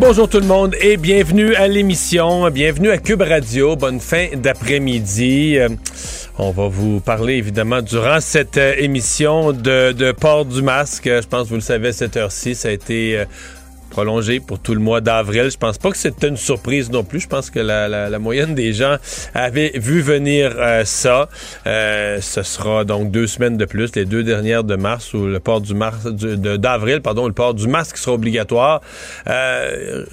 Bonjour tout le monde et bienvenue à l'émission, bienvenue à Cube Radio. Bonne fin d'après-midi. Euh, on va vous parler évidemment durant cette euh, émission de, port du masque. Je pense que vous le savez cette heure-ci, ça a été euh, prolongé pour tout le mois d'avril. Je pense pas que c'était une surprise non plus. Je pense que la, la, la moyenne des gens avait vu venir euh, ça. Euh, ce sera donc deux semaines de plus, les deux dernières de mars ou le port du mars d'avril, pardon, le port du masque sera obligatoire. Euh,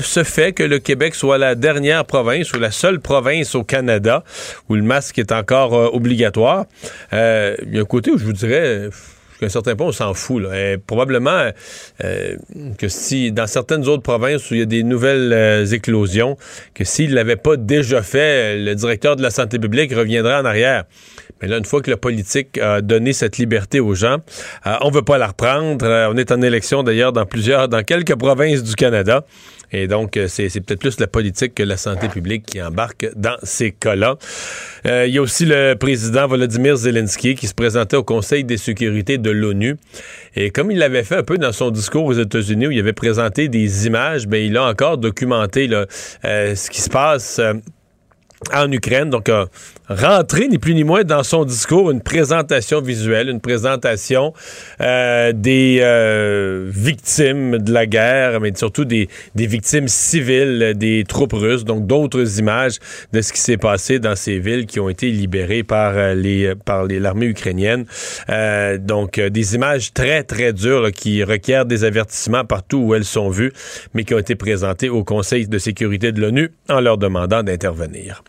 ce fait que le Québec soit la dernière province ou la seule province au Canada où le masque est encore euh, obligatoire. Euh, il y a un côté où je vous dirais jusqu'à un certain point, on s'en fout. Et probablement euh, que si, dans certaines autres provinces où il y a des nouvelles euh, éclosions, que s'il ne l'avait pas déjà fait, le directeur de la santé publique reviendrait en arrière. Mais là, une fois que la politique a donné cette liberté aux gens, euh, on veut pas la reprendre. Euh, on est en élection d'ailleurs dans plusieurs, dans quelques provinces du Canada. Et donc, euh, c'est peut-être plus la politique que la santé publique qui embarque dans ces cas-là. Euh, il y a aussi le président Volodymyr Zelensky qui se présentait au Conseil des sécurités de l'ONU. Et comme il l'avait fait un peu dans son discours aux États-Unis où il avait présenté des images, ben, il a encore documenté euh, ce qui se passe en Ukraine. Donc, a rentré ni plus ni moins dans son discours une présentation visuelle, une présentation euh, des euh, victimes de la guerre, mais surtout des, des, victimes civiles des troupes russes. Donc, d'autres images de ce qui s'est passé dans ces villes qui ont été libérées par euh, les par l'armée ukrainienne. Euh, donc, euh, des images très très dures là, qui requièrent des avertissements partout où elles sont vues, mais qui ont été présentées au Conseil de sécurité de l'ONU en leur demandant d'intervenir.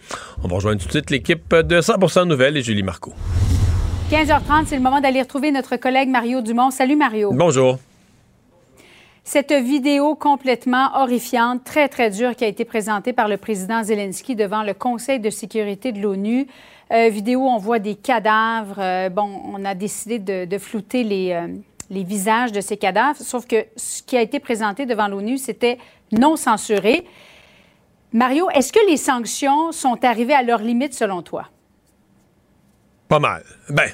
On va rejoindre tout de suite l'équipe de 100% Nouvelles et Julie Marco. 15h30, c'est le moment d'aller retrouver notre collègue Mario Dumont. Salut Mario. Bonjour. Cette vidéo complètement horrifiante, très, très dure, qui a été présentée par le président Zelensky devant le Conseil de sécurité de l'ONU. Euh, vidéo où on voit des cadavres. Euh, bon, on a décidé de, de flouter les, euh, les visages de ces cadavres, sauf que ce qui a été présenté devant l'ONU, c'était non censuré. Mario, est-ce que les sanctions sont arrivées à leur limite selon toi? Pas mal. Ben,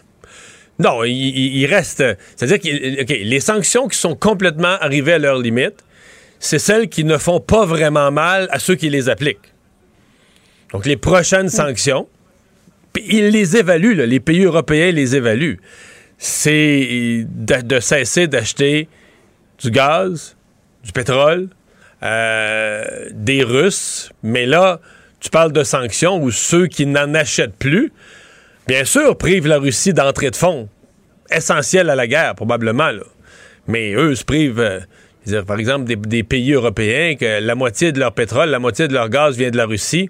non, il, il reste. C'est-à-dire que okay, les sanctions qui sont complètement arrivées à leur limite, c'est celles qui ne font pas vraiment mal à ceux qui les appliquent. Donc, les prochaines sanctions, ils les évaluent, là, les pays européens les évaluent. C'est de, de cesser d'acheter du gaz, du pétrole, euh, des Russes, mais là, tu parles de sanctions où ceux qui n'en achètent plus, bien sûr, privent la Russie d'entrée de fonds, essentielle à la guerre, probablement, mais eux se privent, euh, par exemple, des, pays européens, que la moitié de leur pétrole, la moitié de leur gaz vient de la Russie.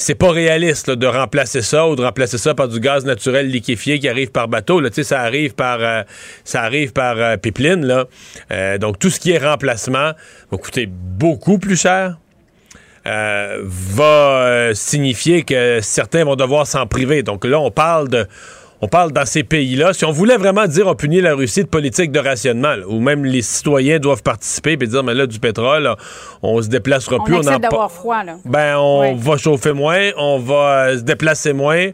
C'est pas réaliste là, de remplacer ça ou de remplacer ça par du gaz naturel liquéfié qui arrive par bateau. Là, ça arrive par euh, ça arrive par euh, pipeline. Là. Euh, donc tout ce qui est remplacement va coûter beaucoup plus cher. va signifier que certains vont devoir s'en priver. Donc là, on parle de on parle dans ces pays-là. Si on voulait vraiment dire on punit la Russie de politique de rationnement, là, où même les citoyens doivent participer et dire mais là du pétrole, là, on se déplacera on plus, on accepte d'avoir froid là. Ben on va chauffer moins, on va se déplacer moins,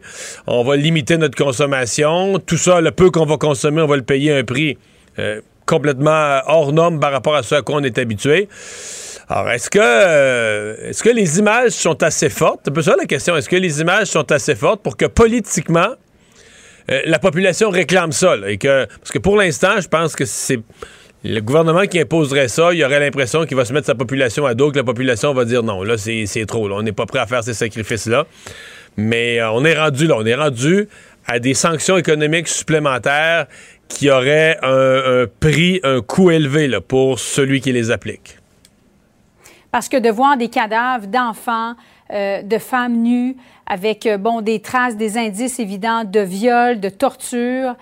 on va limiter notre consommation. Tout ça, le peu qu'on va consommer, on va le payer à un prix euh, complètement hors norme par rapport à ce à quoi on est habitué. Alors, est-ce que, euh, est-ce que les images sont assez fortes? C'est un peu ça la question. Est-ce que les images sont assez fortes pour que politiquement, euh, la population réclame ça. Et que, parce que pour l'instant, je pense que c'est le gouvernement qui imposerait ça, il y aurait l'impression qu'il va se mettre sa population à dos, que la population va dire non, là, c'est trop. On n'est pas prêt à faire ces sacrifices-là. Mais euh, on est rendu là. On est rendu à des sanctions économiques supplémentaires qui auraient un, prix, un coût élevé pour celui qui les applique. Parce que de voir des cadavres d'enfants, euh, de femmes nues, avec euh, bon des traces, des indices évidents de viol, de torture.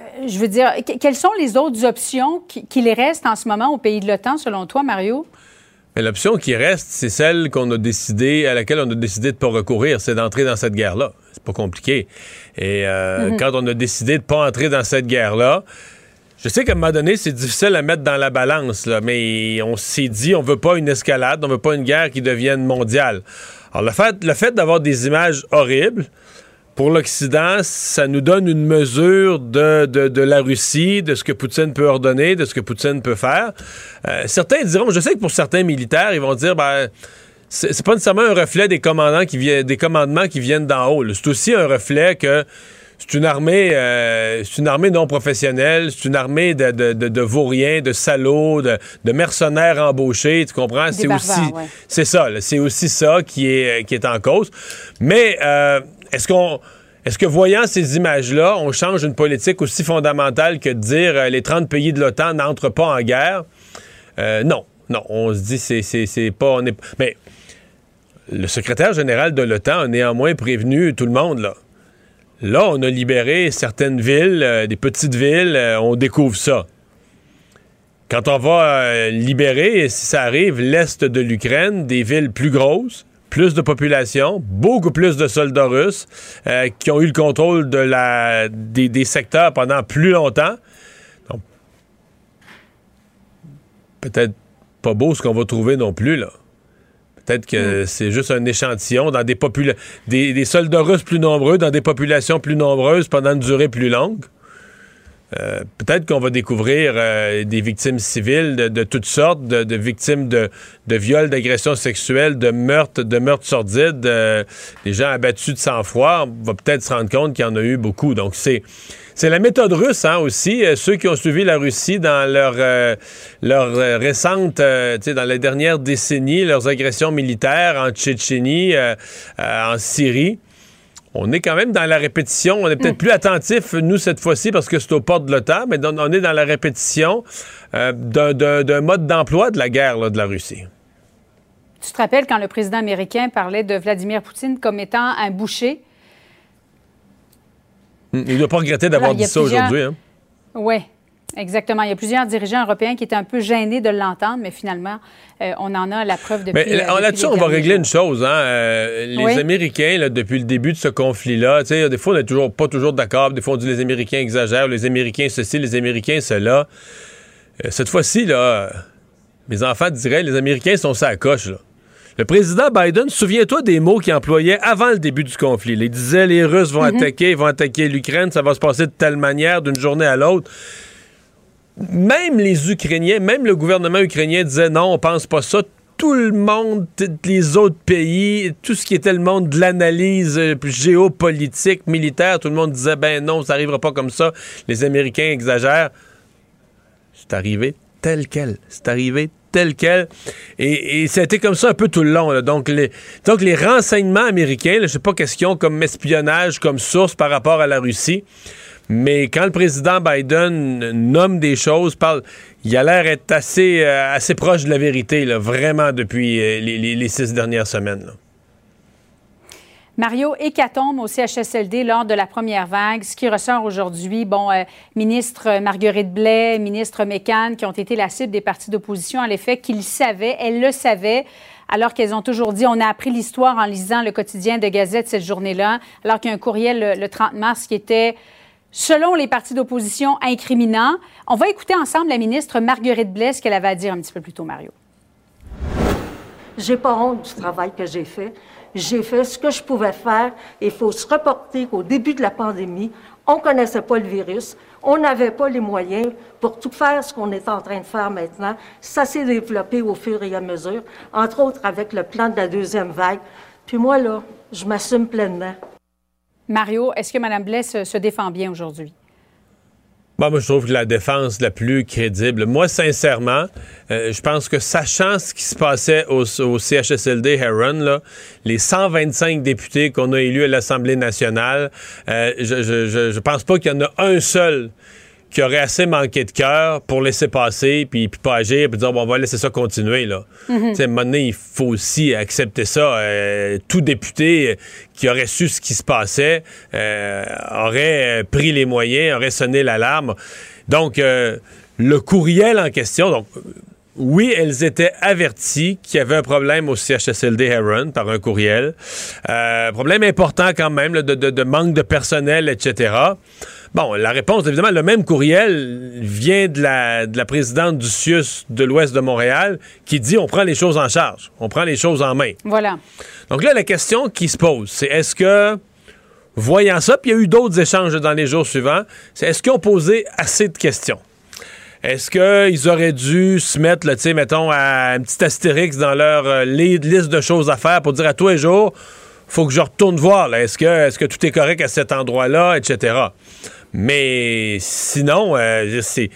Euh, je veux dire, quelles sont les autres options qui, qui les restent en ce moment au pays de l'OTAN, selon toi, Mario? Mais l'option qui reste, c'est celle qu'on a décidé, à laquelle on a décidé de ne pas recourir, c'est d'entrer dans cette guerre-là. C'est pas compliqué. Et euh, Mhm. quand on a décidé de pas entrer dans cette guerre-là, je sais qu'à un moment donné, c'est difficile à mettre dans la balance, là, mais on s'est dit, on veut pas une escalade, on veut pas une guerre qui devienne mondiale. Alors, le fait, le fait d'avoir des images horribles, pour l'Occident, ça nous donne une mesure de, de, la Russie, de ce que Poutine peut ordonner, de ce que Poutine peut faire. Euh, certains diront, je sais que pour certains militaires, ils vont dire, ben, c'est pas nécessairement un reflet des commandants qui viennent, des commandements qui viennent d'en haut. C'est aussi un reflet que c'est une armée, euh, c'est une armée non professionnelle, c'est une armée de, de, de, de vauriens, de salauds, de, mercenaires embauchés. Tu comprends? C'est aussi, ouais. c'est ça. C'est aussi ça qui est qui est en cause. Mais euh, est-ce qu'on est-ce que voyant ces images-là, on change une politique aussi fondamentale que de dire euh, les 30 pays de l'OTAN n'entrent pas en guerre? Euh, non. Non. On se dit c'est, c'est, c'est pas. On est, mais le secrétaire général de l'OTAN a néanmoins prévenu tout le monde, là. Là, on a libéré certaines villes, euh, des petites villes, euh, on découvre ça. Quand on va euh, libérer, si ça arrive, l'est de l'Ukraine, des villes plus grosses, plus de population, beaucoup plus de soldats russes qui ont eu le contrôle de la, des, secteurs pendant plus longtemps. Peut-être pas beau ce qu'on va trouver non plus, là. Peut-être que c'est juste un échantillon dans des, des, des soldats russes plus nombreux, dans des populations plus nombreuses pendant une durée plus longue. Euh, peut-être qu'on va découvrir euh, des victimes civiles de, toutes sortes, de, victimes de, viols, d'agressions sexuelles, de meurtres, de meurtres sordides, euh, des gens abattus de sang-froid. On va peut-être se rendre compte qu'il y en a eu beaucoup. Donc c'est la méthode russe hein, aussi. Ceux qui ont suivi la Russie dans leur leur récente, dans les dernières décennies, leurs agressions militaires en Tchétchénie, en Syrie on est quand même dans la répétition. On est peut-être plus attentif, nous, cette fois-ci, parce que c'est aux portes de l'OTAN, mais on est dans la répétition euh, d'un- mode d'emploi de la guerre là, de la Russie. Tu te rappelles quand le président américain parlait de Vladimir Poutine comme étant un boucher? Il ne doit pas regretter d'avoir dit ça plusieurs- aujourd'hui. hein. Oui, exactement. Il y a plusieurs dirigeants européens qui étaient un peu gênés de l'entendre, mais finalement, euh, on en a la preuve depuis. Mais là-dessus, on va régler jours. une chose. Hein? euh, les Oui. Américains, là, depuis le début de ce conflit-là, des fois, on n'est toujours, pas toujours d'accord. Des fois, on dit les Américains exagèrent, les Américains ceci, les Américains cela. Euh, cette fois-ci, là, mes enfants diraient les Américains sont sa coche. Là. Le président Biden, souviens-toi des mots qu'il employait avant le début du conflit. Il disait les Russes vont attaquer, ils vont attaquer l'Ukraine, ça va se passer de telle manière d'une journée à l'autre même les Ukrainiens, même le gouvernement ukrainien disait non, on pense pas ça. Tout le monde, les autres pays, tout ce qui était le monde de l'analyse euh, géopolitique, militaire, tout le monde disait ben non, ça arrivera pas comme ça. Les Américains exagèrent. C'est arrivé tel quel. C'est arrivé tel quel. Et, ça a été comme ça un peu tout le long. Donc, les, donc, les renseignements américains, là, je sais pas qu'est-ce qu'ils ont comme espionnage, comme source par rapport à la Russie. Mais quand le président Biden nomme des choses, parle, il a l'air d'être assez, euh, assez proche de la vérité, là, vraiment, depuis euh, les, six dernières semaines. Mario, hécatombe au CHSLD lors de la première vague. Ce qui ressort aujourd'hui, bon, euh, ministre Marguerite Blais, ministre Mécan, qui ont été la cible des partis d'opposition, à l'effet qu'ils savaient, elles le savaient, alors qu'elles ont toujours dit, on a appris l'histoire en lisant le quotidien de Gazette cette journée-là, alors qu'il y a un courriel le, le 30 mars qui était, selon les partis d'opposition, incriminant. On va écouter ensemble la ministre Marguerite Blais, ce qu'elle avait à dire un petit peu plus tôt, Mario. J'ai pas honte du travail que j'ai fait. J'ai fait ce que je pouvais faire. Il faut se reporter qu'au début de la pandémie, on connaissait pas le virus, on n'avait pas les moyens pour tout faire ce qu'on est en train de faire maintenant. Ça s'est développé au fur et à mesure, entre autres avec le plan de la deuxième vague. Puis moi, là, je m'assume pleinement. Mario, est-ce que Mme Blais se, défend bien aujourd'hui? Bon, moi, je trouve que la défense la plus crédible. Moi, sincèrement, euh, je pense que sachant ce qui se passait au, au CHSLD Heron, là, les 125 députés qu'on a élus à l'Assemblée nationale, euh, je, je, je, je pense pas qu'il y en a un seul qui aurait assez manqué de cœur pour laisser passer, puis, puis pas agir, puis dire, bon, on va laisser ça continuer, là. Sais, à un moment donné, il faut aussi accepter ça. Euh, tout député euh, qui aurait su ce qui se passait euh, aurait pris les moyens, aurait sonné l'alarme. Donc, euh, le courriel en question, donc, oui, elles étaient averties qu'il y avait un problème au CHSLD Heron par un courriel. Problème important quand même de, de, manque de personnel, etc. Bon, la réponse, évidemment, le même courriel vient de la, de la présidente du CIUS de l'Ouest de Montréal qui dit on prend les choses en charge, on prend les choses en main. Voilà. Donc là, la question qui se pose, c'est est-ce que, voyant ça, puis il y a eu d'autres échanges dans les jours suivants, c'est est-ce qu'ils ont posé assez de questions? Est-ce qu'ils auraient dû se mettre, tu sais, mettons, à un petit astérix dans leur euh, liste de choses à faire pour dire à tous les jours, faut que je retourne voir, est-ce que, est que tout est correct à cet endroit-là, etc. Mais sinon, euh, c'est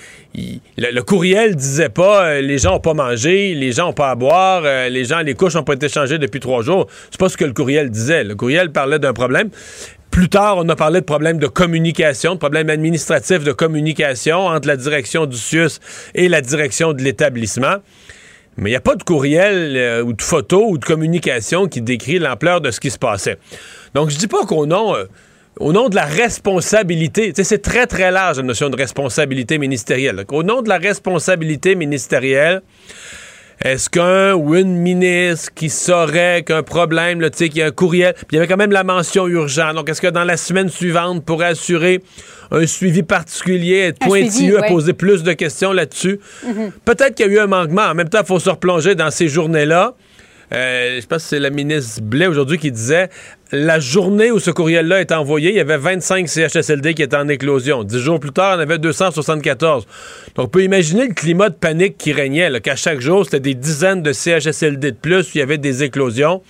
le, courriel disait pas euh, les gens ont pas mangé, les gens ont pas à boire, les gens les couches ont pas été changées depuis trois jours. C'est pas ce que le courriel disait. Le courriel parlait d'un problème. Plus tard, on a parlé de problèmes de communication, de problèmes administratifs de communication entre la direction du CIUS et la direction de l'établissement. Mais il n'y a pas de courriel euh, ou de photo ou de communication qui décrit l'ampleur de ce qui se passait. Donc, je dis pas nom, euh, au nom de la responsabilité, c'est très, très large la notion de responsabilité ministérielle. Au nom de la responsabilité ministérielle, est-ce qu'un ou une ministre qui saurait qu'un problème, tu sais, qu'il y a un courriel, puis il y avait quand même la mention urgent. Donc, est-ce que dans la semaine suivante, pourrait assurer un suivi particulier, être pointilleux, à poser plus de questions là-dessus? Mm-hmm. Peut-être qu'il y a eu un manquement. En même temps, il faut se replonger dans ces journées-là. Euh, je pense que c'est la ministre Blais aujourd'hui qui disait la journée où ce courriel-là est envoyé, il y avait 25 CHSLD qui étaient en éclosion. Dix jours plus tard, il y en avait 274. Donc, on peut imaginer le climat de panique qui régnait, qu'à chaque jour, c'était des dizaines de CHSLD de plus, où il y avait des éclosions.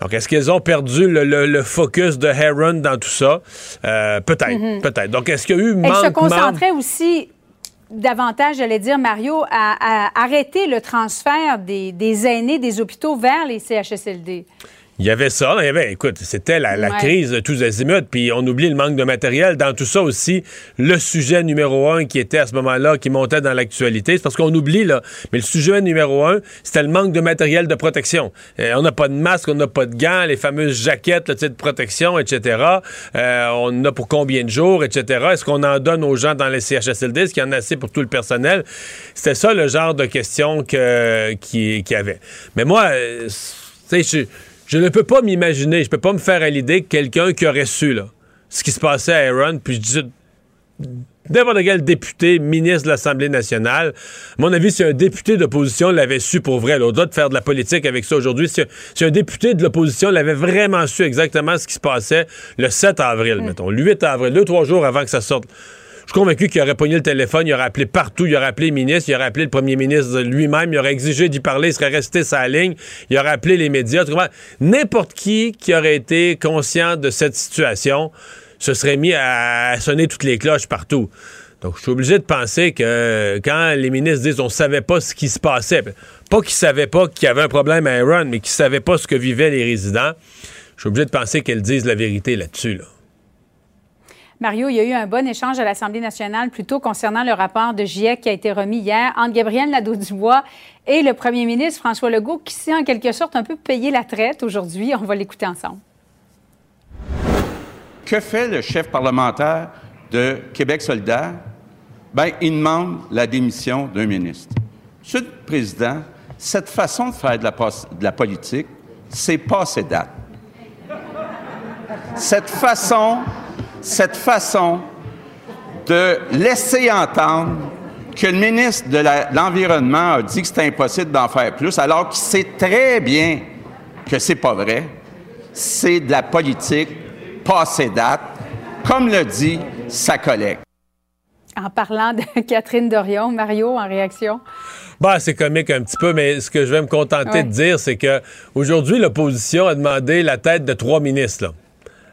Donc, est-ce qu'ils ont perdu le, focus de Heron dans tout ça? Euh, peut-être, mm-hmm. peut-être. Donc, est-ce qu'il y a eu manquement... Elle se concentrait aussi davantage, j'allais dire, Mario, à, arrêter le transfert des, des aînés des hôpitaux vers les CHSLD. Il y avait ça. Il y avait, écoute, c'était la, crise de tous azimuts. Puis on oublie le manque de matériel. Dans tout ça aussi, le sujet numéro un qui était à ce moment-là, qui montait dans l'actualité, c'est parce qu'on oublie, là. Mais le sujet numéro un, c'était le manque de matériel de protection. Euh, on n'a pas de masque, on n'a pas de gants, les fameuses jaquettes de protection, etc. Euh, on en a pour combien de jours, etc. Est-ce qu'on en donne aux gens dans les CHSLD? Est-ce qu'il y en a assez pour tout le personnel? C'était ça le genre de questions qu'il qui, y avait. Mais moi, euh, tu sais, je ne peux pas m'imaginer, je peux pas me faire à l'idée que quelqu'un qui aurait su là, ce qui se passait à Aaron, puis je dis n'importe quel député, ministre de l'Assemblée nationale. À mon avis, si un député d'opposition l'avait su pour vrai, au-delà de faire de la politique avec ça aujourd'hui, si, un député de l'opposition l'avait vraiment su exactement ce qui se passait le 7 avril, mettons, le 8 avril, deux, trois jours avant que ça sorte, je suis convaincu qu'il aurait pogné le téléphone, il aurait appelé partout, il aurait appelé le ministre, il aurait appelé le premier ministre lui-même, il aurait exigé d'y parler, il serait resté sa ligne, il aurait appelé les médias. N'importe qui qui aurait été conscient de cette situation se serait mis à sonner toutes les cloches partout. Donc, je suis obligé de penser que quand les ministres disent on savait pas ce qui se passait, pas qu'ils savaient pas qu'il y avait un problème à Iran, mais qu'ils savaient pas ce que vivaient les résidents, je suis obligé de penser qu'elles disent la vérité là-dessus. Là. Mario, il y a eu un bon échange à l'Assemblée nationale plutôt concernant le rapport de GIEC qui a été remis hier entre Gabriel Nadeau-Dubois et le premier ministre François Legault qui s'est en quelque sorte un peu payé la traite aujourd'hui. On va l'écouter ensemble. Que fait le chef parlementaire de Québec solidaire? Bien, il demande la démission d'un ministre. Monsieur le Président, cette façon de faire de la, de la politique, c'est passé date. Cette façon cette façon de laisser entendre que le ministre de l'Environnement a dit que c'était impossible d'en faire plus, alors qu'il sait très bien que c'est pas vrai. C'est de la politique passée date, comme le dit sa collègue. En parlant de Catherine Dorion, Mario, en réaction? Bah, c'est comique un petit peu, mais ce que je vais me contenter de dire, c'est que aujourd'hui, l'opposition a demandé la tête de trois ministres. Là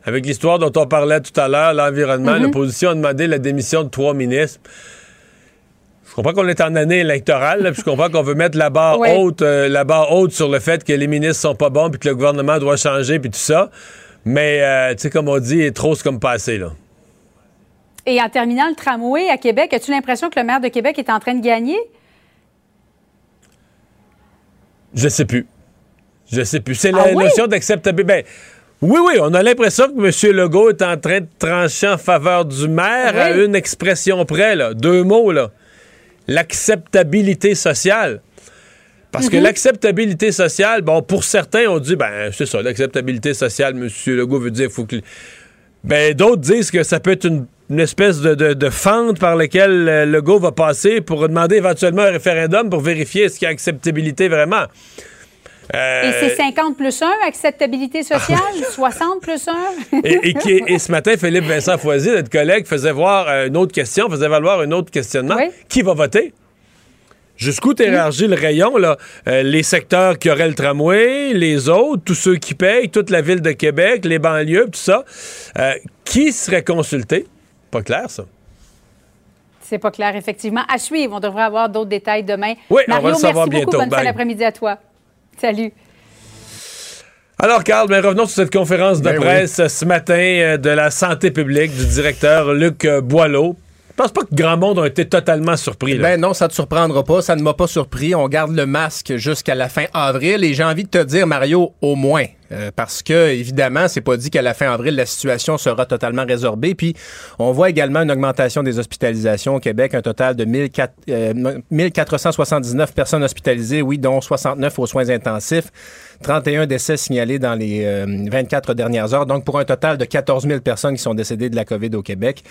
avec l'histoire dont on parlait tout à l'heure, l'environnement, mhm. l'opposition a demandé la démission de trois ministres. Je comprends qu'on est en année électorale, puis je comprends qu'on veut mettre la barre haute, euh, la barre haute sur le fait que les ministres sont pas bons, puis que le gouvernement doit changer, puis tout ça. Mais euh, tu sais, comme on dit, trop c'est comme passé là. Et en terminant le tramway à Québec, as-tu l'impression que le maire de Québec est en train de gagner? Je sais plus. Je sais plus. C'est la ah notion d'acceptabilité. Ben, oui, oui, on a l'impression que M. Legault est en train de trancher en faveur du maire à une expression près, là, deux mots, là. L'acceptabilité sociale. Parce que l'acceptabilité sociale, bon, pour certains, on dit, ben, c'est ça, l'acceptabilité sociale, M. Legault veut dire, faut que. Ben, d'autres disent que ça peut être une, une espèce de, de- de fente par laquelle euh, Legault va passer pour demander éventuellement un référendum pour vérifier est-ce qu'il y a acceptabilité vraiment. Euh, Et c'est 50 plus 1, acceptabilité sociale, 60 plus 1. et, et qui- et ce matin, Philippe Vincent Foisy, notre collègue, faisait voir euh, une autre question, faisait valoir un autre questionnement. Oui. Qui va voter? Jusqu'où t'élargis le rayon, là? Euh, les secteurs qui auraient le tramway, les autres, tous ceux qui payent, toute la ville de Québec, les banlieues, tout ça. Euh, qui serait consulté? Pas clair, ça. C'est pas clair, effectivement. À suivre, on devrait avoir d'autres détails demain. Oui, on va Mario, le savoir merci beaucoup. bientôt. Bonne fin d'après-midi à toi. Salut. Alors, Carl, ben, revenons sur cette conférence de Ben presse ce matin euh, de la santé publique du directeur Luc euh, Boileau. Je pense pas que grand monde a été totalement surpris. Là. Ben non, ça te surprendra pas, ça ne m'a pas surpris. On garde le masque jusqu'à la fin avril et j'ai envie de te dire, Mario, au moins. Euh, parce que, évidemment, c'est pas dit qu'à la fin avril, la situation sera totalement résorbée. Puis, on voit également une augmentation des hospitalisations au Québec, un total de 1400, euh, 1479 personnes hospitalisées, oui, dont 69 aux soins intensifs. 31 décès signalés dans les euh, 24 dernières heures. Donc, pour un total de 14 000 personnes qui sont décédées de la COVID au Québec.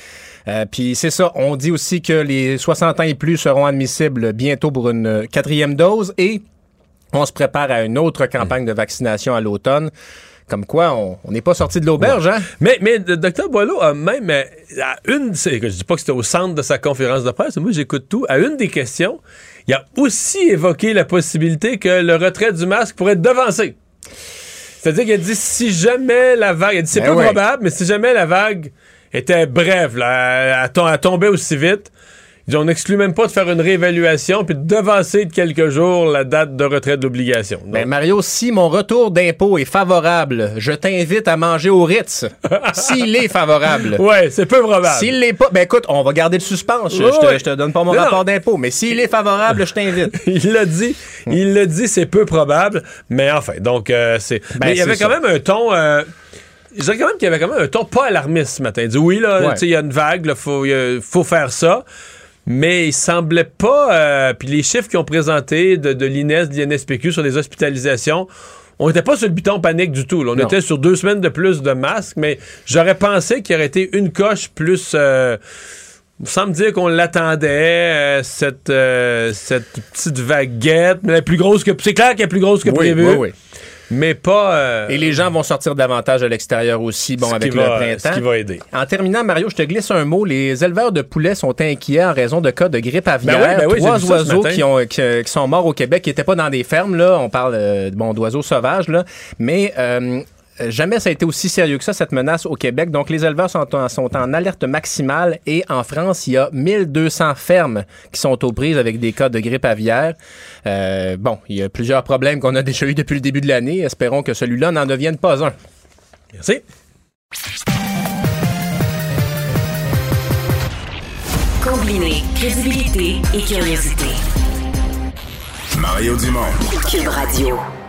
Euh, Puis, c'est ça. On dit aussi que les 60 ans et plus seront admissibles bientôt pour une euh, quatrième dose et on se prépare à une autre campagne de vaccination à l'automne. Comme quoi, on n'est pas sorti de l'auberge, hein? Mais, mais le docteur Boileau a même, euh, à une, je dis pas que c'était au centre de sa conférence de presse, moi j'écoute tout, à une des questions, il a aussi évoqué la possibilité que le retrait du masque pourrait être devancé. C'est-à-dire qu'il a dit si jamais la vague, il a dit c'est Ben peu probable, mais si jamais la vague était brève, là, elle, elle tombait aussi vite, dit, on n'exclut même pas de faire une réévaluation puis de devancer de quelques jours la date de retrait d'obligation. Ben Mario, si mon retour d'impôt est favorable, je t'invite à manger au Ritz. S'il est favorable. ouais, c'est peu probable. S'il l'est pas, ben écoute, on va garder le suspense. Je, te, je te donne pas mon Non, rapport d'impôt, mais s'il est favorable, je t'invite. il l'a dit, il l'a dit, c'est peu probable, mais enfin, donc euh, c'est. Ben, mais il y avait quand même un ton. euh, je dirais quand même qu'il y avait quand même un ton pas alarmiste ce matin. Il dit oui, là, Ouais. il y a une vague, il faut, faut faire ça. Mais il semblait pas. euh, puis les chiffres qu'ils ont présentés de, de l'INES, de l'INSPQ sur les hospitalisations, on n'était pas sur le bouton panique du tout. là. On Non. était sur deux semaines de plus de masques, mais j'aurais pensé qu'il y aurait été une coche plus. euh, sans me dire qu'on l'attendait, euh, cette, euh, cette petite vaguette, mais la plus grosse que. C'est clair qu'elle est plus grosse que Oui, prévu. oui, oui. Mais pas. euh, Et les gens vont sortir davantage à l'extérieur aussi, bon, avec le printemps. Ce qui va aider. En terminant, Mario, je te glisse un mot. Les éleveurs de poulets sont inquiets en raison de cas de grippe aviaire. Ben oui, ben oui, Trois oiseaux qui, ont, qui, qui sont morts au Québec, qui n'étaient pas dans des fermes. Là. On parle euh, bon, d'oiseaux sauvages. Là. Mais euh, jamais ça a été aussi sérieux que ça, cette menace au Québec. Donc, les éleveurs sont en, sont en alerte maximale. Et en France, il y a 1200 fermes qui sont aux prises avec des cas de grippe aviaire. Euh, bon, il y a plusieurs problèmes qu'on a déjà eu depuis le début de l'année. Espérons que celui-là n'en devienne pas un. Merci. Combiner crédibilité et curiosité. Mario Dumont. Cube Radio.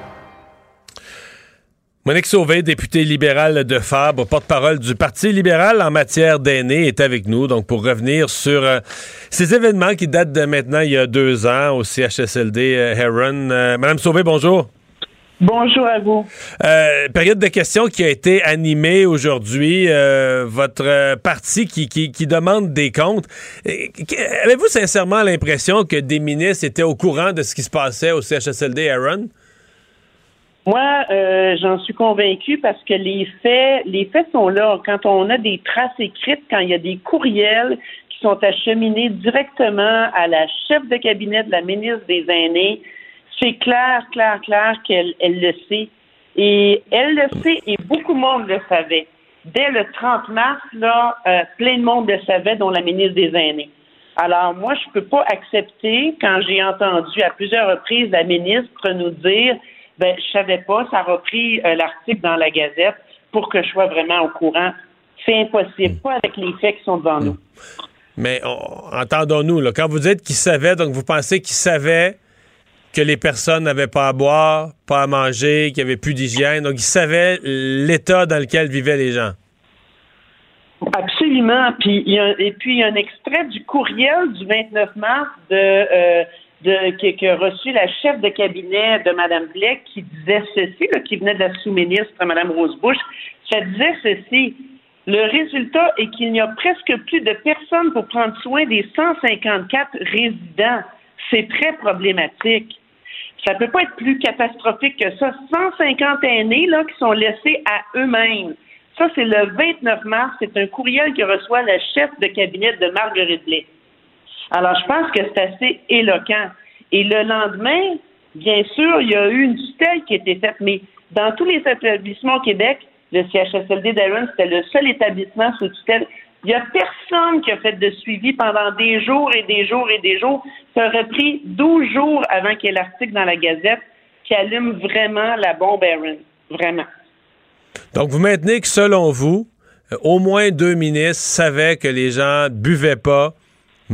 Monique Sauvé, députée libérale de Fabre, porte-parole du Parti libéral en matière d'aînés, est avec nous. Donc, pour revenir sur euh, ces événements qui datent de maintenant il y a deux ans au CHSLD euh, Heron. Euh, Madame Sauvé, bonjour. Bonjour à vous. Euh, période de questions qui a été animée aujourd'hui. Euh, votre parti qui, qui, qui demande des comptes. Avez-vous sincèrement l'impression que des ministres étaient au courant de ce qui se passait au CHSLD Aaron? Moi, euh, j'en suis convaincue parce que les faits, les faits sont là. Quand on a des traces écrites, quand il y a des courriels qui sont acheminés directement à la chef de cabinet de la ministre des Aînés, c'est clair, clair, clair qu'elle elle le sait. Et elle le sait et beaucoup de monde le savait. Dès le 30 mars, là, euh, plein de monde le savait, dont la ministre des Aînés. Alors, moi, je peux pas accepter, quand j'ai entendu à plusieurs reprises la ministre nous dire ben, je savais pas, ça a repris euh, l'article dans la Gazette pour que je sois vraiment au courant. C'est impossible, pas avec les faits qui sont devant nous. Mais on- entendons-nous, là, quand vous dites qu'ils savaient, donc vous pensez qu'ils savaient que les personnes n'avaient pas à boire, pas à manger, qu'il n'y avait plus d'hygiène. Donc, ils savaient l'état dans lequel vivaient les gens. Absolument. Puis, il y a, et puis, il y a un extrait du courriel du 29 mars de, euh, de, reçu la chef de cabinet de Mme Blais qui disait ceci, qui venait de la sous-ministre Mme Rosebush, ça disait ceci. Le résultat est qu'il n'y a presque plus de personnes pour prendre soin des 154 résidents. C'est très problématique. Ça ne peut pas être plus catastrophique que ça. 150 aînés là, qui sont laissés à eux-mêmes. Ça, c'est le 29 mars. C'est un courriel que reçoit la chef de cabinet de Marguerite Blais. Alors, je pense que c'est assez éloquent. Et le lendemain, bien sûr, il y a eu une tutelle qui a été faite, mais dans tous les établissements au Québec, le CHSLD d'Aaron, c'était le seul établissement sous tutelle. Il n'y a personne qui a fait de suivi pendant des jours et des jours et des jours. Ça aurait pris 12 jours avant qu'il y ait l'article dans la Gazette qui allume vraiment la bombe Aaron. Vraiment. Donc, vous maintenez que selon vous, euh, au moins deux ministres savaient que les gens buvaient pas,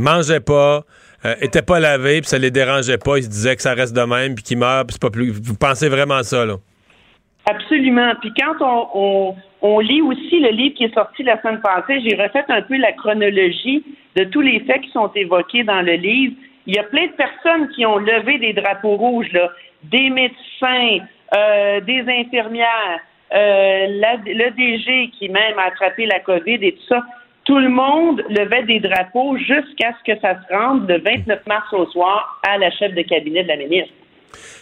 mangeaient pas, euh, pas lavés, puis ça les dérangeait pas. Ils se disaient que ça reste de même, puis qu'ils meurent, puis c'est pas plus. Vous pensez vraiment ça, là? Absolument. Puis quand on, on, lit aussi le livre qui est sorti la semaine passée, j'ai refait un peu la chronologie de tous les faits qui sont évoqués dans le livre. Il y a plein de personnes qui ont levé des drapeaux rouges, là. Des médecins, euh, des infirmières, euh, le DG qui même a attrapé la COVID et tout ça. Tout le monde levait des drapeaux jusqu'à ce que ça se rende le 29 mars au soir à la chef de cabinet de la ministre.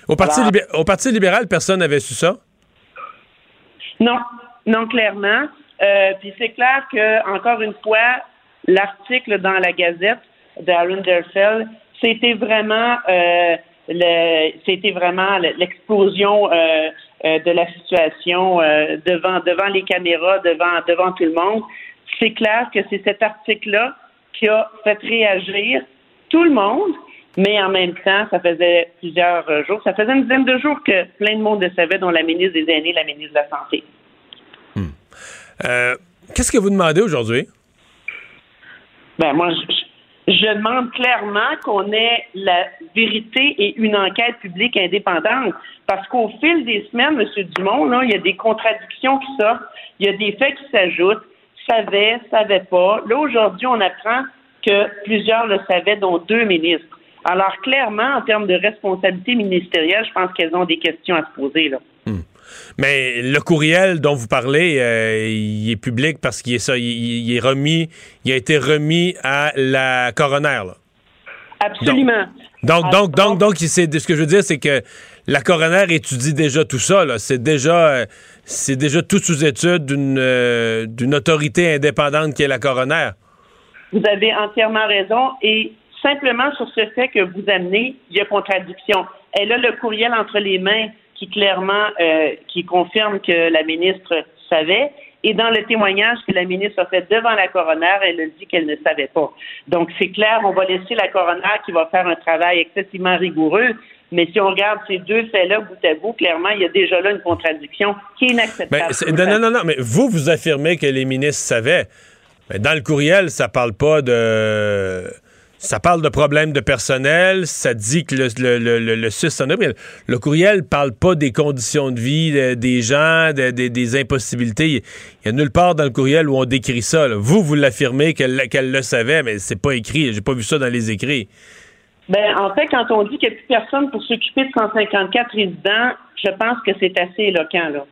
Au Parti, au Parti libéral, personne n'avait su ça? Non, non, clairement. Euh, puis c'est clair que, encore une fois, l'article dans la Gazette d'Aaron Derfeld, c'était vraiment euh, c'était vraiment l'explosion euh, euh, de la situation devant devant les caméras, devant devant tout le monde. C'est clair que c'est cet article-là qui a fait réagir tout le monde, mais en même temps, ça faisait plusieurs jours, ça faisait une dizaine de jours que plein de monde le savait, dont la ministre des Aînés, la ministre de la Santé. Hmm. Qu'est-ce que vous demandez aujourd'hui? Ben moi, je, je demande clairement qu'on ait la vérité et une enquête publique indépendante. Parce qu'au fil des semaines, M. Dumont, là, il y a des contradictions qui sortent, il y a des faits qui s'ajoutent. Savait, savait pas. Là, aujourd'hui, on apprend que plusieurs le savaient, dont deux ministres. Alors, clairement, en termes de responsabilité ministérielle, je pense qu'elles ont des questions à se poser. Là. Hmm. Mais le courriel dont vous parlez, euh, il est public parce qu'il est ça, il, est remis, il a été remis à la coroner. Absolument. Donc, donc, donc, donc, ce que je veux dire, c'est que la coroner étudie déjà tout ça. C'est déjà, euh, c'est déjà tout sous étude d'une euh, d'une autorité indépendante qui est la coroner. Vous avez entièrement raison. Et simplement sur ce fait que vous amenez, il y a contradiction. Elle a le courriel entre les mains qui clairement euh, qui confirme que la ministre savait. Et dans le témoignage que la ministre a fait devant la coroner, elle a dit qu'elle ne savait pas. Donc, c'est clair, on va laisser la coroner qui va faire un travail excessivement rigoureux. Mais si on regarde ces deux faits-là bout à bout, clairement, il y a déjà là une contradiction qui est inacceptable. non, non, non, non, mais vous, vous affirmez que les ministres savaient. Mais dans le courriel, ça parle pas de ça parle de problèmes de personnel, ça dit que le, le, le, le SUS en a, mais le courriel parle pas des conditions de vie des gens, des impossibilités. Il y a nulle part dans le courriel où on décrit ça. Vous, vous l'affirmez qu'elle le savait, mais c'est pas écrit. J'ai pas vu ça dans les écrits. Ben, en fait, quand on dit qu'il n'y a plus personne pour s'occuper de 154 résidents, je pense que c'est assez éloquent, là.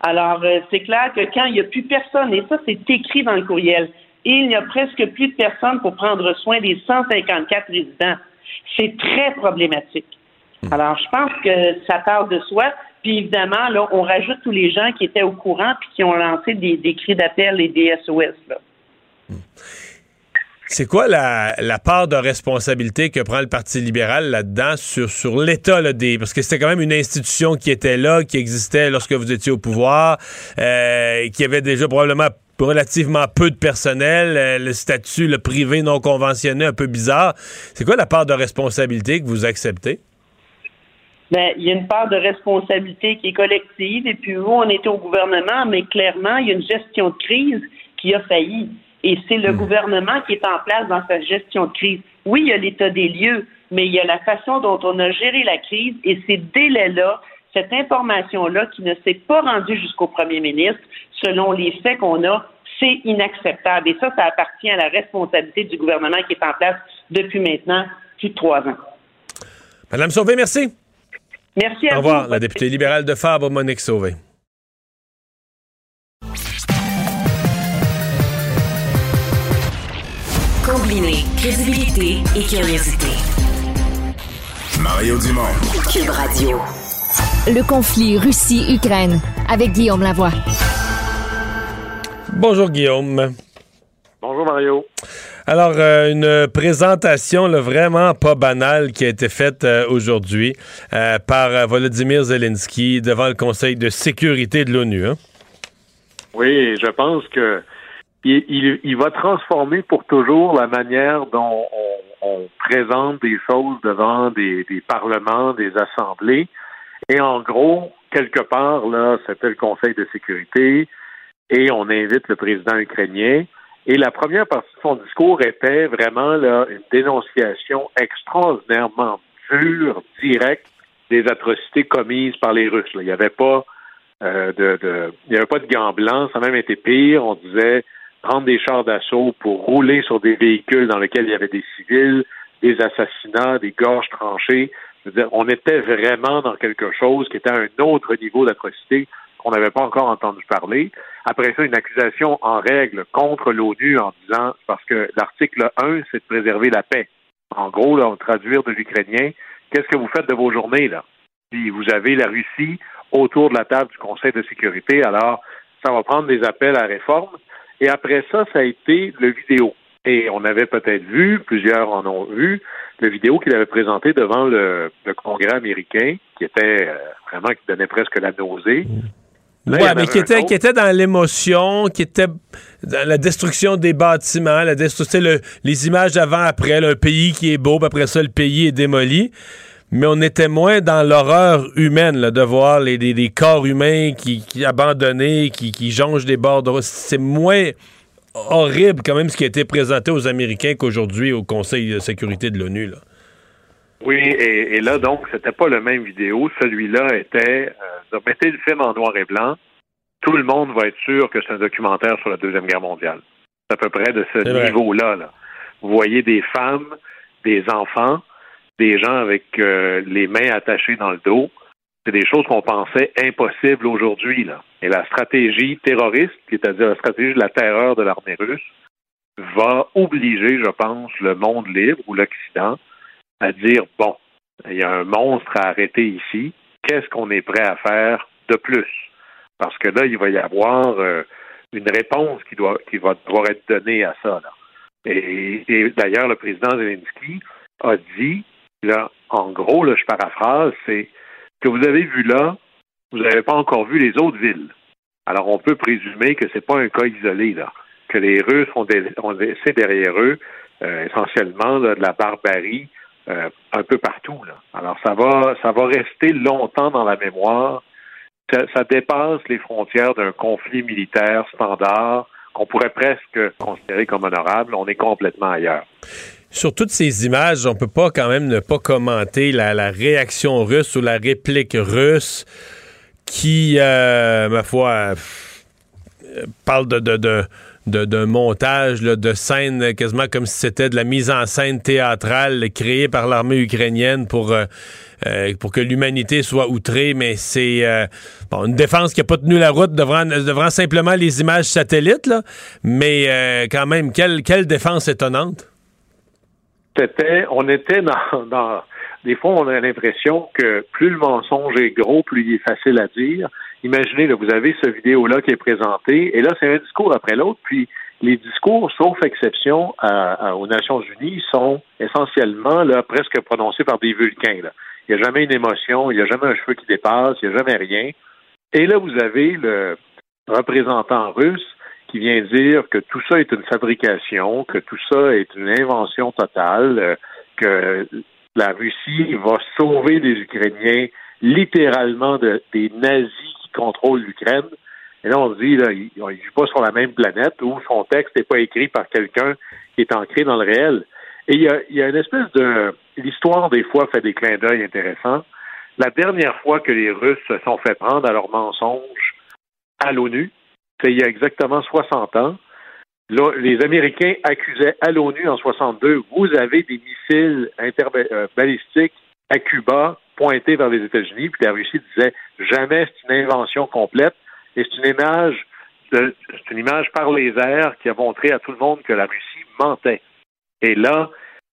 Alors, euh, c'est clair que quand il n'y a plus personne, et ça, c'est écrit dans le courriel, il n'y a presque plus de personnes pour prendre soin des 154 résidents. C'est très problématique. Hmm. Alors, je pense que ça part de soi. Puis évidemment, là, on rajoute tous les gens qui étaient au courant puis qui ont lancé des, cris d'appel et des SOS. Hmm. C'est quoi la, part de responsabilité que prend le Parti libéral là-dedans sur, sur l'état des... Parce que c'était quand même une institution qui était là, qui existait lorsque vous étiez au pouvoir, euh, qui avait déjà probablement relativement peu de personnel, euh, le statut le privé non conventionné un peu bizarre. C'est quoi la part de responsabilité que vous acceptez? Bien, il y a une part de responsabilité qui est collective, et puis vous, on était au gouvernement, mais clairement, il y a une gestion de crise qui a failli. Et c'est le hmm. gouvernement qui est en place dans sa gestion de crise. Oui, il y a l'état des lieux, mais il y a la façon dont on a géré la crise et ces délais-là, cette information-là qui ne s'est pas rendue jusqu'au premier ministre, selon les faits qu'on a, c'est inacceptable. Et ça, ça appartient à la responsabilité du gouvernement qui est en place depuis maintenant plus de trois ans. Madame Sauvé, merci. Merci à Au revoir, vous. la députée libérale de Fabre, Monique Sauvé. Combiner crédibilité et curiosité. Mario Dumont. Cube Radio. Le conflit Russie-Ukraine avec Guillaume Lavoie. Bonjour, Guillaume. Bonjour Mario. Alors, euh, une présentation là, vraiment pas banale qui a été faite euh, aujourd'hui euh, par Volodymyr Zelensky devant le Conseil de sécurité de l'ONU. hein. Oui, je pense que il, va transformer pour toujours la manière dont on, présente des choses devant des, parlements, des assemblées. Et en gros, quelque part, là, c'était le Conseil de sécurité et on invite le président ukrainien. Et la première partie de son discours était vraiment là, une dénonciation extraordinairement dure, directe des atrocités commises par les Russes. Il n'y avait pas euh, de, de- il n'y avait pas de gants blancs, ça a même été pire. On disait prendre des chars d'assaut pour rouler sur des véhicules dans lesquels il y avait des civils, des assassinats, des gorges tranchées. On était vraiment dans quelque chose qui était à un autre niveau d'atrocité qu'on n'avait pas encore entendu parler. Après ça, une accusation en règle contre l'ONU en disant, parce que l'article 1, c'est de préserver la paix. En gros, là, on traduire de l'ukrainien, qu'est-ce que vous faites de vos journées, là? Puis vous avez la Russie autour de la table du Conseil de sécurité, alors ça va prendre des appels à réforme. Et après ça, ça a été le vidéo. Et on avait peut-être vu, plusieurs en ont vu, le vidéo qu'il avait présenté devant le, le Congrès américain, qui était euh, vraiment, qui donnait presque la nausée. Là, Ouais, mais qui était, qui était dans l'émotion, qui était dans la destruction des bâtiments, la destruction, le- les images d'avant-après, un pays qui est beau, puis après ça, le pays est démoli. Mais on était moins dans l'horreur humaine, là, de voir les, corps humains qui, qui abandonnés, qui, qui jongent des bords de. C'est moins horrible quand même ce qui a été présenté aux Américains qu'aujourd'hui au Conseil de sécurité de l'ONU. là. Oui, et, et là, donc, c'était pas le même vidéo. Celui-là était, euh, mettez le film en noir et blanc. Tout le monde va être sûr que c'est un documentaire sur la Deuxième Guerre mondiale. C'est à peu près de ce niveau-là. Là. Vous voyez des femmes, des enfants, des gens avec euh, les mains attachées dans le dos. C'est des choses qu'on pensait impossibles aujourd'hui. Là. Et la stratégie terroriste, c'est-à-dire la stratégie de la terreur de l'armée russe, va obliger, je pense, le monde libre ou l'Occident à dire bon, il y a un monstre à arrêter ici. Qu'est-ce qu'on est prêt à faire de plus? Parce que là, il va y avoir euh, une réponse qui doit qui va devoir être donnée à ça. Là. Et, et d'ailleurs, le président Zelensky a dit là, en gros, là, je paraphrase, c'est que vous avez vu là, vous n'avez pas encore vu les autres villes. Alors, on peut présumer que c'est pas un cas isolé là, que les Russes ont, laissé derrière eux euh, essentiellement de la barbarie euh, un peu partout. Alors, ça va, ça va rester longtemps dans la mémoire. Ça dépasse les frontières d'un conflit militaire standard qu'on pourrait presque considérer comme honorable. On est complètement ailleurs. Sur toutes ces images, on peut pas quand même ne pas commenter la, réaction russe ou la réplique russe qui, euh, ma foi, euh, parle de, d'un montage de scène quasiment comme si c'était de la mise en scène théâtrale créée par l'armée ukrainienne pour, euh, pour que l'humanité soit outrée, mais c'est une défense qui n'a pas tenu la route devant, simplement les images satellites, mais quand même, quelle, quelle défense étonnante. On était dans, des fois, on a l'impression que plus le mensonge est gros, plus il est facile à dire. Imaginez, là, vous avez ce vidéo-là qui est présenté, et là, c'est un discours après l'autre, puis les discours, sauf exception aux Nations Unies, sont essentiellement là, presque prononcés par des vulcains. Il n'y a jamais une émotion, il n'y a jamais un cheveu qui dépasse, il n'y a jamais rien. Et là, vous avez le représentant russe qui vient dire que tout ça est une fabrication, que tout ça est une invention totale, euh, que la Russie va sauver les Ukrainiens littéralement de- des nazis qui contrôlent l'Ukraine. Et là, on se dit, là, il ne vit pas sur la même planète où son texte n'est pas écrit par quelqu'un qui est ancré dans le réel. Et il y a, y a une espèce de... L'histoire, des fois, fait des clins d'œil intéressants. La dernière fois que les Russes se sont fait prendre à leur mensonge à l'ONU, c'est il y a exactement 60 ans. Là, les Américains accusaient à l'ONU en 62, vous avez des missiles interbalistiques à Cuba, pointé vers les États-Unis, puis la Russie disait jamais c'est une invention complète, et c'est une image c'est une image par les airs qui a montré à tout le monde que la Russie mentait. Et là,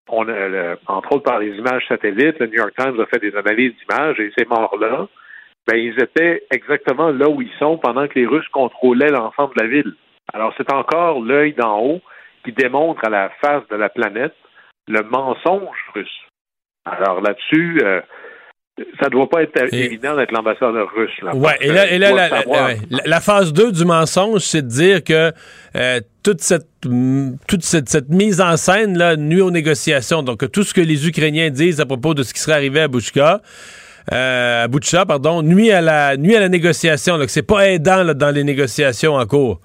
on a, entre autres par les images satellites, le New York Times a fait des analyses d'images et ces morts-là, ben, ils étaient exactement là où ils sont pendant que les Russes contrôlaient l'ensemble de la ville. Alors, c'est encore l'œil d'en haut qui démontre à la face de la planète le mensonge russe. Alors là-dessus, euh, ça ne doit pas être évident d'être l'ambassadeur russe. Là, ouais, et là, et là la, phase 2 du mensonge, c'est de dire que euh, toute cette toute cette, mise en scène là nuit aux négociations. Donc tout ce que les Ukrainiens disent à propos de ce qui serait arrivé à Bouchka, euh, Boucha, pardon, nuit à la nuit à la négociation. Donc c'est pas aidant là, dans les négociations en cours.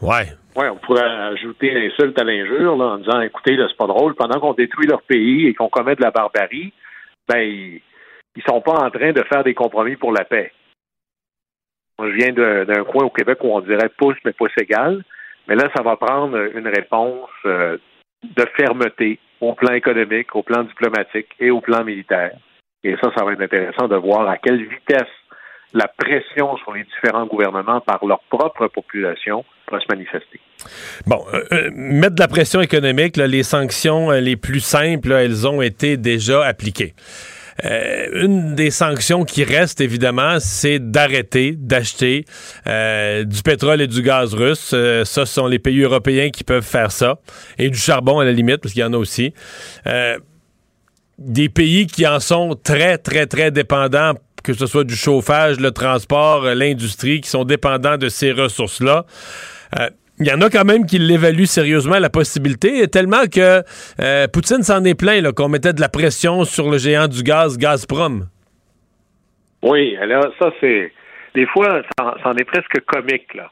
Ouais. Oui, on pourrait ajouter l'insulte à l'injure en disant écoutez, là, c'est pas drôle, pendant qu'on détruit leur pays et qu'on commet de la barbarie, ben ils sont pas en train de faire des compromis pour la paix. Moi, je viens d'un coin au Québec où on dirait pouce, mais pouce égal. Mais là, ça va prendre une réponse euh, de fermeté au plan économique, au plan diplomatique et au plan militaire. Et ça, ça va être intéressant de voir à quelle vitesse la pression sur les différents gouvernements par leur propre population va se manifester. Bon, euh, euh, mettre de la pression économique, les sanctions les plus simples, elles ont été déjà appliquées. Euh, une des sanctions qui reste, évidemment, c'est d'arrêter d'acheter euh, du pétrole et du gaz russe. Euh, ça, ce sont les pays européens qui peuvent faire ça. Et du charbon, à la limite, parce qu'il y en a aussi. Des pays qui en sont très, très, très dépendants que ce soit du chauffage, le transport, l'industrie, qui sont dépendants de ces ressources-là. Il y en a quand même qui l'évaluent sérieusement, la possibilité, tellement que euh, Poutine s'en est plein, qu'on mettait de la pression sur le géant du gaz, Gazprom. Oui, alors ça, c'est. Des fois, ça, en est presque comique, là.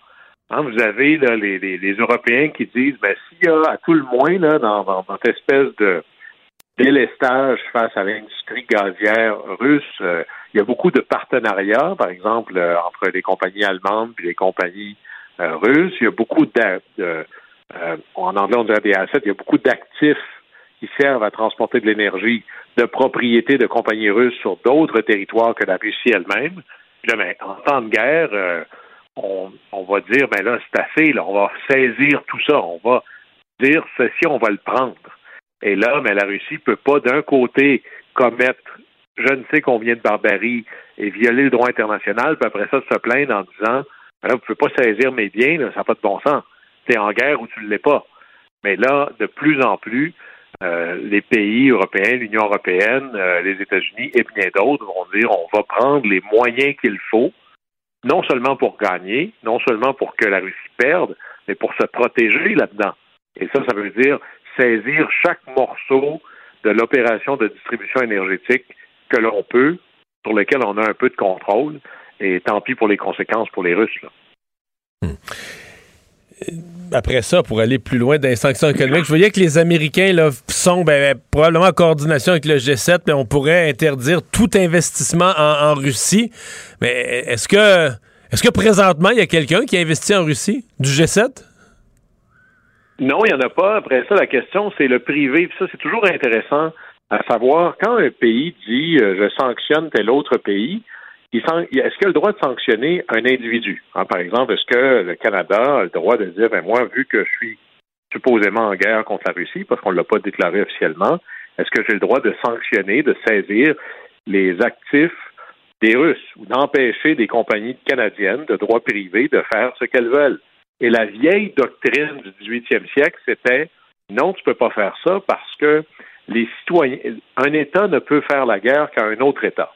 Hein, vous avez les, Européens qui disent ben, s'il y a à tout le moins là, dans, dans, cette espèce de délestage face à l'industrie gazière russe, euh, il y a beaucoup de partenariats, par exemple, euh, entre les compagnies allemandes et les compagnies euh, russe. Il y a beaucoup de, en anglais on dirait des assets, il y a beaucoup d'actifs qui servent à transporter de l'énergie de propriété de compagnies russes sur d'autres territoires que la Russie elle-même. Là, ben, en temps de guerre, euh, on, va dire, ben là, c'est assez, là, on va saisir tout ça, on va dire ceci, on va le prendre. Et là, mais la Russie peut pas d'un côté commettre je ne sais combien de barbarie et violer le droit international, puis après ça se plaindre en disant vous ne pouvez pas saisir mes biens, ça n'a pas de bon sens. Tu es en guerre ou tu ne l'es pas. Mais là, de plus en plus, euh, les pays européens, l'Union européenne, euh, les États-Unis et bien d'autres vont dire on va prendre les moyens qu'il faut, non seulement pour gagner, non seulement pour que la Russie perde, mais pour se protéger là-dedans. Et ça, ça veut dire saisir chaque morceau de l'opération de distribution énergétique que l'on peut, sur lequel on a un peu de contrôle, et tant pis pour les conséquences pour les Russes. Hmm. Après ça, pour aller plus loin dans les sanctions économiques, je voyais que les Américains là, sont ben, probablement en coordination avec le G7, mais on pourrait interdire tout investissement en, Russie. Mais est-ce que est-ce que présentement, il y a quelqu'un qui a investi en Russie du G7? Non, il n'y en a pas. Après ça, la question, c'est le privé. ça, c'est toujours intéressant à savoir quand un pays dit euh, je sanctionne tel autre pays, est-ce qu'il a le droit de sanctionner un individu? Hein, par exemple, est-ce que le Canada a le droit de dire, ben moi, vu que je suis supposément en guerre contre la Russie, parce qu'on ne l'a pas déclaré officiellement, est-ce que j'ai le droit de sanctionner, de saisir les actifs des Russes ou d'empêcher des compagnies canadiennes de droit privé de faire ce qu'elles veulent? Et la vieille doctrine du 18e siècle, c'était non, tu ne peux pas faire ça parce que les citoyens, un État ne peut faire la guerre qu'à un autre État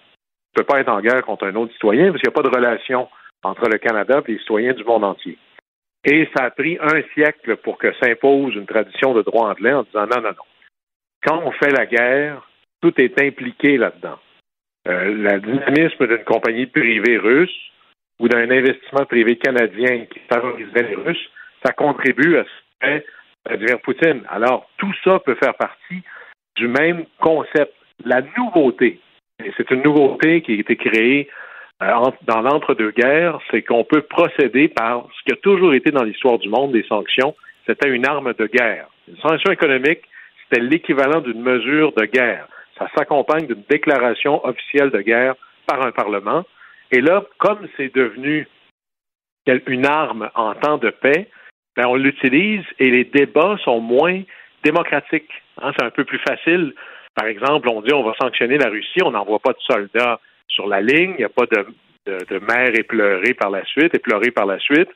ne peut pas être en guerre contre un autre citoyen parce qu'il n'y a pas de relation entre le Canada et les citoyens du monde entier. Et ça a pris un siècle pour que s'impose une tradition de droit anglais en disant non, non, non. Quand on fait la guerre, tout est impliqué là-dedans. Euh, le dynamisme d'une compagnie privée russe ou d'un investissement privé canadien qui favoriserait les Russes, ça contribue à ce que fait Poutine. Alors, tout ça peut faire partie du même concept. La nouveauté, c'est une nouveauté qui a été créée euh, dans l'entre-deux-guerres, c'est qu'on peut procéder par ce qui a toujours été dans l'histoire du monde des sanctions, c'était une arme de guerre. Une sanction économique, c'était l'équivalent d'une mesure de guerre. Ça s'accompagne d'une déclaration officielle de guerre par un Parlement. Et là, comme c'est devenu une arme en temps de paix, ben on l'utilise et les débats sont moins démocratiques. Hein. c'est un peu plus facile. Par exemple, on dit on va sanctionner la Russie, on n'envoie pas de soldats sur la ligne, il n'y a pas de, de, de mère éplorée par la suite, éplorée par la suite.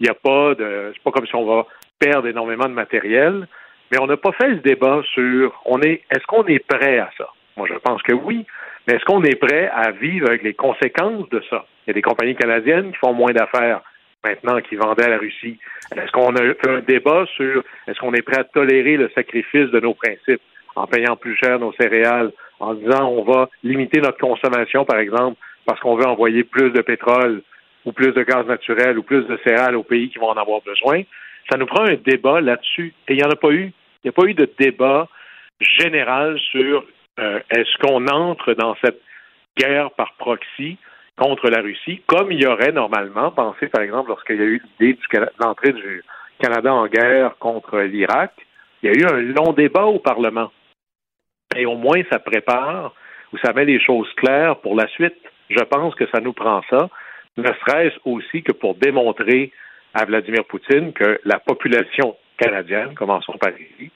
Il n'y a pas de. C'est pas comme si on va perdre énormément de matériel. Mais on n'a pas fait le débat sur on est est-ce qu'on est prêt à ça? Moi, je pense que oui. Mais est-ce qu'on est prêt à vivre avec les conséquences de ça? Il y a des compagnies canadiennes qui font moins d'affaires maintenant qui vendaient à la Russie. Est-ce qu'on a fait un débat sur est-ce qu'on est prêt à tolérer le sacrifice de nos principes en payant plus cher nos céréales, en disant on va limiter notre consommation, par exemple, parce qu'on veut envoyer plus de pétrole ou plus de gaz naturel ou plus de céréales aux pays qui vont en avoir besoin? Ça nous prend un débat là-dessus. Et il n'y en a pas eu. Il n'y a pas eu de débat général sur euh, est-ce qu'on entre dans cette guerre par proxy contre la Russie, comme il y aurait normalement, pensé par exemple lorsqu'il y a eu l'idée de l'entrée du Canada en guerre contre l'Irak, il y a eu un long débat au Parlement. Et au moins, ça prépare ou ça met les choses claires pour la suite. Je pense que ça nous prend ça, ne serait-ce aussi que pour démontrer à Vladimir Poutine que la population canadienne, commençons par ici,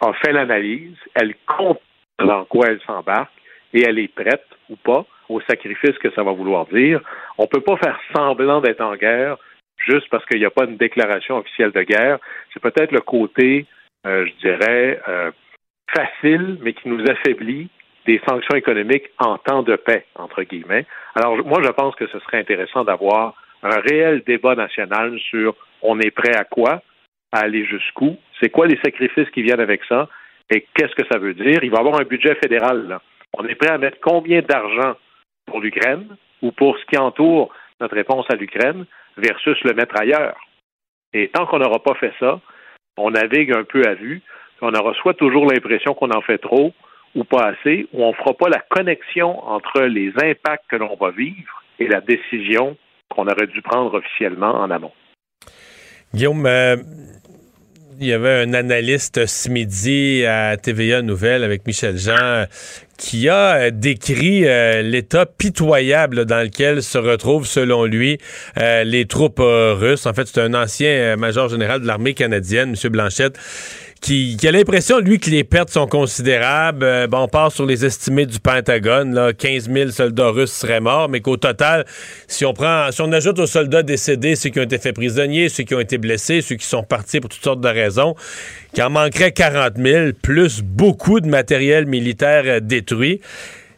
a fait l'analyse, elle compte dans quoi elle s'embarque et elle est prête ou pas au sacrifice que ça va vouloir dire. On ne peut pas faire semblant d'être en guerre juste parce qu'il n'y a pas une déclaration officielle de guerre. C'est peut-être le côté, euh, je dirais, euh, facile, mais qui nous affaiblit des sanctions économiques en temps de paix, entre guillemets. Alors, moi, je pense que ce serait intéressant d'avoir un réel débat national sur on est prêt à quoi, à aller jusqu'où, c'est quoi les sacrifices qui viennent avec ça, et qu'est-ce que ça veut dire? Il va y avoir un budget fédéral. On est prêt à mettre combien d'argent pour l'Ukraine ou pour ce qui entoure notre réponse à l'Ukraine versus le mettre ailleurs? Et tant qu'on n'aura pas fait ça, on navigue un peu à vue, on aura soit toujours l'impression qu'on en fait trop ou pas assez, ou on ne fera pas la connexion entre les impacts que l'on va vivre et la décision qu'on aurait dû prendre officiellement en amont. Guillaume, euh, il y avait un analyste ce midi à TVA Nouvelle avec Michel Jean qui a euh, décrit euh, l'état pitoyable dans lequel se retrouvent, selon lui, les troupes russes. En fait, c'est un ancien major général de l'armée canadienne, M. Blanchette, qui, a l'impression, lui, que les pertes sont considérables. Euh, bon, on part sur les estimés du Pentagone, là, 15 000 soldats russes seraient morts, mais qu'au total, si on prend, si on ajoute aux soldats décédés ceux qui ont été faits prisonniers, ceux qui ont été blessés, ceux qui sont partis pour toutes sortes de raisons, qu'il en manquerait 40 000, plus beaucoup de matériel militaire euh, détruit.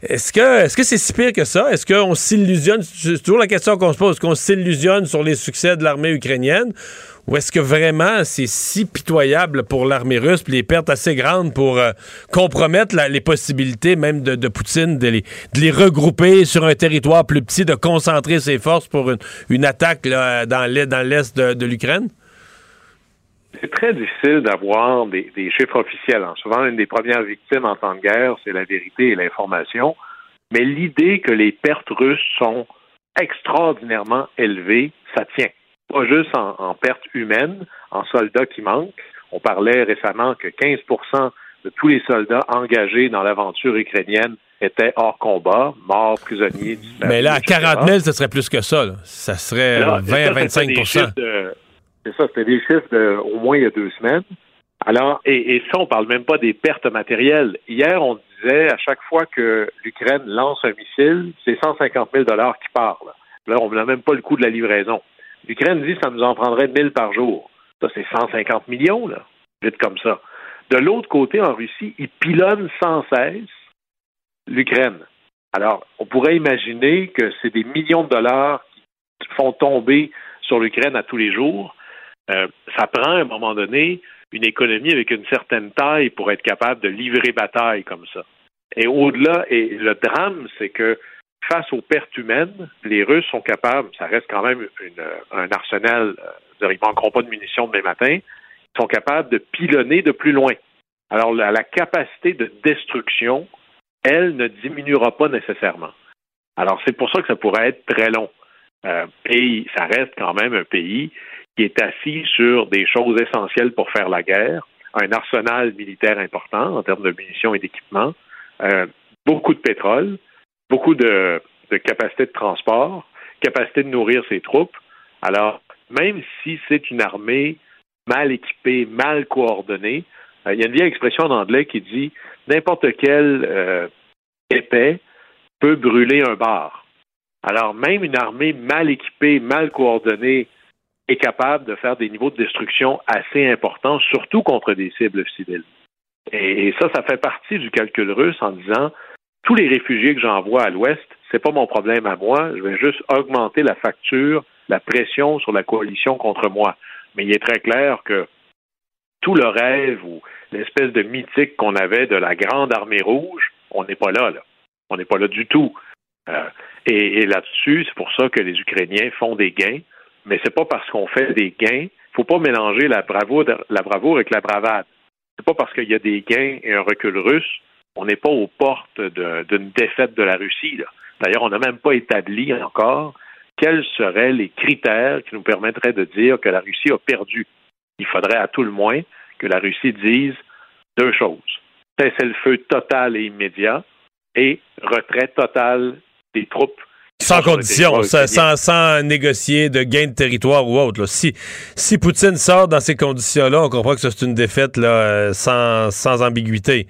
Est-ce que est-ce que c'est si pire que ça? Est-ce qu'on s'illusionne? C'est toujours la question qu'on se pose. Est-ce qu'on s'illusionne sur les succès de l'armée ukrainienne? Ou est-ce que vraiment c'est si pitoyable pour l'armée russe, puis les pertes assez grandes pour euh, compromettre les possibilités même de, Poutine de les, regrouper sur un territoire plus petit, de concentrer ses forces pour une, attaque dans l'est de, l'Ukraine? C'est très difficile d'avoir des, chiffres officiels. Hein. Souvent, une des premières victimes en temps de guerre, c'est la vérité et l'information. Mais l'idée que les pertes russes sont extraordinairement élevées, ça tient pas juste en, pertes humaines, en soldats qui manquent. On parlait récemment que 15% de tous les soldats engagés dans l'aventure ukrainienne étaient hors combat, morts, prisonniers, Mais là, à 40 000, ce serait plus que ça. Ça serait 20 à 25% C'est ça, c'était des chiffres de, au moins il y a deux semaines. Alors, et, et ça, on parle même pas des pertes matérielles. Hier, on disait à chaque fois que l'Ukraine lance un missile, c'est 150 000 qui partent. Là, on n'a même pas le coût de la livraison. L'Ukraine dit que ça nous en prendrait 1000 par jour. Ça, c'est 150 millions, là, vite comme ça. De l'autre côté, en Russie, ils pilonnent sans cesse l'Ukraine. Alors, on pourrait imaginer que c'est des millions de dollars qui font tomber sur l'Ukraine à tous les jours. Euh, ça prend, à un moment donné, une économie avec une certaine taille pour être capable de livrer bataille comme ça. Et au-delà, et le drame, c'est que face aux pertes humaines, les Russes sont capables, ça reste quand même un arsenal, euh, ils ne manqueront pas de munitions demain matin, ils sont capables de pilonner de plus loin. Alors, la, capacité de destruction, elle ne diminuera pas nécessairement. Alors, c'est pour ça que ça pourrait être très long. Euh, et ça reste quand même un pays qui est assis sur des choses essentielles pour faire la guerre, un arsenal militaire important en termes de munitions et d'équipements, euh, beaucoup de pétrole, beaucoup de, de capacité de transport, capacité de nourrir ses troupes. Alors, même si c'est une armée mal équipée, mal coordonnée, euh, il y a une vieille expression en anglais qui dit n'importe quel euh, épais peut brûler un bar. Alors, même une armée mal équipée, mal coordonnée, est capable de faire des niveaux de destruction assez importants, surtout contre des cibles civiles. Et, ça, ça fait partie du calcul russe en disant tous les réfugiés que j'envoie à l'Ouest, c'est pas mon problème à moi, je vais juste augmenter la facture, la pression sur la coalition contre moi. Mais il est très clair que tout le rêve ou l'espèce de mythique qu'on avait de la grande armée rouge, on n'est pas là, là. On n'est pas là du tout. Euh, et, et là-dessus, c'est pour ça que les Ukrainiens font des gains mais c'est pas parce qu'on fait des gains. faut pas mélanger la bravoure, la bravoure avec la bravade. C'est pas parce qu'il y a des gains et un recul russe, on n'est pas aux portes d'une défaite de la Russie. D'ailleurs, on n'a même pas établi encore quels seraient les critères qui nous permettraient de dire que la Russie a perdu. Il faudrait à tout le moins que la Russie dise deux choses. Cessez le feu total et immédiat et retrait total des troupes sans condition, sans, négocier de gain de territoire ou autre. Si, si Poutine sort dans ces conditions-là, on comprend que c'est une défaite là, euh, sans, ambiguïté.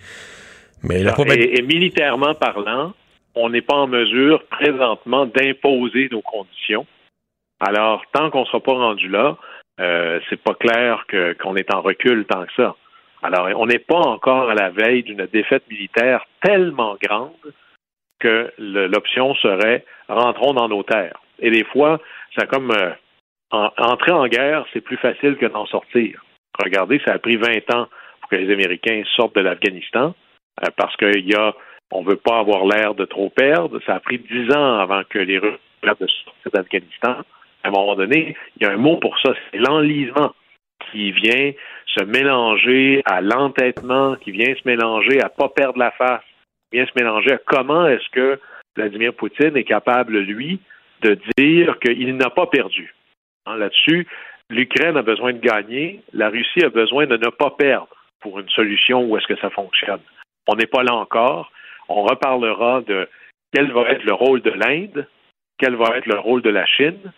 Mais et, militairement parlant, on n'est pas en mesure présentement d'imposer nos conditions. Alors, tant qu'on ne sera pas rendu là, euh, c'est pas clair qu'on est en recul tant que ça. Alors, on n'est pas encore à la veille d'une défaite militaire tellement grande que l'option serait rentrons dans nos terres. Et des fois, ça comme euh, entrer en guerre, c'est plus facile que d'en sortir. Regardez, ça a pris 20 ans pour que les Américains sortent de l'Afghanistan parce qu'il y a, on veut pas avoir l'air de trop perdre. Ça a pris 10 ans avant que les Russes de sortir d'Afghanistan. À un moment donné, il y a un mot pour ça, c'est l'enlisement qui vient se mélanger à l'entêtement, qui vient se mélanger à pas perdre la face, qui vient se mélanger à comment est-ce que Vladimir Poutine est capable, lui, de dire qu'il n'a pas perdu. Hein, là-dessus, l'Ukraine a besoin de gagner, la Russie a besoin de ne pas perdre pour une solution où est-ce que ça fonctionne. On n'est pas là encore. On reparlera de quel va être le rôle de l'Inde, quel va être le rôle de la Chine,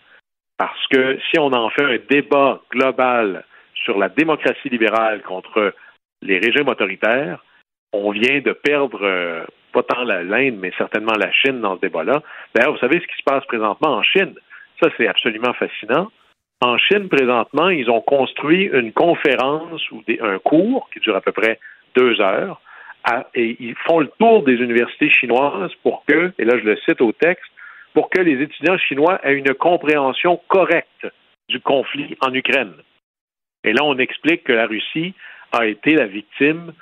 parce que si on en fait un débat global sur la démocratie libérale contre les régimes autoritaires, on vient de perdre euh, pas tant l'Inde, mais certainement la Chine dans ce débat-là. D'ailleurs, vous savez ce qui se passe présentement en Chine? Ça, c'est absolument fascinant. En Chine, présentement, ils ont construit une conférence ou un cours qui dure à peu près deux heures. Et ils font le tour des universités chinoises pour que, et là je le cite au texte, pour que les étudiants chinois aient une compréhension correcte du conflit en Ukraine. Et là, on explique que la Russie a été la victime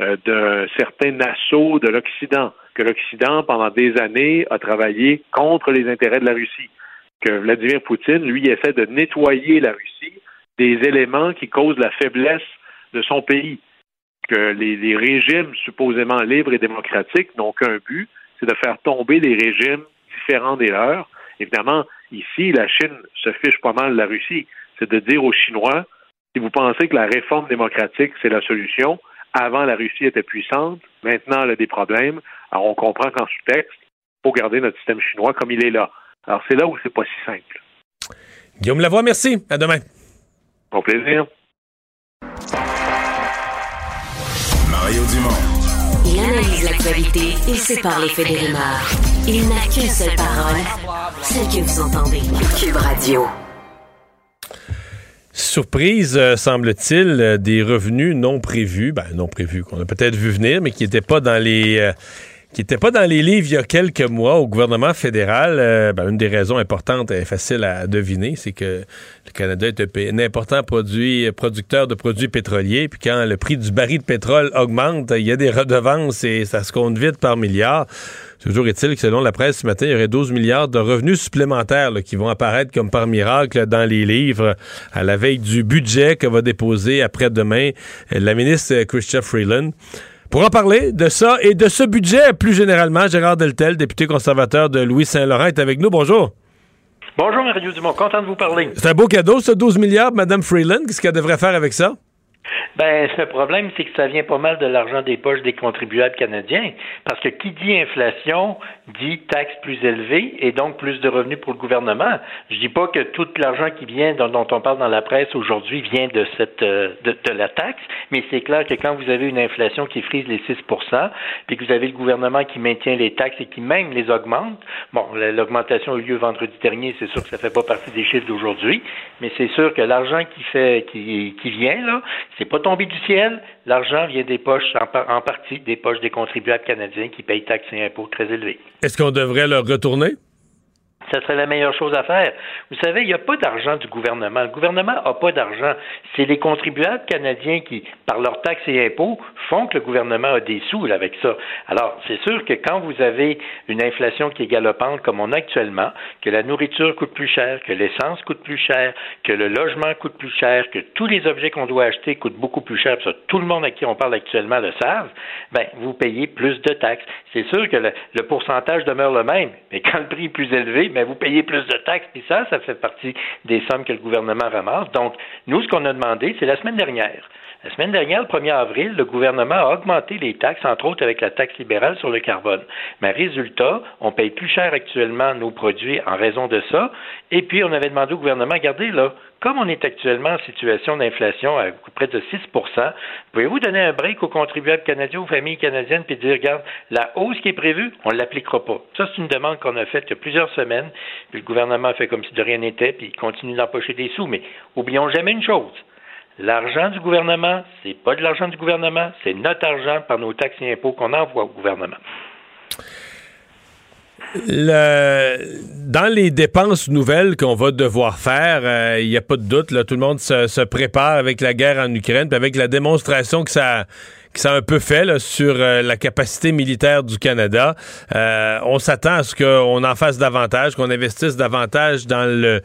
euh, d'un certain assaut de l'Occident, que l'Occident, pendant des années, a travaillé contre les intérêts de la Russie, que Vladimir Poutine, lui, essaie de nettoyer la Russie des éléments qui causent la faiblesse de son pays, que les, régimes supposément libres et démocratiques n'ont qu'un but, c'est de faire tomber les régimes différents des leurs. Évidemment, ici, la Chine se fiche pas mal de la Russie. C'est de dire aux Chinois, si vous pensez que la réforme démocratique, c'est la solution, avant, la Russie était puissante. Maintenant, elle a des problèmes. Alors, on comprend qu'en sous-texte, il faut garder notre système chinois comme il est là. Alors, c'est là où c'est pas si simple. Guillaume Lavoie, merci. À demain. Au plaisir. Dumont. Il analyse l'actualité et sépare les faits des rumeurs. Il n'a qu'une seule parole, celle que vous entendez. Cube Radio. Surprise, euh, semble-t-il, euh, des revenus non prévus, ben non prévus, qu'on a peut-être vu venir, mais qui n'étaient pas dans les euh, qui n'était pas dans les livres il y a quelques mois au gouvernement fédéral. Ben, une des raisons importantes et faciles à deviner, c'est que le Canada est un, important produit, producteur de produits pétroliers. Puis quand le prix du baril de pétrole augmente, il y a des redevances et ça se compte vite par milliards. Toujours est-il que selon la presse ce matin, il y aurait 12 milliards de revenus supplémentaires qui vont apparaître comme par miracle dans les livres à la veille du budget que va déposer après-demain la ministre Christian Freeland. Pour en parler de ça et de ce budget plus généralement, Gérard Deltel, député conservateur de Louis-Saint-Laurent, est avec nous. Bonjour. Bonjour, Mario Dumont. Content de vous parler. C'est un beau cadeau, ce 12 milliards, Mme Freeland. Qu'est-ce qu'elle devrait faire avec ça? Ben, le problème, c'est que ça vient pas mal de l'argent des poches des contribuables canadiens. Parce que qui dit inflation dit taxes plus élevées et donc plus de revenus pour le gouvernement. Je dis pas que tout l'argent qui vient, dont, on parle dans la presse aujourd'hui, vient de cette euh, de, la taxe, mais c'est clair que quand vous avez une inflation qui frise les 6% puis que vous avez le gouvernement qui maintient les taxes et qui même les augmente, bon, l'augmentation a eu lieu vendredi dernier, c'est sûr que ça fait pas partie des chiffres d'aujourd'hui, mais c'est sûr que l'argent qui fait qui, qui vient là, c'est pas tombé du ciel. L'argent vient des poches, en, partie, des poches des contribuables canadiens qui payent taxes et impôts très élevés. Est-ce qu'on devrait leur retourner? Ça serait la meilleure chose à faire. Vous savez, il n'y a pas d'argent du gouvernement. Le gouvernement n'a pas d'argent. C'est les contribuables canadiens qui, par leurs taxes et impôts, font que le gouvernement a des sous avec ça. Alors, c'est sûr que quand vous avez une inflation qui est galopante comme on a actuellement, que la nourriture coûte plus cher, que l'essence coûte plus cher, que le logement coûte plus cher, que tous les objets qu'on doit acheter coûtent beaucoup plus cher, ça, tout le monde à qui on parle actuellement le savent, ben, vous payez plus de taxes. C'est sûr que le, le pourcentage demeure le même, mais quand le prix est plus élevé, mais vous payez plus de taxes, puis ça, ça fait partie des sommes que le gouvernement ramasse. Donc, nous, ce qu'on a demandé, c'est la semaine dernière. La semaine dernière, le 1er avril, le gouvernement a augmenté les taxes, entre autres avec la taxe libérale sur le carbone. Mais résultat, on paye plus cher actuellement nos produits en raison de ça. Et puis, on avait demandé au gouvernement, regardez là, comme on est actuellement en situation d'inflation à près de 6% pouvez-vous donner un break aux contribuables canadiens, aux familles canadiennes, puis dire, regarde, la hausse qui est prévue, on ne l'appliquera pas. Ça, c'est une demande qu'on a faite il y a plusieurs semaines, puis le gouvernement a fait comme si de rien n'était, puis il continue d'empocher des sous. Mais oublions jamais une chose L'argent du gouvernement, c'est pas de l'argent du gouvernement, c'est notre argent par nos taxes et impôts qu'on envoie au gouvernement. dans les dépenses nouvelles qu'on va devoir faire, euh, il n'y a pas de doute, là, tout le monde se, se, prépare avec la guerre en Ukraine, puis avec la démonstration que ça, qui s'est un peu fait sur euh, la capacité militaire du Canada. Euh, on s'attend à ce qu'on en fasse davantage, qu'on investisse davantage dans le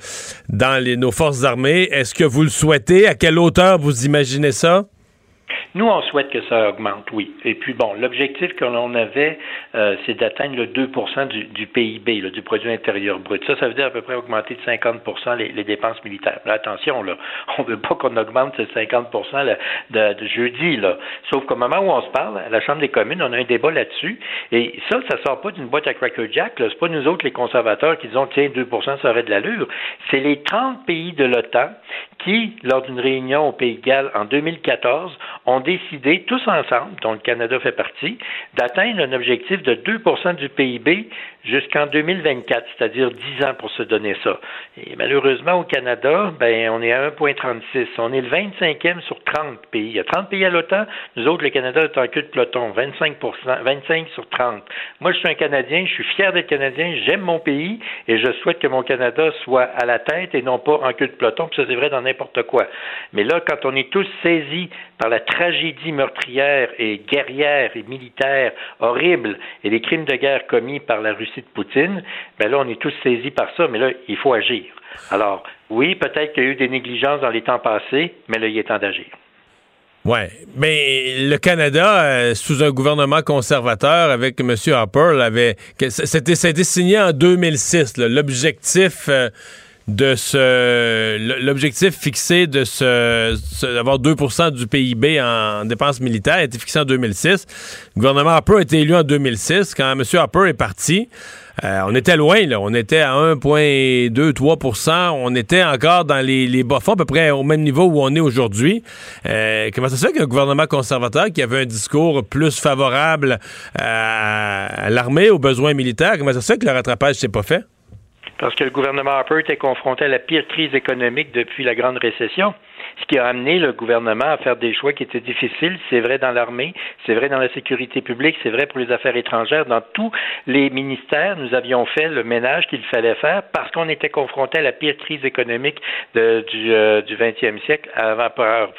dans les, nos forces armées. Est-ce que vous le souhaitez? À quelle hauteur vous imaginez ça? Nous, on souhaite que ça augmente, oui. Et puis, bon, l'objectif que l'on avait, euh, c'est d'atteindre le 2 du, du PIB, du produit intérieur brut. Ça, ça veut dire à peu près augmenter de 50 les, les dépenses militaires. Là, attention, là, on ne veut pas qu'on augmente ces 50 de, de, jeudi, là. Sauf qu'au moment où on se parle, à la Chambre des communes, on a un débat là-dessus. Et ça, ça sort pas d'une boîte à Cracker Jack. C'est pas nous autres, les conservateurs, qui disons, tiens, 2% ça aurait de l'allure. C'est les 30 pays de l'OTAN qui, lors d'une réunion au Pays de Galles en 2014, ont décidé, tous ensemble, dont le Canada fait partie, d'atteindre un objectif de 2% du PIB jusqu'en 2024, c'est-à-dire 10 ans pour se donner ça. Et malheureusement, au Canada, ben, on est à 1,36. On est le 25e sur 30 pays. Il y a 30 pays à l'OTAN. Nous autres, le Canada est en queue de peloton, 25 25 sur 30. Moi, je suis un Canadien, je suis fier d'être Canadien, j'aime mon pays et je souhaite que mon Canada soit à la tête et non pas en queue de peloton, puis ça c'est vrai dans n'importe quoi. Mais là, quand on est tous saisis par la tragédie meurtrière et guerrière et militaire horrible et les crimes de guerre commis par la Russie de Poutine, ben là, on est tous saisis par ça, mais là, il faut agir. Alors, oui, peut-être qu'il y a eu des négligences dans les temps passés, mais là, il est temps d'agir. Oui, mais le Canada, euh, sous un gouvernement conservateur avec M. Harper, avait c'était signé en 2006. L'objectif euh, de ce l'objectif fixé de ce d'avoir 2% du PIB en dépenses militaires a été fixé en 2006. Le gouvernement Harper a été élu en 2006. Quand M. Harper est parti, euh, on était loin, là. On était à 1,2-3% On était encore dans les, bas fonds, à peu près au même niveau où on est aujourd'hui. Euh, comment ça se fait qu'un gouvernement conservateur qui avait un discours plus favorable à, l'armée, aux besoins militaires, comment ça se fait que le rattrapage s'est pas fait? Parce que le gouvernement Harper était confronté à la pire crise économique depuis la grande récession ce qui a amené le gouvernement à faire des choix qui étaient difficiles. C'est vrai dans l'armée, c'est vrai dans la sécurité publique, c'est vrai pour les affaires étrangères. Dans tous les ministères, nous avions fait le ménage qu'il fallait faire parce qu'on était confronté à la pire crise économique du, euh, du 20e siècle avant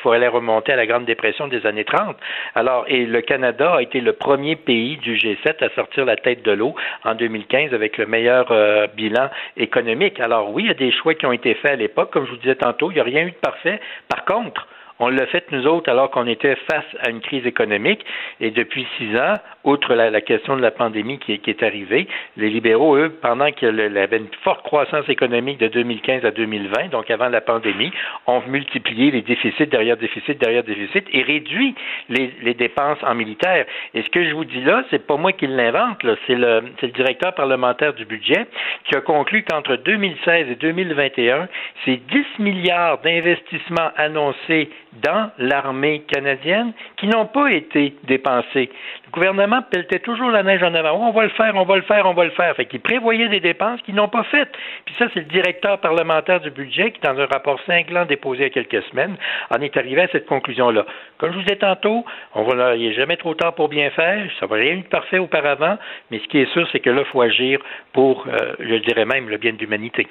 pour aller remonter à la Grande Dépression des années 30. Alors, et le Canada a été le premier pays du G7 à sortir la tête de l'eau en 2015 avec le meilleur euh, bilan économique. Alors oui, il y a des choix qui ont été faits à l'époque. Comme je vous disais tantôt, il n'y a rien eu de parfait. Par contre, On l'a fait, nous autres, alors qu'on était face à une crise économique. Et depuis six ans, outre la, question de la pandémie qui, est arrivée, les libéraux, eux, pendant qu'il y avait une forte croissance économique de 2015 à 2020, donc avant la pandémie, ont multiplié les déficits derrière déficits derrière déficits et réduit les, les dépenses en militaire. Et ce que je vous dis là, c'est pas moi qui l'invente, c'est le, le directeur parlementaire du budget qui a conclu qu'entre 2016 et 2021, c'est 10 milliards d'investissements annoncés dans l'armée canadienne qui n'ont pas été dépensés. Le gouvernement pelletait toujours la neige en avant. on va le faire, on va le faire, on va le faire. Fait qu'il prévoyait des dépenses qu'ils n'ont pas faites. Puis ça, c'est le directeur parlementaire du budget qui, dans un rapport cinglant déposé il y a quelques semaines, en est arrivé à cette conclusion-là. Comme je vous disais tantôt, on va, il n'est jamais trop tard pour bien faire. Ça va rien eu de parfait auparavant, mais ce qui est sûr, c'est que là, il faut agir pour, euh, je dirais même, le bien de l'humanité.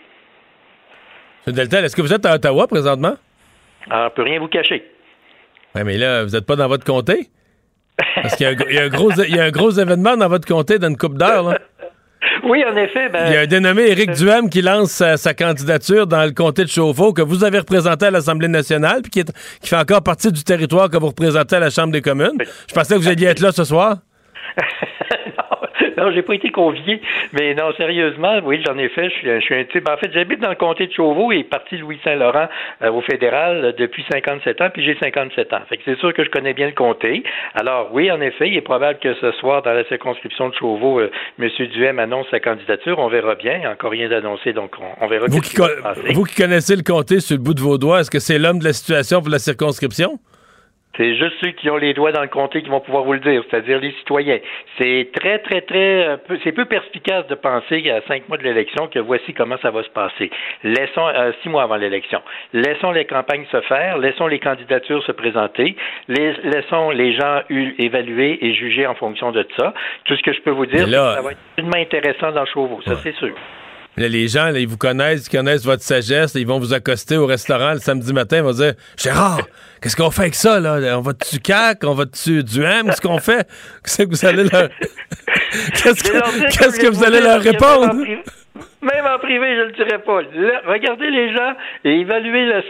M. Deltel, est-ce que vous êtes à Ottawa présentement? Alors, on ne peut rien vous cacher. Oui, mais là, vous n'êtes pas dans votre comté? Parce qu'il y, a un gros, il y a un gros événement dans votre comté dans une coupe d'heure. Oui, en effet. Ben, il y a un dénommé Éric Duham qui lance sa, candidature dans le comté de Chauffour que vous avez représenté à l'Assemblée nationale puis qui, qui fait encore partie du territoire que vous représentez à la Chambre des communes. Je pensais que vous alliez être là ce soir. non, j'ai pas été convié, mais non, sérieusement, oui, j'en ai fait. Je suis, un type. En fait, j'habite dans le comté de Chauveau et parti Louis-Saint-Laurent euh, au fédéral euh, depuis 57 ans, puis j'ai 57 ans. Fait que c'est sûr que je connais bien le comté. Alors, oui, en effet, il est probable que ce soir, dans la circonscription de Chauveau, euh, M. Duhem annonce sa candidature. On verra bien. Il n'y a encore rien d'annoncé, donc on, verra. Vous qui, vous qui connaissez le comté sur le bout de vos doigts, est-ce que c'est l'homme de la situation pour la circonscription? C'est juste ceux qui ont les doigts dans le comté qui vont pouvoir vous le dire, c'est-à-dire les citoyens. C'est très, très, très, euh, c'est peu perspicace de penser à cinq mois de l'élection que voici comment ça va se passer. Laissons, euh, six mois avant l'élection. Laissons les campagnes se faire, laissons les candidatures se présenter, laissons les gens évaluer et juger en fonction de ça. Tout ce que je peux vous dire, c'est que ça va être extrêmement intéressant dans Chauveau, ça c'est sûr les gens, ils vous connaissent, ils connaissent votre sagesse, ils vont vous accoster au restaurant le samedi matin, ils vont dire Gérard, qu'est-ce qu'on fait avec ça, là? On va-tu CAC? On va-tu du M? Qu'est-ce qu'on fait? Qu'est-ce que vous allez leur. qu'est-ce que vous allez leur répondre? Même en privé, je ne le dirais pas. regardez les gens et évaluez la,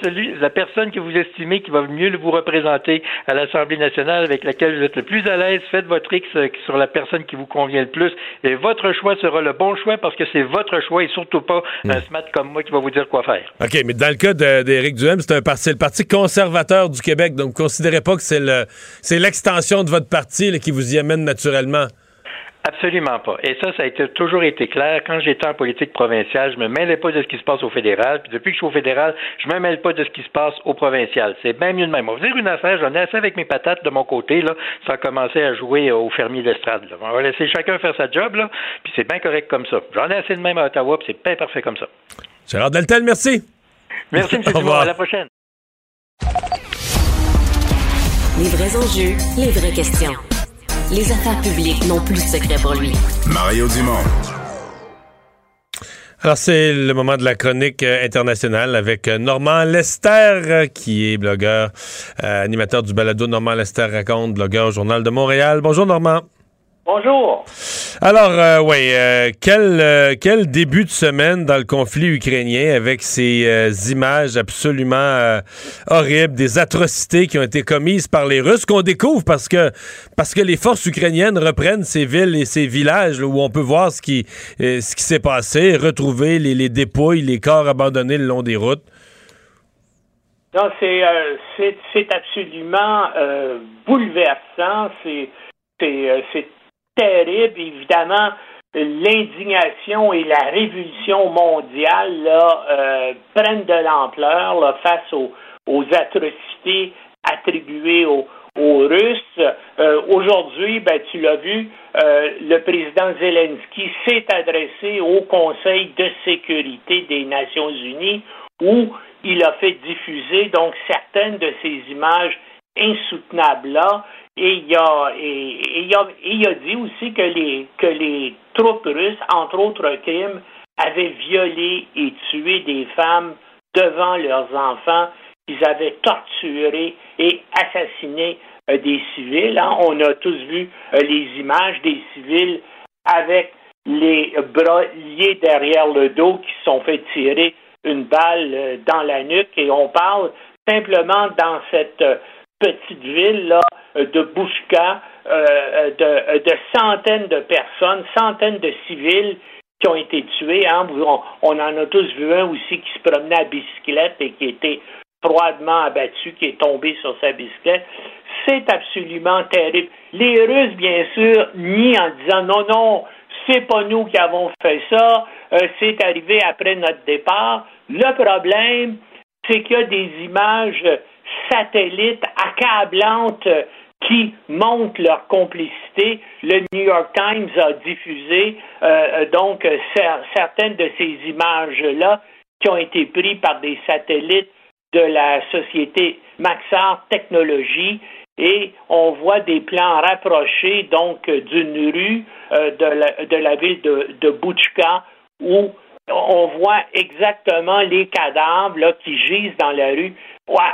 la personne que vous estimez qui va mieux vous représenter à l'Assemblée nationale, avec laquelle vous êtes le plus à l'aise. Faites votre X euh, sur la personne qui vous convient le plus. Et votre choix sera le bon choix parce que c'est votre choix et surtout pas un hmm. smart comme moi qui va vous dire quoi faire. OK, mais dans le cas d'Éric Duhem, c'est un parti, le Parti conservateur du Québec. Donc, vous ne considérez pas que c'est l'extension de votre parti qui vous y amène naturellement? Absolument pas. Et ça, ça a toujours été clair. Quand j'étais en politique provinciale, je me mêlais pas de ce qui se passe au fédéral. Puis depuis que je suis au fédéral, je me mêle pas de ce qui se passe au provincial. C'est bien mieux de même. On va vous dire une affaire, j'en ai assez avec mes patates de mon côté, là, sans commencer à jouer au fermier d'estrade. On va laisser chacun faire sa job, là, puis c'est bien correct comme ça. J'en ai assez de même à Ottawa, puis c'est bien parfait comme ça. Gérard Deltel, merci. Merci, M. Dumont. À la prochaine. Les vrais enjeux, les vraies questions. Les affaires publiques n'ont plus de secret pour lui. Mario Dumont. Alors, c'est le moment de la chronique euh, internationale avec euh, Normand Lester, euh, qui est blogueur, animateur du balado Normand Lester raconte, blogueur au Journal de Montréal. Bonjour, Normand. Bonjour. Alors, euh, oui, euh, quel, euh, quel début de semaine dans le conflit ukrainien avec ces images absolument horribles, des atrocités qui ont été commises par les Russes, qu'on découvre parce que, parce que les forces ukrainiennes reprennent ces villes et ces villages où on peut voir ce qui, ce qui s'est passé, retrouver les, les, dépouilles, les corps abandonnés le long des routes. Non, c'est absolument bouleversant. C'est terrible. Évidemment, l'indignation et la révolution mondiale euh, prennent de l'ampleur face aux, atrocités attribuées aux, Russes. Euh, aujourd'hui, ben, tu l'as vu, euh, le président Zelensky s'est adressé au Conseil de sécurité des Nations Unies où il a fait diffuser donc certaines de ces images insoutenables là et il a, et, a, il a dit aussi que les, que les troupes russes, entre autres crimes, avaient violé et tué des femmes devant leurs enfants, qu'ils avaient torturé et assassiné euh, des civils. Hein. On a tous vu euh, les images des civils avec les bras liés derrière le dos qui se sont fait tirer une balle euh, dans la nuque et on parle simplement dans cette petite ville là de Bouchka, de, centaines de personnes, centaines de civils qui ont été tués. Hein. On, en a tous vu un aussi qui se promenait à bicyclette et qui était froidement abattu, qui est tombé sur sa bicyclette. C'est absolument terrible. Les Russes, bien sûr, nient en disant non, non, c'est pas nous qui avons fait ça, euh, c'est arrivé après notre départ. Le problème, c'est qu'il y a des images satellites accablantes qui montrent leur complicité. Le New York Times a diffusé euh, donc certaines de ces images-là qui ont été prises par des satellites de la société Maxar Technologies et on voit des plans rapprochés donc d'une rue euh, de, la, de, la, ville de, de Bouchka où on voit exactement les cadavres là, qui gisent dans la rue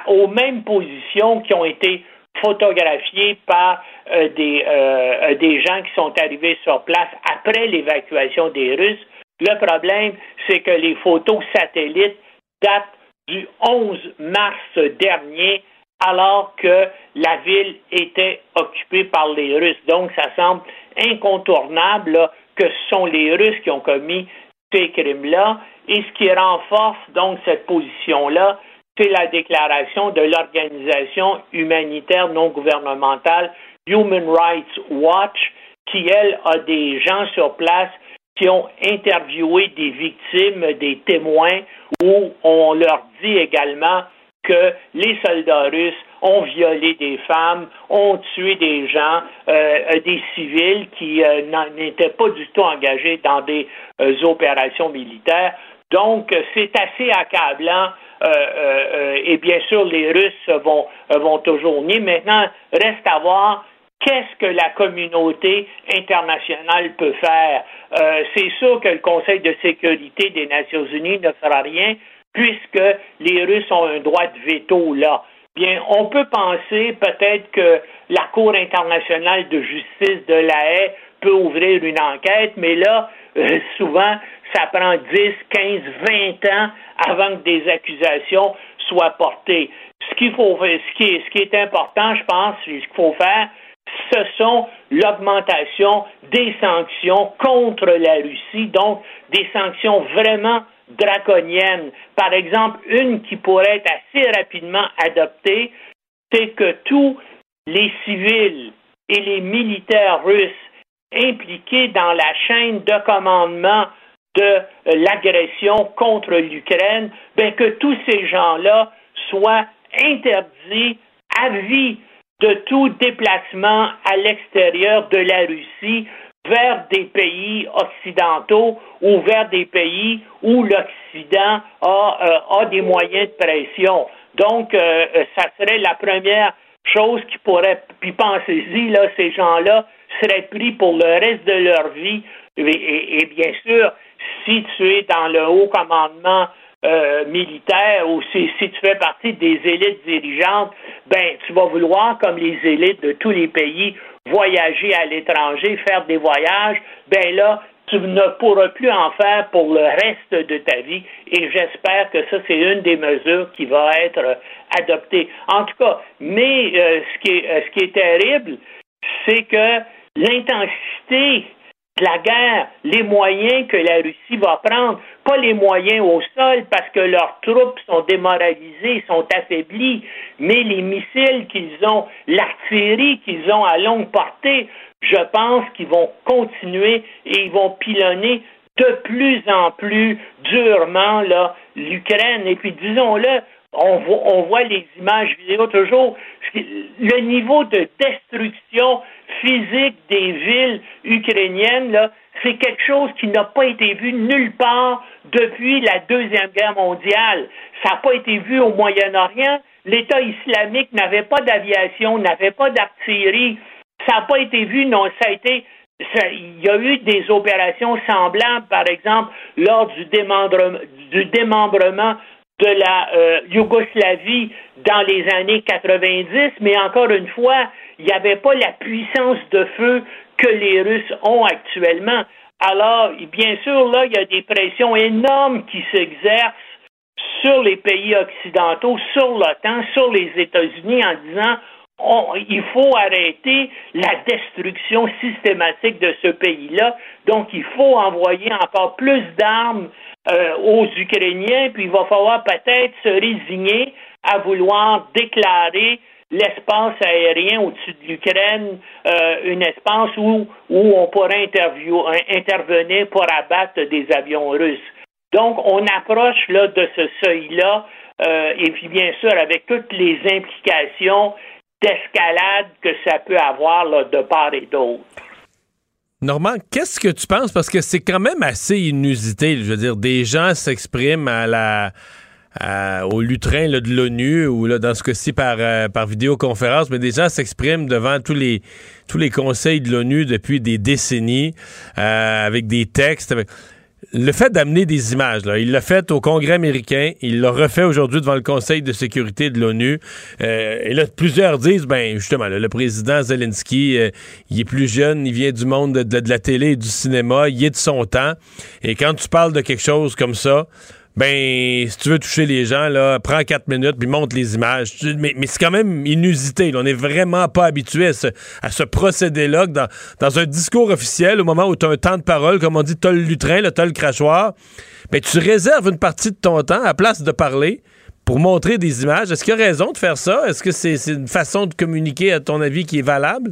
aux mêmes positions qui ont été photographiées par euh, des, euh, des gens qui sont arrivés sur place après l'évacuation des Russes. Le problème, c'est que les photos satellites datent du 11 mars dernier, alors que la ville était occupée par les Russes. Donc, ça semble incontournable que ce sont les Russes qui ont commis ces crimes-là. Et ce qui renforce donc cette position-là, c'est la déclaration de l'organisation humanitaire non gouvernementale Human Rights Watch, qui, elle, a des gens sur place qui ont interviewé des victimes, des témoins, où on leur dit également que les soldats russes ont violé des femmes, ont tué des gens, euh, des civils qui euh, n'étaient pas du tout engagés dans des euh, opérations militaires. Donc, c'est assez accablant. et bien sûr, les Russes vont, vont toujours nier. Maintenant, reste à voir qu'est-ce que la communauté internationale peut faire. Euh, c'est sûr que le Conseil de sécurité des Nations unies ne fera rien puisque les Russes ont un droit de veto là. Bien, on peut penser peut-être que la Cour internationale de justice de la haie peut ouvrir une enquête, mais là, euh, souvent, ça prend 10, 15, 20 ans avant que des accusations soient portées. Ce qu'il faut, ce qui qui est important, je pense, ce qu'il faut faire, ce sont l'augmentation des sanctions contre la Russie, donc des sanctions vraiment draconiennes. Par exemple, une qui pourrait être assez rapidement adoptée, c'est que tous les civils et les militaires russes impliqués dans la chaîne de commandement de l'agression contre l'Ukraine, ben que tous ces gens-là soient interdits à vie de tout déplacement à l'extérieur de la Russie vers des pays occidentaux ou vers des pays où l'Occident a, euh, a, des moyens de pression. Donc, euh, euh, ça serait la première chose qui pourrait, puis pensez-y, là, ces gens-là seraient pris pour le reste de leur vie. et bien sûr, si tu es dans le haut commandement euh, militaire ou si, tu fais partie des élites dirigeantes, ben tu vas vouloir, comme les élites de tous les pays, voyager à l'étranger, faire des voyages, ben là, tu ne pourras plus en faire pour le reste de ta vie et j'espère que ça, c'est une des mesures qui va être adoptée. En tout cas, mais euh, ce, qui est, ce qui est terrible, c'est que l'intensité la guerre, les moyens que la Russie va prendre, pas les moyens au sol parce que leurs troupes sont démoralisées, sont affaiblies, mais les missiles qu'ils ont, l'artillerie qu'ils ont à longue portée, je pense qu'ils vont continuer et ils vont pilonner de plus en plus durement l'Ukraine. Et puis disons-le, on voit, les images vidéo toujours, le niveau de destruction physique des villes ukrainiennes, là, c'est quelque chose qui n'a pas été vu nulle part depuis la Deuxième Guerre mondiale. Ça n'a pas été vu au Moyen-Orient. L'État islamique n'avait pas d'aviation, n'avait pas d'artillerie. Ça n'a pas été vu, non, ça a été il y a eu des opérations semblables, par exemple, lors du démembrement de la euh, Yougoslavie dans les années 90, mais encore une fois, il n'y avait pas la puissance de feu que les Russes ont actuellement. Alors, bien sûr, là, il y a des pressions énormes qui s'exercent sur les pays occidentaux, sur l'OTAN, sur les États-Unis en disant il faut arrêter la destruction systématique de ce pays-là. Donc, il faut envoyer encore plus d'armes euh, aux Ukrainiens, puis il va falloir peut-être se résigner à vouloir déclarer l'espace aérien au-dessus de l'Ukraine, euh, un espace où, on pourrait intervenir pour abattre des avions russes. Donc, on approche là de ce seuil-là, euh, et puis bien sûr avec toutes les implications d'escalade que ça peut avoir de part et d'autre. Normand, qu'est-ce que tu penses? Parce que c'est quand même assez inusité. Je veux dire, des gens s'expriment au lutrin de l'ONU ou dans ce cas-ci par, euh, par vidéoconférence, mais des gens s'expriment devant tous les, conseils de l'ONU depuis des décennies euh, avec des textes. Le fait d'amener des images, là, il l'a fait au Congrès américain, il l'a refait aujourd'hui devant le Conseil de sécurité de l'ONU. Euh, et là, plusieurs disent, ben justement, le président Zelensky, euh, il est plus jeune, il vient du monde de, de, la télé et du cinéma, il est de son temps. Et quand tu parles de quelque chose comme ça, ben, si tu veux toucher les gens, là, prends quatre minutes puis montre les images. Mais, c'est quand même inusité. On n'est vraiment pas habitué à ce, procédé-là. Dans, dans un discours officiel, au moment où tu as un temps de parole, comme on dit, tu as le lutrin, tu as le crachoir, ben, tu réserves une partie de ton temps à place de parler pour montrer des images. Est-ce qu'il y a raison de faire ça? Est-ce que c'est une façon de communiquer, à ton avis, qui est valable?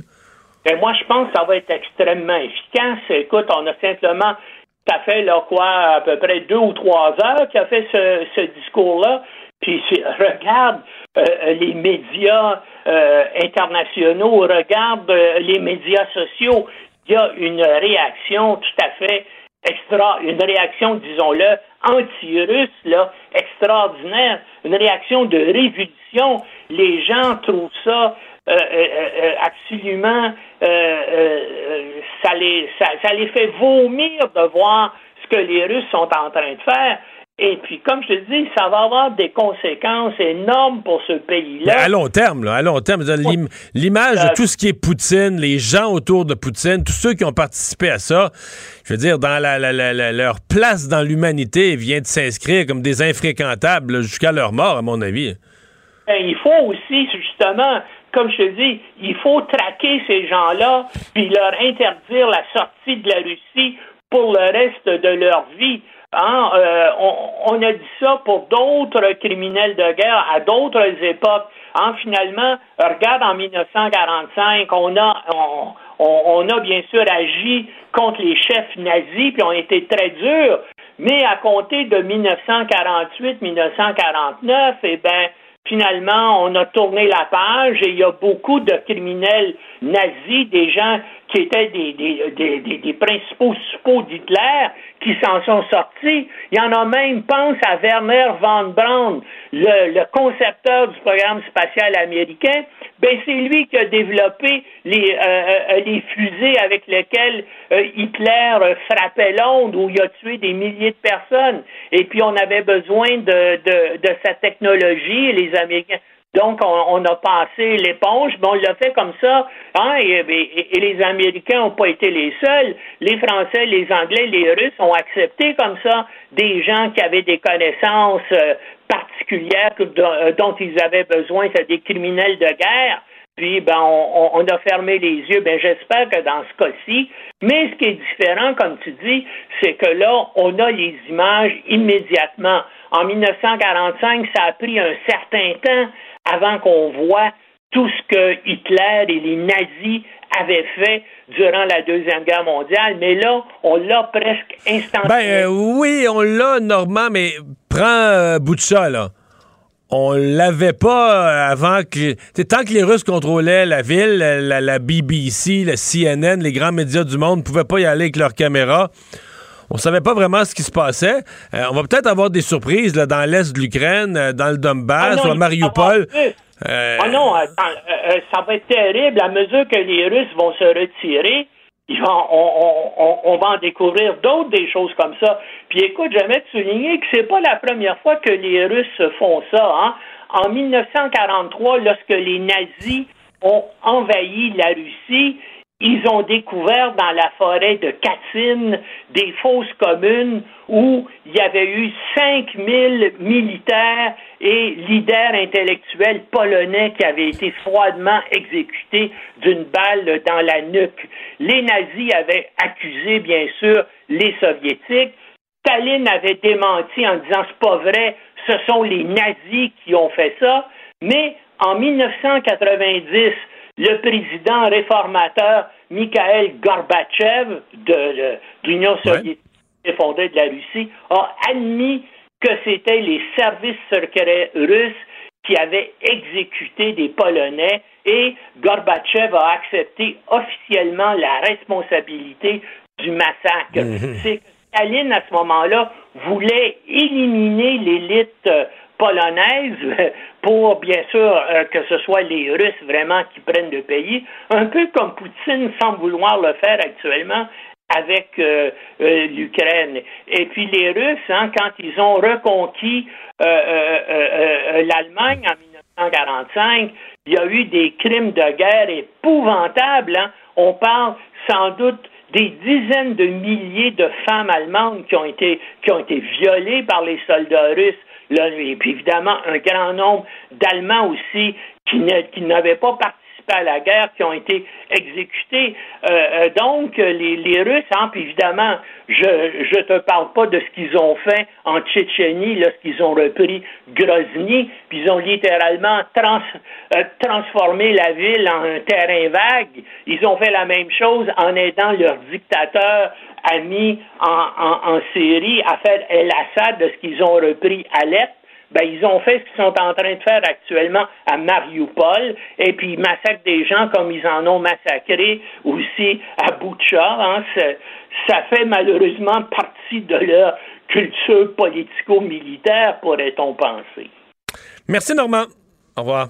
Ben moi, je pense que ça va être extrêmement efficace. Écoute, on a simplement ça fait là quoi à peu près deux ou trois heures qu'il a fait ce, ce discours-là. Puis regarde euh, les médias euh, internationaux, regarde euh, les médias sociaux. Il y a une réaction tout à fait extra, une réaction, disons-le, anti-russe, là, extraordinaire, une réaction de révulsion. Les gens trouvent ça euh, euh, euh, absolument, ça, les, ça, les fait vomir de voir ce que les Russes sont en train de faire. Et puis, comme je te dis, ça va avoir des conséquences énormes pour ce pays-là. À long terme, là, à long terme, l'image de tout ce qui est Poutine, les gens autour de Poutine, tous ceux qui ont participé à ça, je veux dire, dans la, leur place dans l'humanité vient de s'inscrire comme des infréquentables jusqu'à leur mort, à mon avis. Ben, il faut aussi, justement, comme je te dis, il faut traquer ces gens-là, puis leur interdire la sortie de la Russie pour le reste de leur vie. Hein? Euh, on, a dit ça pour d'autres criminels de guerre à d'autres époques. Hein? Finalement, regarde en 1945, on a, on, a bien sûr agi contre les chefs nazis, puis on été très durs. Mais à compter de 1948-1949, eh ben, finalement, on a tourné la page et il y a beaucoup de criminels nazis, des gens qui étaient des, des, des, des, principaux suppôts d'Hitler, qui s'en sont sortis. Il y en a même, pense à Werner von Braun, le, le concepteur du programme spatial américain. Ben, c'est lui qui a développé les, euh, euh, les fusées avec lesquelles euh, Hitler frappait Londres, où il a tué des milliers de personnes. Et puis, on avait besoin de, de, de sa technologie, les Américains donc, on, a passé l'éponge, mais on l'a fait comme ça. Hein, et, les Américains n'ont pas été les seuls. Les Français, les Anglais, les Russes ont accepté comme ça des gens qui avaient des connaissances euh, particulières euh, dont, ils avaient besoin, c'est des criminels de guerre. Puis, ben, on, a fermé les yeux. Ben, j'espère que dans ce cas-ci. Mais ce qui est différent, comme tu dis, c'est que là, on a les images immédiatement. En 1945, ça a pris un certain temps avant qu'on voit tout ce que Hitler et les nazis avaient fait durant la Deuxième Guerre mondiale, mais là, on l'a presque instantanément. Ben euh, oui, on l'a, Normand, mais prends euh, Boucha, là. On l'avait pas euh, avant que... Tant que les Russes contrôlaient la ville, la, BBC, la CNN, les grands médias du monde ne pouvaient pas y aller avec leurs caméras on savait pas vraiment ce qui se passait. Euh, on va peut-être avoir des surprises là, dans l'est de l'Ukraine, euh, dans le Donbass ah ou à Mariupol. Euh... Ah non, ça va être terrible. À mesure que les Russes vont se retirer, on, va en découvrir d'autres des choses comme ça. Puis écoute, j'aimerais te souligner que c'est pas la première fois que les Russes font ça. Hein. En 1943, lorsque les nazis ont envahi la Russie, ils ont découvert dans la forêt de Katyn des fosses communes où il y avait eu 5000 militaires et leaders intellectuels polonais qui avaient été froidement exécutés d'une balle dans la nuque. Les nazis avaient accusé, bien sûr, les soviétiques. Staline avait démenti en disant c'est pas vrai, ce sont les nazis qui ont fait ça. Mais en 1990, le président réformateur Mikhail Gorbatchev de, l'Union soviétique fondée de la Russie a admis que c'était les services secrets russes qui avaient exécuté des Polonais et Gorbatchev a accepté officiellement la responsabilité du massacre. Mhm. C'est que Staline, à ce moment-là, voulait éliminer l'élite polonaise pour, bien sûr, euh, que ce soit les Russes vraiment qui prennent le pays, un peu comme Poutine semble vouloir le faire actuellement avec euh, euh, l'Ukraine. Et puis les Russes, hein, quand ils ont reconquis l'Allemagne en 1945, il y a eu des crimes de guerre épouvantables. Hein. On parle sans doute des dizaines de milliers de femmes allemandes qui ont été, qui ont été violées par les soldats russes et puis évidemment, un grand nombre d'Allemands aussi qui, n'avaient pas participé à la guerre qui ont été exécutés. Euh, euh, donc, les, Russes, hein, puis évidemment, je ne te parle pas de ce qu'ils ont fait en Tchétchénie lorsqu'ils ont repris Grozny, puis ils ont littéralement euh, transformé la ville en un terrain vague. Ils ont fait la même chose en aidant leur dictateur a mis en, en, série à faire El Assad de ce qu'ils ont repris à l'Est. Ben, ils ont fait ce qu'ils sont en train de faire actuellement à Mariupol, et puis ils massacrent des gens comme ils en ont massacré aussi à Boucha. Hein. Ça fait malheureusement partie de leur culture politico-militaire, pourrait-on penser. Merci, Normand. Au revoir.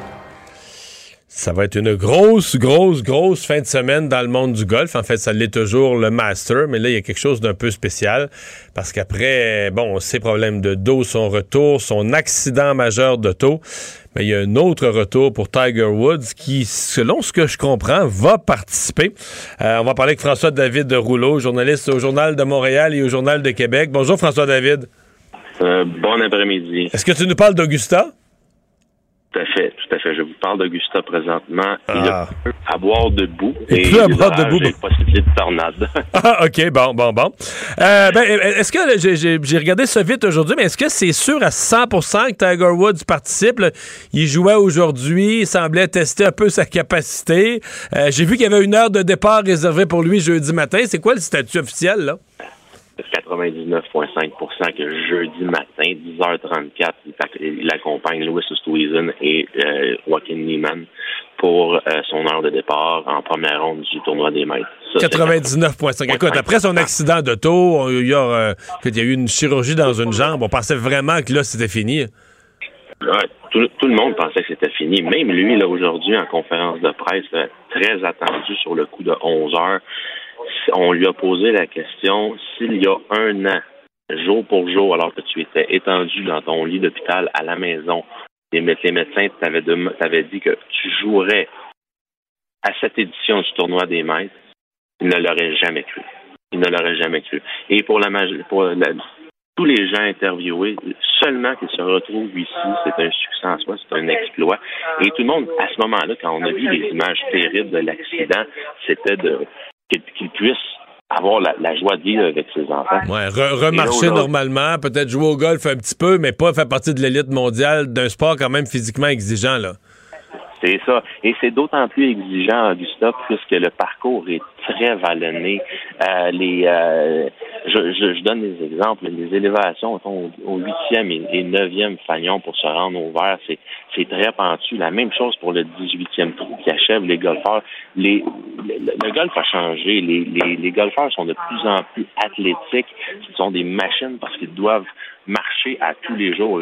Ça va être une grosse, grosse, grosse fin de semaine dans le monde du golf. En fait, ça l'est toujours le Master, mais là, il y a quelque chose d'un peu spécial parce qu'après, bon, ses problèmes de dos, son retour, son accident majeur d'auto, mais il y a un autre retour pour Tiger Woods qui, selon ce que je comprends, va participer. Euh, on va parler avec François-David Rouleau, journaliste au Journal de Montréal et au Journal de Québec. Bonjour François-David. Euh, bon après-midi. Est-ce que tu nous parles d'Augusta? Tout à fait, tout à fait. Je vous parle d'Augusta présentement. Il y a peu à boire debout. Et plus à boire debout. Possibilité de tornade. Ah, OK, bon, bon, bon. Euh, ben, est-ce que, j'ai regardé ça vite aujourd'hui, mais est-ce que c'est sûr à 100% que Tiger Woods participe? Il jouait aujourd'hui, il semblait tester un peu sa capacité. Euh, j'ai vu qu'il y avait une heure de départ réservée pour lui jeudi matin. C'est quoi le statut officiel, là? 99,5% que jeudi matin, 10h34, il, accompagne Louis Oosthuizen et euh, Joaquin Neiman pour euh, son heure de départ en première ronde du tournoi des maîtres. 99,5. Écoute, après son accident d'auto, il y a, euh, il y a eu une chirurgie dans une jambe. On pensait vraiment que là, c'était fini. tout, tout, le monde pensait que c'était fini. Même lui, là, aujourd'hui, en conférence de presse, très attendu sur le coup de 11 heures on lui a posé la question s'il y a un an, jour pour jour, alors que tu étais étendu dans ton lit d'hôpital à la maison, les, médecins t'avaient dit que tu jouerais à cette édition du tournoi des maîtres, il ne l'aurait jamais cru. Il ne l'aurait jamais cru. Et pour la, pour tous les gens interviewés, seulement qu'ils se retrouvent ici, c'est un succès en soi, c'est un exploit. Et tout le monde, à ce moment-là, quand on a vu les images terribles de l'accident, c'était de qu'il puisse avoir la, joie de vivre avec ses enfants. Ouais, remarcher normalement, peut-être jouer au golf un petit peu, mais pas faire partie de l'élite mondiale d'un sport quand même physiquement exigeant, là. C'est ça. Et c'est d'autant plus exigeant, Gustave, puisque le parcours est très vallonné. Euh, les, euh, je, donne des exemples. Les élévations au huitième et neuvième fanion pour se rendre au vert, c'est, c'est très pentu. La même chose pour le 18e trou qui achève les golfeurs. Les, le, golf a changé. Les, les, les golfeurs sont de plus en plus athlétiques. Ce sont des machines parce qu'ils doivent marcher à tous les jours,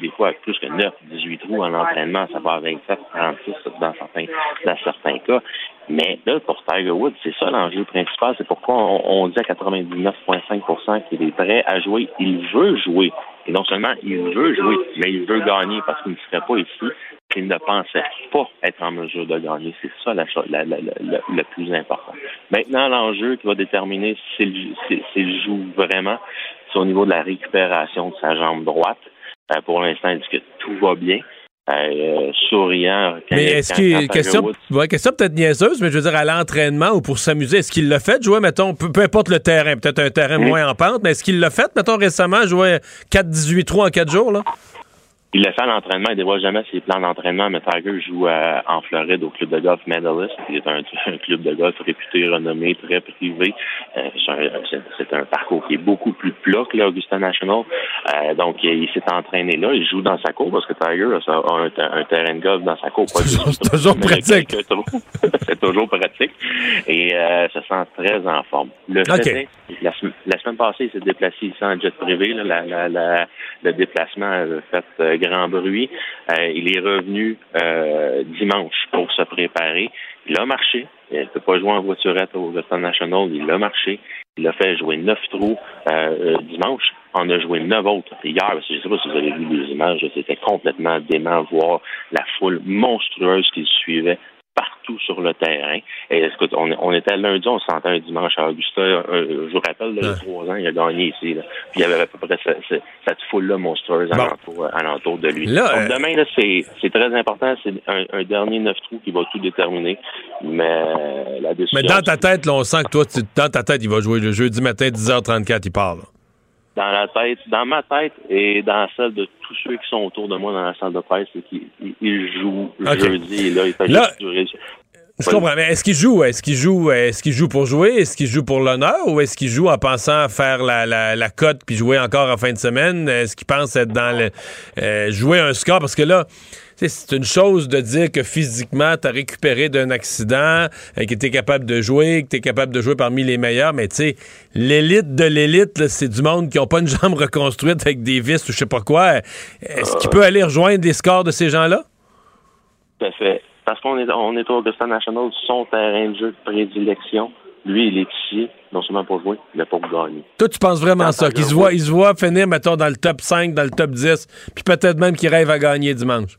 des fois plus que 9, 18 trous en entraînement, ça va à 27, 36 dans certains, dans certains cas. Mais là, pour Tiger Woods, c'est ça l'enjeu principal. C'est pourquoi on, dit à 99,5% qu'il est prêt à jouer. Il veut jouer. Et non seulement il veut jouer, mais il veut gagner parce qu'il ne serait pas ici s'il ne pensait pas être en mesure de gagner. C'est ça la, le plus important. Maintenant, l'enjeu qui va déterminer s'il joue vraiment, c'est au niveau de la récupération de sa jambe droite. Euh, pour l'instant, il dit que tout va bien. Euh, souriant. mais est-ce qu'il question, question peut-être niaiseuse, mais je veux dire à l'entraînement ou pour s'amuser, est-ce qu'il l'a fait jouer, mettons, peu, importe le terrain, peut-être un terrain moins en pente, mais est-ce qu'il l'a fait, mettons, récemment, jouer 4-18 trous en 4 jours, là? Il le fait à l'entraînement, il ne dévoile jamais ses plans d'entraînement, mais Tiger joue euh, en Floride au club de golf Medalist, qui est un, club de golf réputé, renommé, très privé. Euh, c'est un, parcours qui est beaucoup plus plat que l'Augusta National. Euh, donc, il s'est entraîné là, il joue dans sa cour, parce que Tiger a un, terrain de golf dans sa cour. C'est toujours pratique. c'est toujours pratique. Et ça sent très en forme. Le fait la, semaine passée, il s'est déplacé ici en jet privé. le déplacement a fait grand bruit. Euh, il est revenu euh, dimanche pour se préparer. Il a marché. Il ne peut pas jouer en voiturette au Western National. Il a marché. Il a fait jouer neuf trous euh, dimanche. On a joué neuf autres hier. Je ne sais pas si vous avez vu les images. C'était complètement dément voir la foule monstrueuse qui suivait partout sur le terrain. Et écoute, on, on était lundi, on se sentait un dimanche à Augusta. Euh, je vous rappelle, y a trois ans, il a gagné ici. Puis il y avait à peu près cette, foule-là monstrueuse alentour, de lui. Donc, euh, demain, c'est très important. C'est un, dernier neuf trous qui va tout déterminer. Mais la décision... Mais dans ta tête, on sent que toi, dans ta tête, il va jouer le jeudi matin, 10h34, il parle dans la tête, dans ma tête et dans celle de tous ceux qui sont autour de moi dans la salle de presse, c'est qu'il joue jeudi et là, il fait là, je comprends, mais est-ce qu'il joue? Est-ce qu'il joue? Est-ce qu'il joue pour jouer? Est-ce qu'il joue pour l'honneur ou est-ce qu'il joue en pensant faire la, la, la cote puis jouer encore en fin de semaine? Est-ce qu'il pense être dans le euh, jouer un score? Parce que là, c'est une chose de dire que physiquement, tu as récupéré d'un accident, euh, que tu es capable de jouer, que tu es capable de jouer parmi les meilleurs, mais tu sais, l'élite de l'élite, c'est du monde qui n'a pas une jambe reconstruite avec des vis ou je sais pas quoi. Est-ce qu'il peut aller rejoindre des scores de ces gens-là? Tout à fait. Parce qu'on est, on est au Augusta National, son terrain de jeu de prédilection. Lui, il est ici, non seulement pour jouer, mais pour gagner. Toi, tu penses vraiment ça? Qu'il se voit, il se voit finir, mettons, dans le top 5, dans le top 10, puis peut-être même qu'il rêve à gagner dimanche.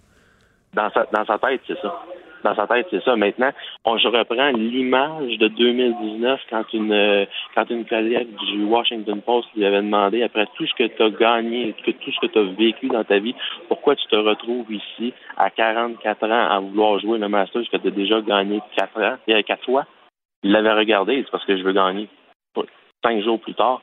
Dans sa, dans sa tête, c'est ça. Dans sa tête, c'est ça. Maintenant, on, je reprends l'image de 2019 quand une quand une collègue du Washington Post lui avait demandé, après tout ce que tu as gagné, tout ce que tu as vécu dans ta vie, pourquoi tu te retrouves ici à 44 ans à vouloir jouer le Masters que tu as déjà gagné 4 ans, il y a 4 fois? Il l'avait regardé, c'est parce que je veux gagner. Cinq jours plus tard,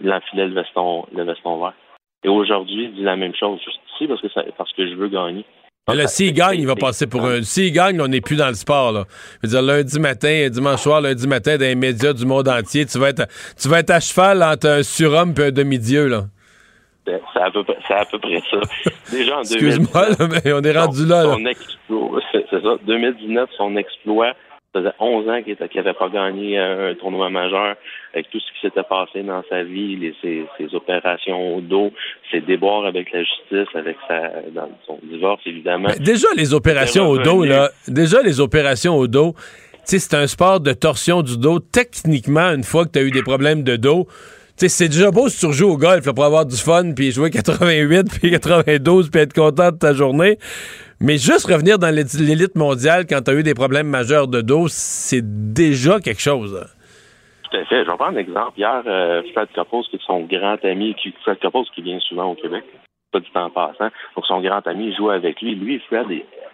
il enfilait le veston, le veston vert. Et aujourd'hui, il dit la même chose, juste ici, parce que, ça, parce que je veux gagner. Mais là, s'il gagne, il va passer pour un. S'il gagne, on n'est plus dans le sport. Là. Je veux dire, lundi matin, dimanche soir, lundi matin, dans les médias du monde entier, tu vas être, tu vas être à cheval entre un surhomme et un demi-dieu. là. C'est à, peu, à peu près ça. Déjà en Excuse-moi, mais on est rendu là. là. C'est ça. 2019, son exploit, ça faisait 11 ans qu'il n'avait pas gagné un tournoi majeur avec tout ce qui s'était passé dans sa vie, les, ses, opérations au dos, ses déboires avec la justice, avec sa, dans son divorce, évidemment. déjà, les opérations au dos, là, déjà, les opérations au dos, c'est un sport de torsion du dos. Techniquement, une fois que tu as eu des problèmes de dos, c'est déjà beau si tu rejoues au golf pour avoir du fun, puis jouer 88, puis 92, puis être content de ta journée. Mais juste revenir dans l'élite mondiale quand tu as eu des problèmes majeurs de dos, c'est déjà quelque chose. Hein. Tout à fait. Je vais prendre un exemple. Hier, euh, Fred Coppos, qui est son grand ami, qui, Fred Coppos qui vient souvent au Québec, pas du temps passant, donc son grand ami joue avec lui. Lui, Fred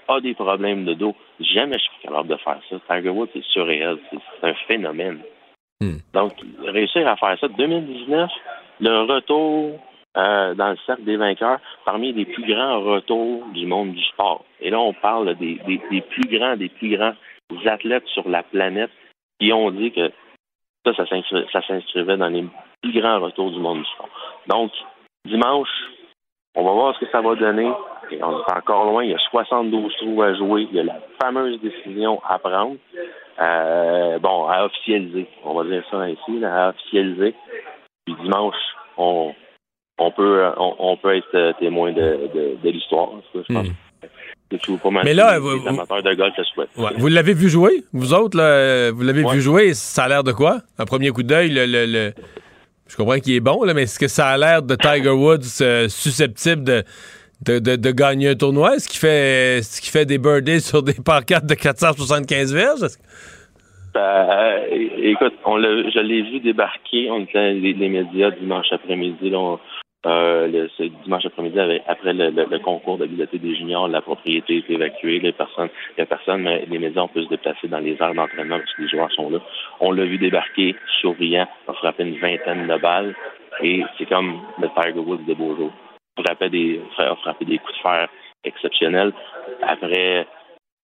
a des problèmes de dos. Jamais je suis capable de faire ça. Tiger Woods, c'est surréel. C'est un phénomène. Hmm. Donc, réussir à faire ça. 2019, le retour euh, dans le cercle des vainqueurs parmi les plus grands retours du monde du sport. Et là, on parle des, des, plus grands, des plus grands athlètes sur la planète qui ont dit que ça, ça s'inscrivait dans les plus grands retours du monde du sport. Donc, dimanche, on va voir ce que ça va donner. Et on est encore loin. Il y a 72 trous à jouer. Il y a la fameuse décision à prendre. Euh, bon, à officialiser. On va dire ça ici, à officialiser. Puis dimanche, on, on peut on, peut être témoin de, de, l'histoire. Je pense. Mal Mais là, vous- amateurs de golf souhaitent. Ouais. Vous l'avez vu jouer, vous autres, là, vous l'avez vu jouer, ça a l'air de quoi? Un premier coup d'œil, le, le- le- je comprends qu'il est bon, là, mais est-ce que ça a l'air de Tiger Woods euh, susceptible de, de, de- de gagner un tournoi? Est-ce qu'il fait, est-ce qu'il fait des birdies sur des pancartes de 475 verges? Que- Euh, écoute, on je l'ai vu débarquer. On était les, les médias dimanche après-midi. On- euh, le, ce dimanche après-midi, après le, le- le concours des juniors, la propriété est évacuée. Les personnes, il y a personne, mais les ont pu se déplacer dans les aires d'entraînement parce que les joueurs sont là. On l'a vu débarquer, souriant, a frappé une vingtaine de balles. Et c'est comme le Tiger Woods de beaux jours. Frappait des, a frappé des coups de fer exceptionnels. Après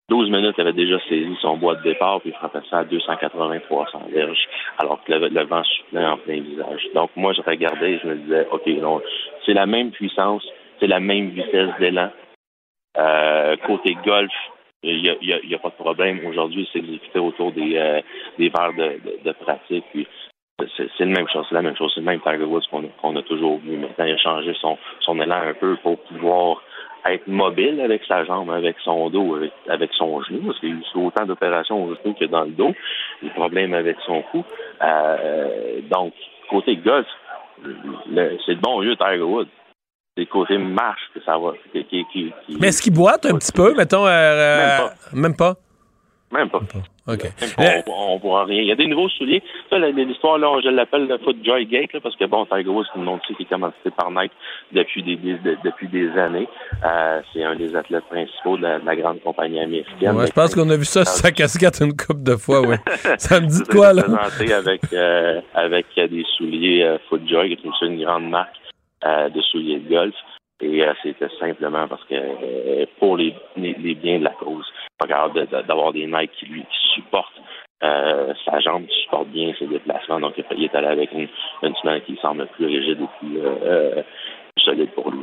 12 minutes, il avait déjà saisi son bois de départ, puis il frappait ça à 280-300 verges, alors que le, le vent soufflait en plein visage. Donc, moi, je regardais et je me disais, OK, non, c'est la même puissance, c'est la même vitesse d'élan. Euh, côté golf, il n'y a, il y a- il y a pas de problème. Aujourd'hui, c'est exécuté autour des, euh, des verres de, de- de pratique, puis c'est la même chose, c'est la même chose, c'est le même Tiger Woods qu'on a, a toujours vu. Maintenant, il a changé son, son élan un peu pour pouvoir être mobile avec sa jambe, avec son dos, avec, avec son genou, parce qu'il y a autant d'opérations au genou que dans le dos, des problèmes avec son cou. Euh, donc, côté golf, c'est le bon vieux Tiger Woods. C'est le côté marche que ça va. Qui, qui, qui- qui- Mais est-ce qu'il boite un petit peu, mettons? euh, euh, même pas? Même pas. OK. Même pas, on, on voit rien. Il y a des nouveaux souliers. Ça, l'histoire, là, je l'appelle le Foot Joy Gate, là, parce que bon, Tiger Woods, c'est une monde qui est commencé par Nike depuis des, des- de- depuis des années. Euh, c'est un des athlètes principaux de la, de la grande compagnie américaine. Ouais, je pense qu'on a vu ça sur sa casquette une couple de fois, oui. ça me dit de quoi, là? présenté avec, euh, avec euh, des souliers euh, FootJoy, qui est une, une grande marque euh, de souliers de golf. Et euh, c'était simplement parce que euh, pour les, les, les biens de la cause, pas capable d'avoir des Nike qui lui supportent euh, sa jambe, qui supportent bien ses déplacements. Donc, il est allé avec une, une semelle qui semble plus rigide et plus euh, euh, solide pour lui.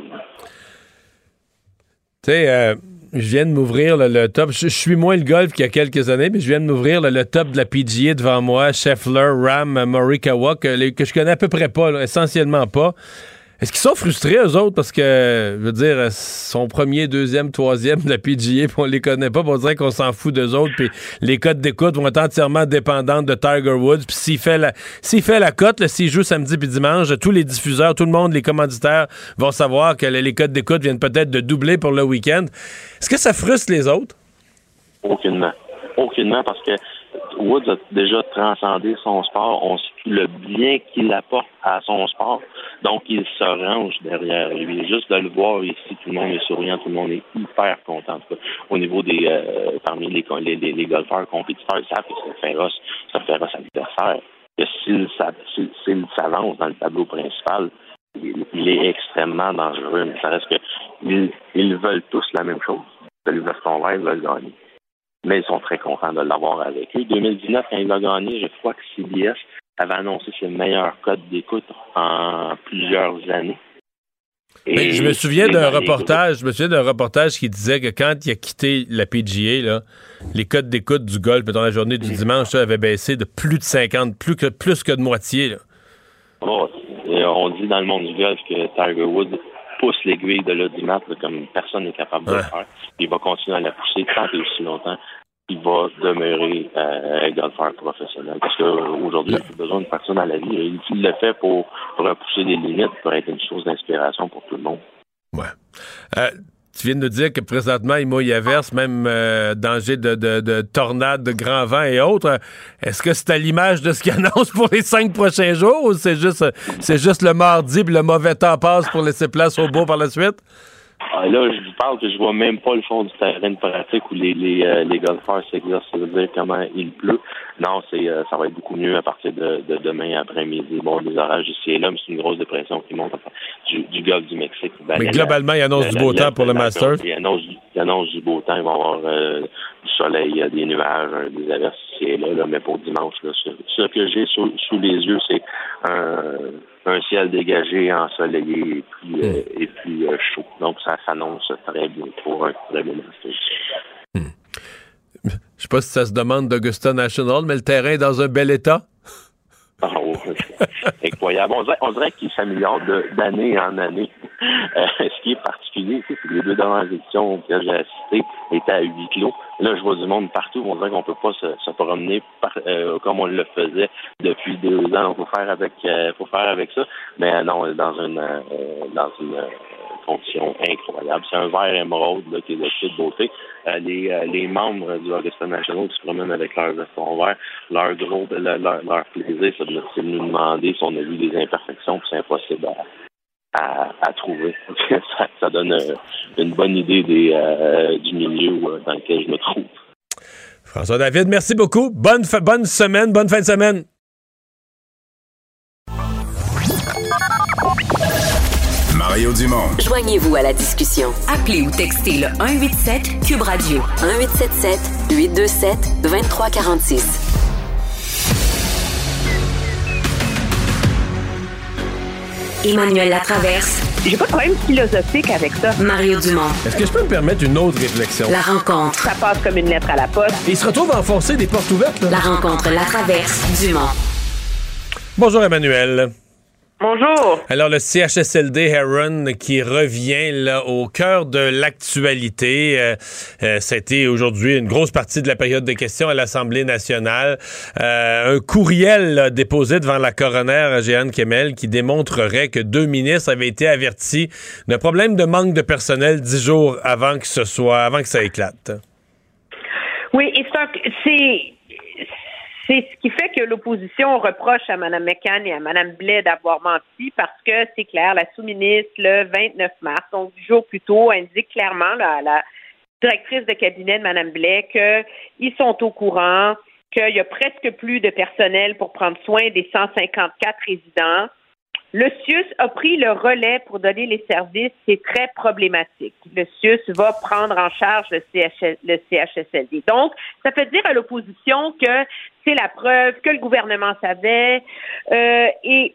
Tu sais, je viens de m'ouvrir le top. Je, suis moins le golf qu'il y a quelques années, mais je viens de m'ouvrir le top de la PGA devant moi. Scheffler, Ram, Morikawa, que, je connais à peu près pas, essentiellement pas. Est-ce qu'ils sont frustrés, eux autres, parce que, je veux dire, son premier, deuxième, troisième de la PGA, puis on les connaît pas, puis on dirait qu'on s'en fout d'eux autres, puis les cotes d'écoute vont être entièrement dépendantes de Tiger Woods, puis s'il fait la, s'il fait la cote, s'il joue samedi puis dimanche, tous les diffuseurs, tout le monde, les commanditaires vont savoir que les, cotes d'écoute viennent peut-être de doubler pour le week-end. Est-ce que ça frustre les autres? Aucunement. Aucunement, parce que Woods a déjà transcendé son sport. On sait le bien qu'il apporte à son sport. Donc, il se range derrière lui. Juste de le voir ici, tout le monde est souriant, tout le monde est hyper content. Au niveau des, euh, parmi les, les, golfeurs compétiteurs, ils savent que c'est féroce, c'est un adversaire. Que s'il s'a- s'il- s'il s'avance dans le tableau principal, il, est extrêmement dangereux. Mais ça reste que ils, veulent tous la même chose. Sylvestre Live veulent gagner mais ils sont très contents de l'avoir avec eux. 2019, quand il a gagné, je crois que CBS avait annoncé ses meilleurs codes d'écoute en plusieurs années. Je me souviens d'un reportage, je me souviens d'un reportage qui disait que quand il a quitté la PGA, là, les codes d'écoute du golf dans la journée du dimanche ça, avaient baissé de plus de 50, plus que, plus que de moitié. là. Oh, on dit dans le monde du golf que Tiger Woods pousse l'aiguille de l'audimat comme personne n'est capable de le faire. Il va continuer à la pousser tant et aussi longtemps qu'il va demeurer euh, golfeur professionnel. Parce qu'aujourd'hui, il a besoin de personne à la vie. Il, le fait pour, repousser des limites, pour être une source d'inspiration pour tout le monde. Euh, tu viens de nous dire que présentement, il mouille à verse, même euh, danger de, de, de tornades, de grands vents et autres. Est-ce que c'est à l'image de ce qu'il annonce pour les cinq prochains jours ou c'est juste, c'est juste le mardi puis le mauvais temps passe pour laisser place au beau par la suite? Ah, là, je vous parle que je vois même pas le fond du terrain de pratique où les, les, euh, les golfeurs s'exercent. Ça veut dire comment il pleut. Non, c'est euh, ça va être beaucoup mieux à partir de, de demain après-midi. Bon, des orages ici et là, mais c'est une grosse dépression qui monte enfin, du, du golfe du Mexique. Mais globalement, il annonce du beau temps pour le Masters. Il annonce, du- il annonce du beau temps. Il va y avoir euh, du soleil, euh, des nuages, des averses ici et là, là, mais pour dimanche, là, ce, ce que j'ai sous, sous les yeux, c'est un, un ciel dégagé, ensoleillé et puis, euh, et puis euh, chaud. Donc, ça s'annonce très bien pour un très beau Masters. Je sais pas si ça se demande d'Augusta National, mais le terrain est dans un bel état. incroyable. On dirait, qu'il s'améliore d'année en année. Euh, ce qui est particulier, c'est que les deux dernières éditions que j'ai assistées étaient à huis clos. Là, je vois du monde partout. On dirait qu'on peut pas se, promener euh, comme on le faisait depuis deux ans. Il faut faire avec, euh, faut faire avec ça. Mais non, dans une, dans une condition incroyable. C'est un verre émeraude qui est de toute beauté. Euh, les, euh, les membres du Augusta National qui se promènent avec leur veston vert, leur leur, plaisir, c'est de, nous demander si on a vu des imperfections, c'est impossible à, trouver. ça, donne euh, une bonne idée du milieu dans lequel je me trouve. François David, merci beaucoup. Bonne, bonne semaine, bonne fin de semaine. Mario Dumont. Joignez-vous à la discussion. Appelez ou textez le 187 Cube Radio 1877 827 2346. Emmanuel Latraverse. J'ai pas de problème philosophique avec ça. Mario Dumont. Est-ce que je peux me permettre une autre réflexion? La rencontre. Ça passe comme une lettre à la poste. il se retrouve à enfoncer des portes ouvertes. Là. La rencontre, la traverse, Dumont. Bonjour Emmanuel. Bonjour. Alors, le CHSLD Heron qui revient là, au cœur de l'actualité. Euh, euh, été aujourd'hui une grosse partie de la période de questions à l'Assemblée nationale. Euh, un courriel déposé devant la coroner Jeanne Kemel qui démontrerait que deux ministres avaient été avertis d'un problème de manque de personnel dix jours avant que ce soit, avant que ça éclate. Oui, et c'est c'est ce qui fait que l'opposition reproche à Mme McCann et à Mme Blais d'avoir menti parce que c'est clair, la sous-ministre, le 29 mars, donc du jour plus tôt, indique clairement à la directrice de cabinet de Mme Blais qu'ils sont au courant, qu'il y a presque plus de personnel pour prendre soin des 154 résidents le CIUS a pris le relais pour donner les services. C'est très problématique. Le CIUS va prendre en charge le, CHSLD. Donc, ça fait dire à l'opposition que c'est la preuve que le gouvernement savait. Euh, et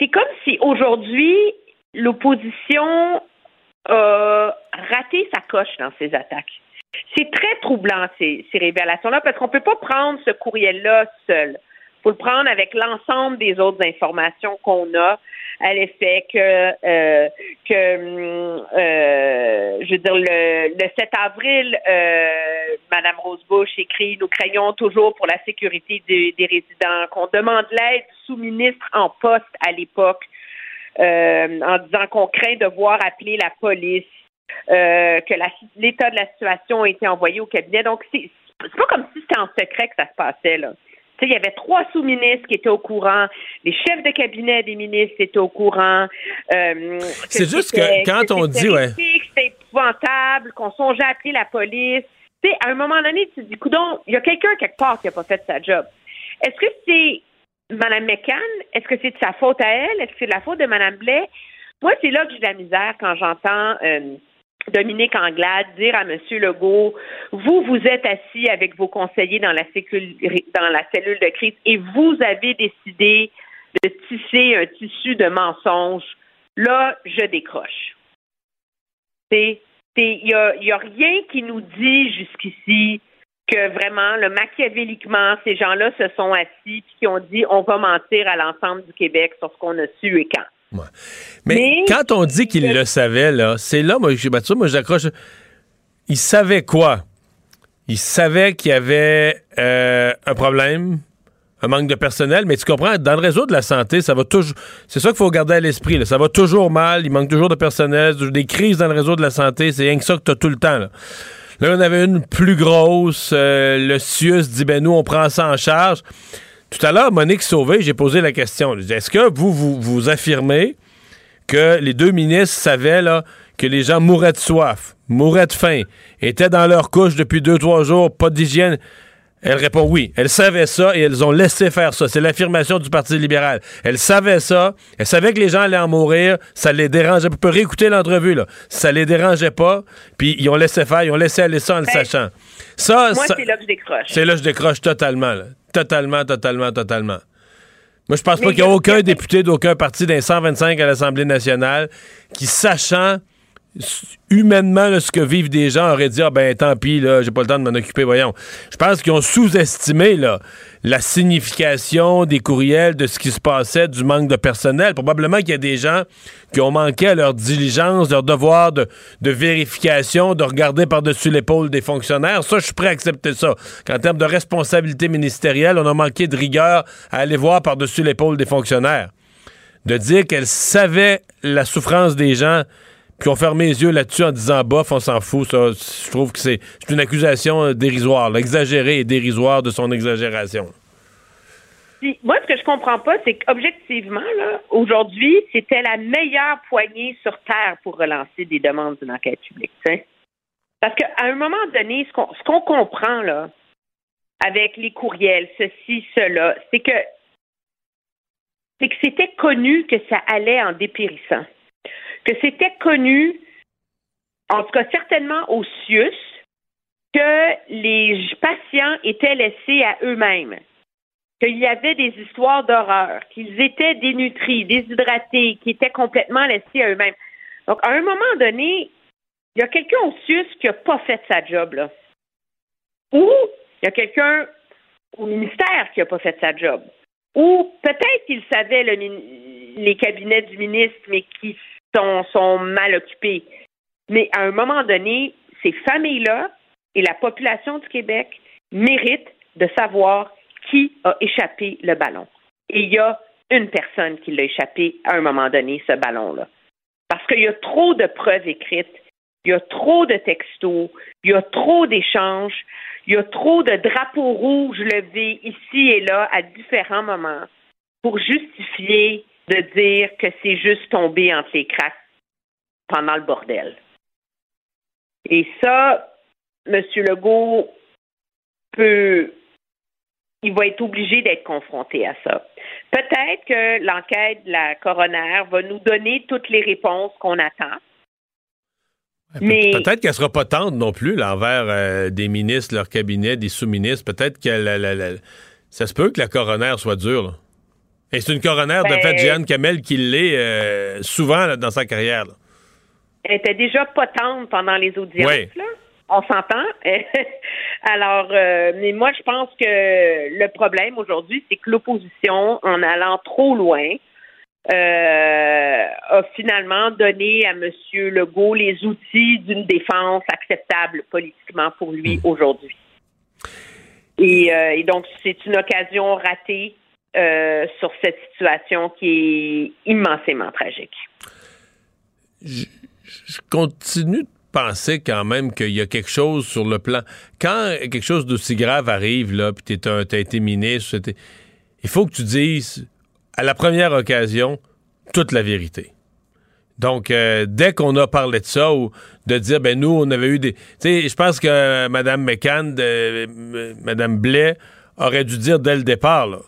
c'est comme si aujourd'hui, l'opposition a raté sa coche dans ses attaques. C'est très troublant, ces, ces révélations-là, parce qu'on ne peut pas prendre ce courriel-là seul faut le prendre avec l'ensemble des autres informations qu'on a à l'effet que euh, que euh, je veux dire le, le 7 avril euh, madame Rosebush écrit nous craignons toujours pour la sécurité des, des résidents. Qu'on demande l'aide sous-ministre en poste à l'époque euh, en disant qu'on craint de voir appeler la police euh, que l'état de la situation a été envoyé au cabinet donc c'est pas comme si c'était en secret que ça se passait là il y avait trois sous-ministres qui étaient au courant, les chefs de cabinet des ministres étaient au courant. Euh, c'est juste que quand on dit, ouais. C'était épouvantable, qu'on songeait à appeler la police. sais, à un moment donné, tu te dis, coudon, il y a quelqu'un quelque part qui n'a pas fait sa job. Est-ce que c'est Mme McCann? Est-ce que c'est de sa faute à elle? Est-ce que c'est de la faute de Mme Blais? Moi, c'est là que j'ai de la misère quand j'entends euh, Dominique Anglade dire à M. Legault, vous, vous êtes assis avec vos conseillers dans la, dans la cellule de crise et vous avez décidé de tisser un tissu de mensonges. Là, je décroche. Il n'y a, y a rien qui nous dit jusqu'ici que vraiment, le machiavéliquement, ces gens-là se sont assis et qui ont dit on va mentir à l'ensemble du Québec sur ce qu'on a su et quand. Mais, quand on dit qu'il le savait, là, c'est là, moi, ben, moi j'accroche. Il savait quoi? Il savait qu'il y avait euh, un problème, un manque de personnel, mais tu comprends, dans le réseau de la santé, ça va toujours. C'est ça qu'il faut garder à l'esprit. Ça va toujours mal, il manque toujours de personnel, des crises dans le réseau de la santé, c'est rien que ça que tu as tout le temps. Là. on avait une plus grosse. Euh, le CIUS dit ben nous, on prend ça en charge. Tout à l'heure, Monique Sauvé, j'ai posé la question. Est-ce que vous, vous, affirmez que les deux ministres savaient là, que les gens mouraient de soif, mouraient de faim, étaient dans leur couche depuis deux, trois jours, pas d'hygiène? Elle répond oui. Elle savait ça et elles ont laissé faire ça. C'est l'affirmation du Parti libéral. Elle savait ça. Elle savait que les gens allaient en mourir. Ça les dérangeait. Vous pouvez réécouter l'entrevue, là. Ça les dérangeait pas. Puis ils ont laissé faire. Ils ont laissé aller ça en le ben, sachant. Ça, moi, c'est là que je décroche. C'est là que je décroche totalement, Totalement, totalement, totalement. Moi, je pense pas qu'il y a aucun député d'aucun parti d'un 125 à l'Assemblée nationale qui, sachant humainement, ce que vivent des gens auraient dit, ah ben tant pis, là, j'ai pas le temps de m'en occuper, voyons. Je pense qu'ils ont sous-estimé la signification des courriels, de ce qui se passait, du manque de personnel. Probablement qu'il y a des gens qui ont manqué à leur diligence, leur devoir de, de vérification, de regarder par-dessus l'épaule des fonctionnaires. Ça, je suis prêt à accepter ça. Qu'en termes de responsabilité ministérielle, on a manqué de rigueur à aller voir par-dessus l'épaule des fonctionnaires. De dire qu'elle savait la souffrance des gens puis on ferme les yeux là-dessus en disant bof, on s'en fout. Ça, je trouve que c'est une accusation euh, dérisoire, exagérée et dérisoire de son exagération. moi, ce que je comprends pas, c'est qu'objectivement, aujourd'hui, c'était la meilleure poignée sur Terre pour relancer des demandes d'une enquête publique. Parce qu'à un moment donné, ce qu'on comprend là, avec les courriels, ceci, cela, c'est que c'était connu que ça allait en dépérissant que c'était connu, en tout cas certainement au CIUS, que les patients étaient laissés à eux-mêmes, qu'il y avait des histoires d'horreur, qu'ils étaient dénutris, déshydratés, qu'ils étaient complètement laissés à eux-mêmes. Donc, à un moment donné, il y a quelqu'un au CIUS qui n'a pas fait sa job, là. Ou il y a quelqu'un au ministère qui n'a pas fait sa job. Ou peut-être qu'il savait les cabinets du ministre, mais qui sont, mal occupés. Mais à un moment donné, ces familles-là et la population du Québec méritent de savoir qui a échappé le ballon. Et il y a une personne qui l'a échappé à un moment donné, ce ballon-là. Parce qu'il y a trop de preuves écrites, il y a trop de textos, il y a trop d'échanges, il y a trop de drapeaux rouges levés ici et là à différents moments pour justifier de dire que c'est juste tombé entre les cracks pendant le bordel. Et ça, M. Legault peut, il va être obligé d'être confronté à ça. Peut-être que l'enquête de la coroner va nous donner toutes les réponses qu'on attend. Mais... Peut-être qu'elle sera pas tendre non plus envers euh, des ministres, leur cabinet, des sous-ministres. Peut-être que ça se peut que la coroner soit dure. Et c'est une coroner de fait, ben, Jeanne Kamel, qui l'est euh, souvent dans sa carrière. Elle était déjà potente pendant les audiences. On s'entend. Alors, euh, mais moi, je pense que le problème aujourd'hui, c'est que l'opposition, en allant trop loin, euh, a finalement donné à M. Legault les outils d'une défense acceptable politiquement pour lui hmm. aujourd'hui. Et, et, donc, c'est une occasion ratée euh, sur cette situation qui est immensément tragique. Je, continue de penser quand même qu'il y a quelque chose sur le plan. Quand quelque chose d'aussi grave arrive, là, puis tu as été ministre, il faut que tu dises, à la première occasion, toute la vérité. Donc, euh, dès qu'on a parlé de ça, ou de dire, ben nous, on avait eu des... Tu sais, je pense que Mme McCann, Mme Blais, aurait dû dire dès le départ, là,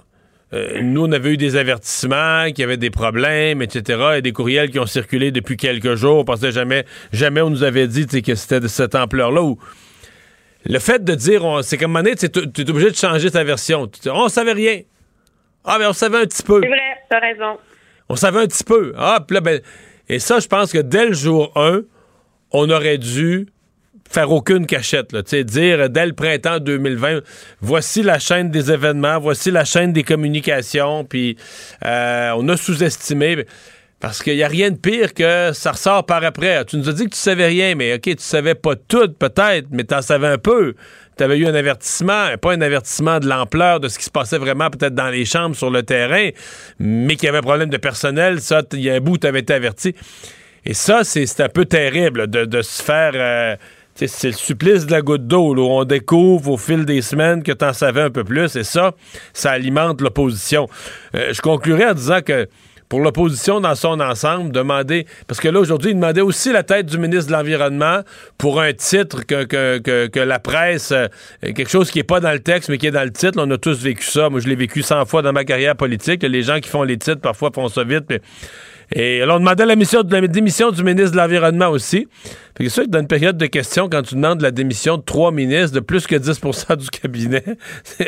euh, nous, on avait eu des avertissements, qu'il y avait des problèmes, etc. Et des courriels qui ont circulé depuis quelques jours parce que jamais, jamais on nous avait dit que c'était de cette ampleur-là. le fait de dire, c'est comme monnaie, tu es obligé de changer ta version. on savait rien. Ah, mais on savait un petit peu. C'est vrai, t'as raison. On savait un petit peu. Ah, là, ben, et ça, je pense que dès le jour 1, on aurait dû faire aucune cachette, là, dire dès le printemps 2020, voici la chaîne des événements, voici la chaîne des communications, puis euh, on a sous-estimé. Parce qu'il n'y a rien de pire que ça ressort par après. Tu nous as dit que tu savais rien, mais OK, tu savais pas tout, peut-être, mais tu en savais un peu. Tu avais eu un avertissement, pas un avertissement de l'ampleur de ce qui se passait vraiment peut-être dans les chambres, sur le terrain, mais qu'il y avait un problème de personnel. Ça, il y a un bout tu avais été averti. Et ça, c'est un peu terrible de, se faire... Euh, c'est le supplice de la goutte d'eau, où on découvre au fil des semaines que tu en savais un peu plus, et ça, ça alimente l'opposition. Euh, je conclurai en disant que pour l'opposition dans son ensemble, demander. Parce que là, aujourd'hui, il demandait aussi la tête du ministre de l'Environnement pour un titre que, que, que, la presse, euh, quelque chose qui n'est pas dans le texte, mais qui est dans le titre. On a tous vécu ça. Moi, je l'ai vécu 100 fois dans ma carrière politique. Les gens qui font les titres, parfois, font ça vite. Et là, on demandait la, mission, la démission du ministre de l'Environnement aussi. C'est sûr que dans une période de questions, quand tu demandes la démission de trois ministres, de plus que 10% du cabinet.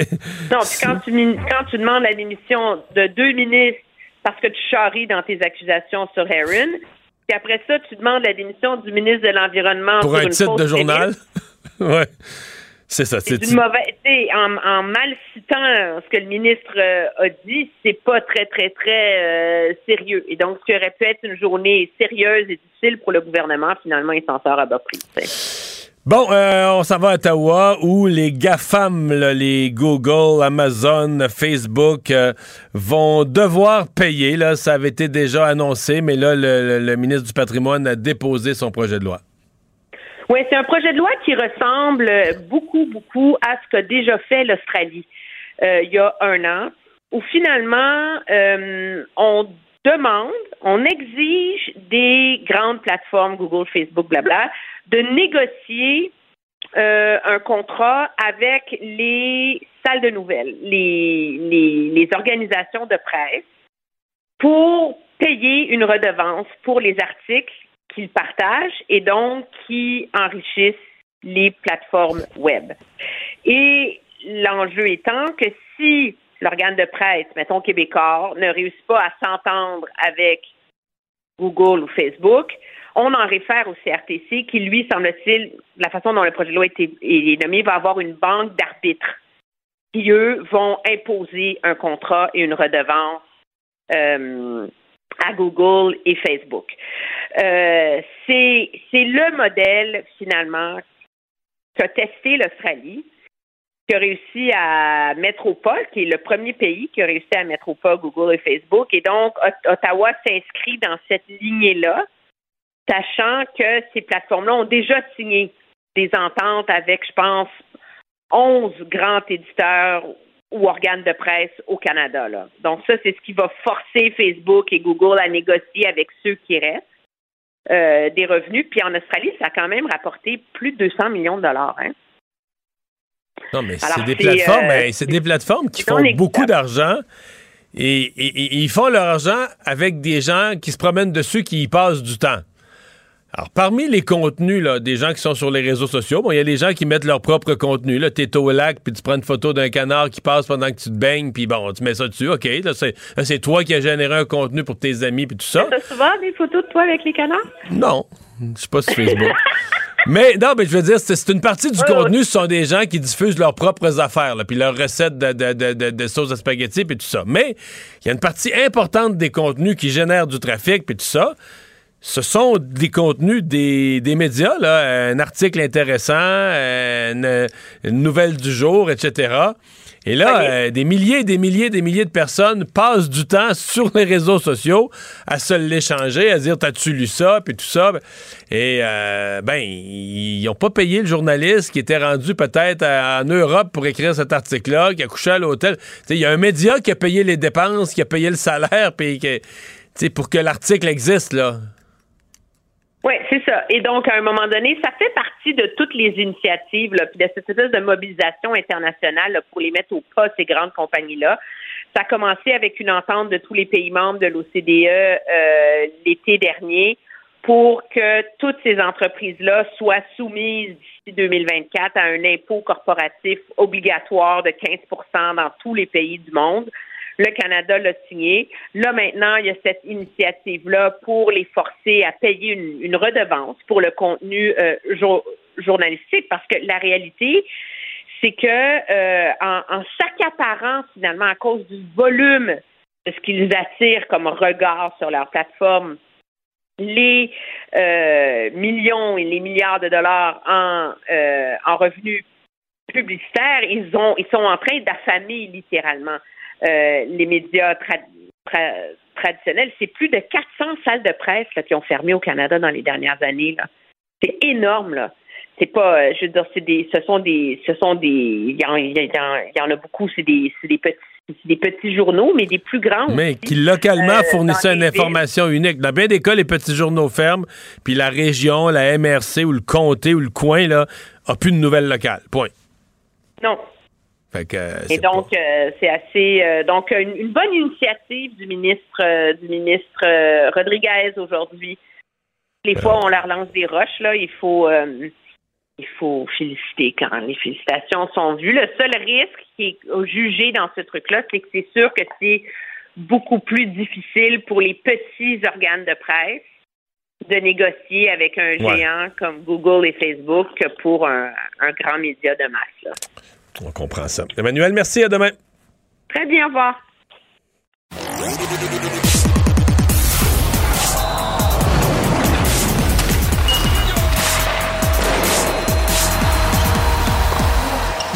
non, puis quand tu, quand tu demandes la démission de deux ministres parce que tu charries dans tes accusations sur Aaron, puis après ça, tu demandes la démission du ministre de l'Environnement. Pour un titre de journal? ouais. C'est ça. C'est une mauvaise. En, en mal citant ce que le ministre euh, a dit, c'est pas très, très, très euh, sérieux. Et donc, ce qui aurait pu être une journée sérieuse et difficile pour le gouvernement, finalement, il s'en sort à bas prix. Bon, euh, on s'en va à Ottawa où les GAFAM, les Google, Amazon, Facebook, vont devoir payer. Là, ça avait été déjà annoncé, mais là, le ministre du Patrimoine a déposé son projet de loi. Oui, c'est un projet de loi qui ressemble beaucoup, beaucoup à ce qu'a déjà fait l'Australie euh, il y a un an, où finalement, euh, on demande, on exige des grandes plateformes, Google, Facebook, blabla, de négocier euh, un contrat avec les salles de nouvelles, les, les, les organisations de presse, pour payer une redevance pour les articles qu'ils partagent et donc qui enrichissent les plateformes web. Et l'enjeu étant que si l'organe de presse, mettons québécois, ne réussit pas à s'entendre avec Google ou Facebook, on en réfère au CRTC qui, lui, semble-t-il, la façon dont le projet de loi est nommé, va avoir une banque d'arbitres qui, eux, vont imposer un contrat et une redevance euh, à Google et Facebook. Euh, c'est le modèle, finalement, qu'a testé l'Australie, qui a réussi à mettre au pas, qui est le premier pays qui a réussi à mettre au pas Google et Facebook. Et donc, Ottawa s'inscrit dans cette lignée-là, sachant que ces plateformes-là ont déjà signé des ententes avec, je pense, 11 grands éditeurs ou organes de presse au Canada. Là. Donc ça, c'est ce qui va forcer Facebook et Google à négocier avec ceux qui restent euh, des revenus. Puis en Australie, ça a quand même rapporté plus de 200 millions de dollars. Hein? Non, mais c'est des plateformes, euh, c'est des plateformes qui font beaucoup d'argent. et, ils font leur argent avec des gens qui se promènent dessus, qui y passent du temps. Alors, parmi les contenus là, des gens qui sont sur les réseaux sociaux, bon, il y a des gens qui mettent leur propre contenu. Là, t'es au lac, puis tu prends une photo d'un canard qui passe pendant que tu te baignes, puis bon, tu mets ça dessus. OK, là, c'est, toi qui as généré un contenu pour tes amis, puis tout ça. T'as souvent des photos de toi avec les canards? Non, je suis pas sur Facebook. mais non, mais je veux dire, c'est, une partie du contenu, ce sont des gens qui diffusent leurs propres affaires, puis leurs recettes de, de, de, de, sauce à spaghetti, puis tout ça. Mais il y a une partie importante des contenus qui génèrent du trafic, puis tout ça ce sont des contenus des, médias, là, un article intéressant, une, nouvelle du jour, etc. Et là, euh, des milliers, des milliers, des milliers de personnes passent du temps sur les réseaux sociaux à se l'échanger, à dire t'as-tu lu ça, puis tout ça. Et euh, ben, ils n'ont pas payé le journaliste qui était rendu peut-être en Europe pour écrire cet article-là, qui a couché à l'hôtel. Il y a un média qui a payé les dépenses, qui a payé le salaire, puis pour que l'article existe là. Oui, c'est ça. Et donc, à un moment donné, ça fait partie de toutes les initiatives, là, puis de cette espèce de mobilisation internationale pour les mettre au pas, ces grandes compagnies-là. Ça a commencé avec une entente de tous les pays membres de l'OCDE euh, l'été dernier pour que toutes ces entreprises-là soient soumises d'ici 2024 à un impôt corporatif obligatoire de 15% dans tous les pays du monde. Le Canada l'a signé. Là, maintenant, il y a cette initiative-là pour les forcer à payer une, redevance pour le contenu euh, journalistique parce que la réalité, c'est que euh, en, en s'accaparant finalement à cause du volume de ce qu'ils attirent comme regard sur leur plateforme, les euh, millions et les milliards de dollars en, en revenus publicitaires, ils ont ils sont en train d'affamer littéralement euh, les médias traditionnels. C'est plus de 400 salles de presse qui ont fermé au Canada dans les dernières années. C'est énorme, là. C'est pas, euh, je veux dire, c'est des, ce sont des, ce sont des, il y, en, a beaucoup, c'est des, des petits des petits journaux, mais des plus grands. Mais qui localement euh, fournissaient une information unique. Dans bien des cas, les petits journaux ferment, puis la région, la MRC ou le comté ou le coin, là, a plus de nouvelles locales. Point. Non, euh, et donc, euh, c'est assez. Euh, donc, une, bonne initiative du ministre, du ministre Rodriguez aujourd'hui. Les fois, on leur lance des roches. Là, il faut, il faut féliciter quand les félicitations sont vues. Le seul risque qui est jugé dans ce truc-là, c'est que c'est sûr que c'est beaucoup plus difficile pour les petits organes de presse de négocier avec un géant comme Google et Facebook que pour un, grand média de masse. On comprend ça. Emmanuel, merci. À demain. Très bien. Au revoir.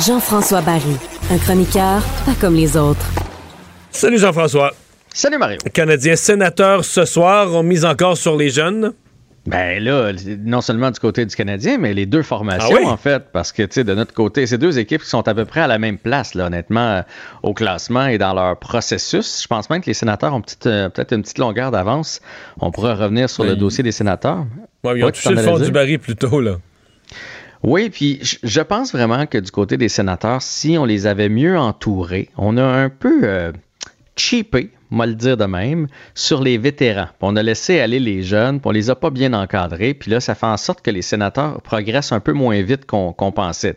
Jean-François Barry, un chroniqueur pas comme les autres. Salut Jean-François. Salut Mario. Canadiens sénateurs ce soir ont mis encore sur les jeunes. Ben là, non seulement du côté du Canadien, mais les deux formations, ah en fait, parce que, tu sais, de notre côté, ces deux équipes qui sont à peu près à la même place, là, honnêtement, euh, au classement et dans leur processus. Je pense même que les sénateurs ont euh, peut-être une petite longueur d'avance. On pourrait revenir sur le dossier des sénateurs. Ouais, ils ont touché le fond du baril plus tôt, là. Oui, puis je pense vraiment que du côté des sénateurs, si on les avait mieux entourés, on a un peu euh, cheapé, moi le dire de même, sur les vétérans. on a laissé aller les jeunes, puis on les a pas bien encadrés. Puis là, ça fait en sorte que les sénateurs progressent un peu moins vite qu'on pensait.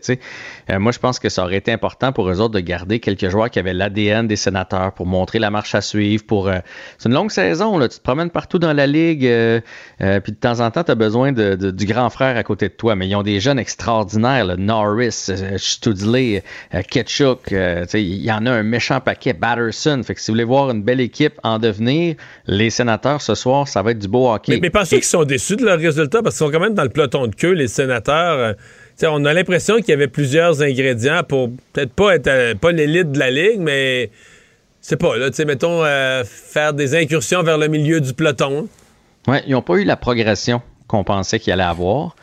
Euh, moi, je pense que ça aurait été important pour eux autres de garder quelques joueurs qui avaient l'ADN des sénateurs pour montrer la marche à suivre. Pour euh, C'est une longue saison, tu te promènes partout dans la ligue, euh, puis de temps en temps, tu as besoin du grand frère à côté de toi. Mais ils ont des jeunes extraordinaires. Norris, Studley, Ketchuk, il y en a un méchant paquet, Batterson. Fait que si vous voulez voir une belle équipe en devenir, les sénateurs ce soir, ça va être du beau hockey. Mais, mais pensez qu'ils sont déçus de leur résultat parce qu'ils sont quand même dans le peloton de queue, les sénateurs. Euh, on a l'impression qu'il y avait plusieurs ingrédients pour peut-être pas être euh, pas l'élite de la ligue, mais c'est pas là, tu sais, mettons euh, faire des incursions vers le milieu du peloton. Oui, ils n'ont pas eu la progression qu'on pensait qu'il allait avoir.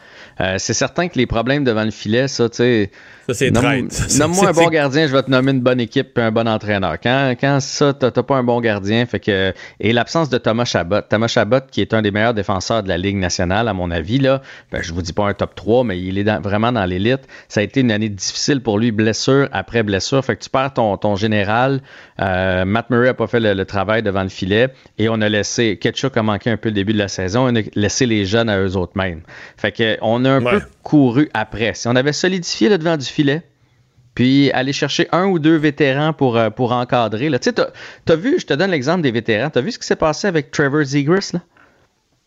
c'est certain que les problèmes devant le filet, ça, tu sais, ça, c'est Nomme-moi un bon gardien, je vais te nommer une bonne équipe et un bon entraîneur. Quand, quand ça, t'as pas un bon gardien, fait que. Et l'absence de Thomas Chabot. Thomas Chabot, qui est un des meilleurs défenseurs de la Ligue nationale, à mon avis, là, ben, je vous dis pas un top 3, mais il est vraiment dans l'élite. Ça a été une année difficile pour lui, blessure après blessure. Fait que tu perds ton, ton général. Euh, Matt Murray a pas fait le, travail devant le filet. Et on a laissé. Ketchuk a manqué un peu le début de la saison. On a laissé les jeunes à eux autres mêmes. Fait que on a un peu couru après. Si on avait solidifié le devant du filet, puis aller chercher un ou deux vétérans pour, euh, pour encadrer. Tu sais, t'as, vu, je te donne l'exemple des vétérans, t'as vu ce qui s'est passé avec Trevor Zegras, là?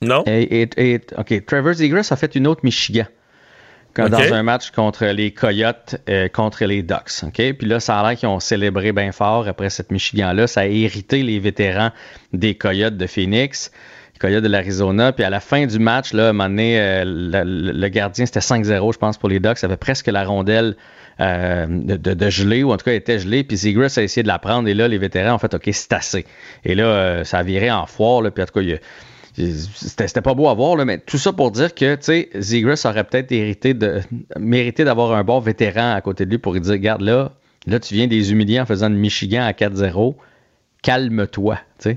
Non. Et, OK, Trevor Zegras a fait une autre Michigan. Dans un match contre les Coyotes, euh, contre les Ducks. OK? Puis là, ça a l'air qu'ils ont célébré bien fort après cette Michigan-là. Ça a hérité les vétérans des Coyotes de Phoenix de l'Arizona. Puis à la fin du match, là, à un moment donné, euh, le, gardien, c'était 5-0, je pense, pour les Ducks. Ça avait presque la rondelle euh, de, de, gelée, ou en tout cas, elle était gelée. Puis Zegras a essayé de la prendre. Et là, les vétérans ont fait OK, c'est assez. Et là, euh, ça a viré en foire. Là, puis en tout cas, c'était pas beau à voir, là, mais tout ça pour dire que, Zegras aurait peut-être hérité de, mérité d'avoir un bon vétéran à côté de lui pour lui dire, regarde là, là, tu viens des humilier en faisant de Michigan à 4-0 calme-toi.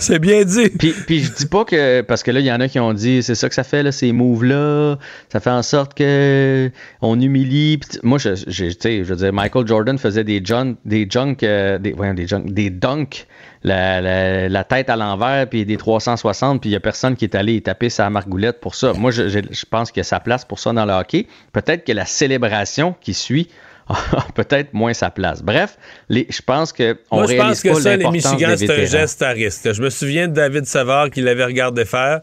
c'est bien dit. Puis, puis je dis pas que. Parce que là, il y en a qui ont dit c'est ça que ça fait, là, ces moves-là. Ça fait en sorte que on humilie. moi, je, je, je veux dire, Michael Jordan faisait des, junk, des junk, euh, des, des, junk, des dunks, la, la, tête à l'envers, puis des 360, puis il y a personne qui est allé taper sa margoulette pour ça. Moi, je, je pense qu'il y a sa place pour ça dans le hockey. Peut-être que la célébration qui suit peut-être moins sa place. Bref, les, je pense que on Moi, je pense que ça, les Michigan, c'est un geste à risque. Je me souviens de David Savard qui l'avait regardé faire.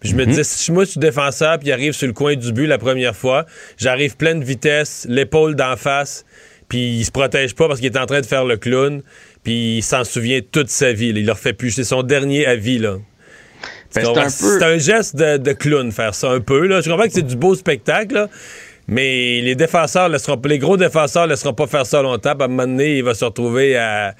Puis je me mhm. disais, si moi, je suis défenseur, puis il arrive sur le coin du but la première fois, j'arrive pleine vitesse, l'épaule d'en face, puis il se protège pas parce qu'il est en train de faire le clown, puis il s'en souvient toute sa vie. Il leur fait plus. C'est son dernier avis, là. Ben, c'est un, geste de, de, clown faire ça un peu. Là. Je comprends que c'est du beau spectacle, là, mais les défenseurs laisseront, les gros défenseurs ne laisseront pas faire ça longtemps. À un moment donné, il va se retrouver à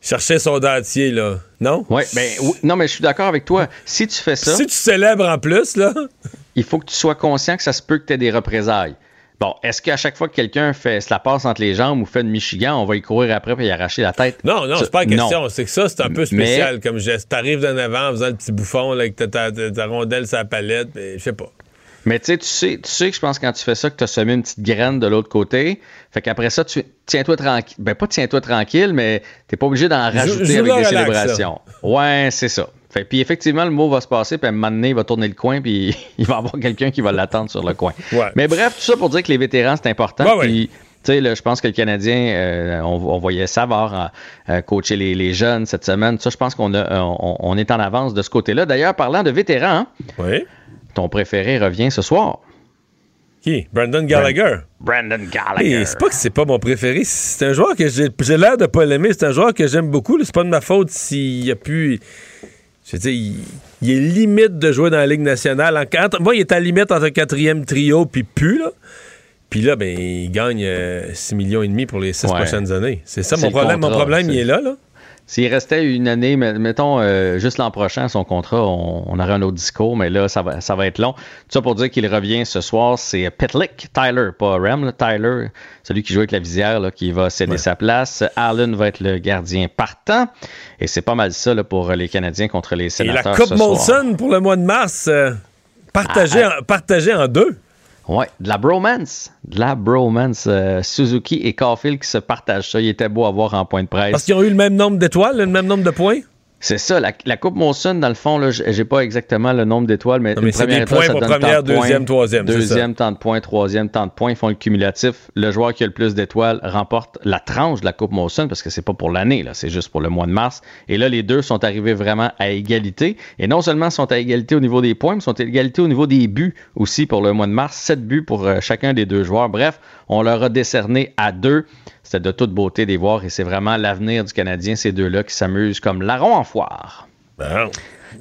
chercher son dentier, là. Non? Ouais, ben, non, mais je suis d'accord avec toi. Si tu fais ça. Si tu célèbres en plus, là. il faut que tu sois conscient que ça se peut que tu aies des représailles. Bon, est-ce qu'à chaque fois que quelqu'un fait se la passe entre les jambes ou fait une Michigan, on va y courir après et y arracher la tête? Non, non, c'est pas la question. C'est que ça, c'est un peu spécial comme geste. T'arrives d'un avant en faisant le petit bouffon là, avec ta, ta, rondelle sur la palette, mais je sais pas. Mais tu sais, tu sais, tu sais que je pense que quand tu fais ça, que tu as semé une petite graine de l'autre côté. Fait qu'après ça, tu tiens-toi tranquille. Ben pas tiens-toi tranquille, mais t'es pas obligé d'en rajouter avec des célébrations. Ouais, c'est ça. Fait, puis effectivement, le mot va se passer, puis à un moment donné, il va tourner le coin, puis il va y avoir quelqu'un qui va l'attendre sur le coin. Mais bref, tout ça pour dire que les vétérans, c'est important. puis Tu sais, je pense que le Canadien, euh, on, voyait Savard euh, coacher les, jeunes cette semaine. Ça, je pense qu'on on, est en avance de ce côté-là. D'ailleurs, parlant de vétérans, oui. Ton préféré revient ce soir. Qui? Brandon Gallagher? Brandon Gallagher. c'est pas que c'est pas mon préféré. C'est un joueur que j'ai l'air de pas l'aimer. C'est un joueur que j'aime beaucoup. C'est pas de ma faute s'il a pu. Je veux il, il, est limite de jouer dans la Ligue nationale. En, moi, il est à limite entre quatrième trio puis plus, là. Puis là, ben, il gagne 6 euh, millions et demi pour les 6 prochaines années. C'est ça mon problème. mon problème, il est là, là. S'il restait une année, mettons euh, juste l'an prochain, son contrat, on, aurait un autre discours, mais là, ça va, ça va être long. Tout ça pour dire qu'il revient ce soir, c'est Petlick, Tyler, pas Rem, Tyler, celui qui joue avec la visière, là, qui va céder sa place. Allen va être le gardien partant. Et c'est pas mal ça là, pour les Canadiens contre les sénateurs. Et la Coupe Molson pour le mois de mars, euh, partagée, ah, partagée en deux. Ouais, de la bromance. De la bromance. Euh, Suzuki et Caulfield qui se partagent ça. Il était beau à voir en point de presse. Parce qu'ils ont eu le même nombre d'étoiles, le même nombre de points? C'est ça, la, Coupe Monson, dans le fond, là, j'ai pas exactement le nombre d'étoiles, mais, mais c'est des points pour première, deuxième, troisième. Deuxième, temps de points, troisième, temps de points, ils font le cumulatif. Le joueur qui a le plus d'étoiles remporte la tranche de la Coupe Monson, parce que c'est pas pour l'année, là, c'est juste pour le mois de mars. Et là, les deux sont arrivés vraiment à égalité. Et non seulement sont à égalité au niveau des points, mais sont à égalité au niveau des buts aussi pour le mois de mars. Sept buts pour euh, chacun des deux joueurs. Bref, on leur a décerné à deux. C'est de toute beauté des voir et c'est vraiment l'avenir du Canadien, ces deux-là qui s'amusent comme larron en foire.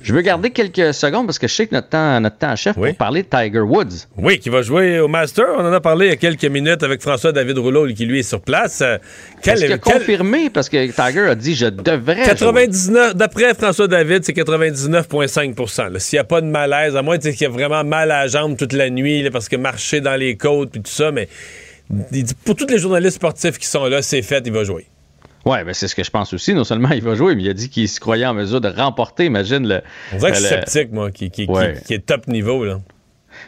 Je veux garder quelques secondes parce que je sais que notre temps, notre temps chef pour parler de Tiger Woods. Oui, qui va jouer au Master. On en a parlé il y a quelques minutes avec François-David Rouleau qui lui est sur place. Euh, Est-ce qu'il a confirmé? Parce que Tiger a dit je devrais 99, D'après François-David, c'est 99,5% S'il n'y a pas de malaise, à moins qu'il y a vraiment mal à la jambe toute la nuit parce que marcher dans les côtes et tout ça, mais pour tous les journalistes sportifs qui sont là, c'est fait, il va jouer. Oui, ben c'est ce que je pense aussi. Non seulement il va jouer, mais il a dit qu'il se croyait en mesure de remporter. Imagine le. On dirait que je suis sceptique, moi, qui, qui, qui, est top niveau. Là.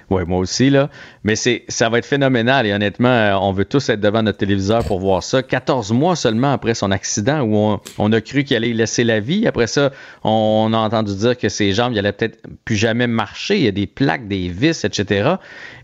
Oui, moi aussi, là. Mais c'est, ça va être phénoménal et honnêtement, euh, on veut tous être devant notre téléviseur pour voir ça. 14 mois seulement après son accident où on, a cru qu'il allait laisser la vie. Après ça, on, a entendu dire que ses jambes, il allait peut-être plus jamais marcher. Il y a des plaques, des vis, etc.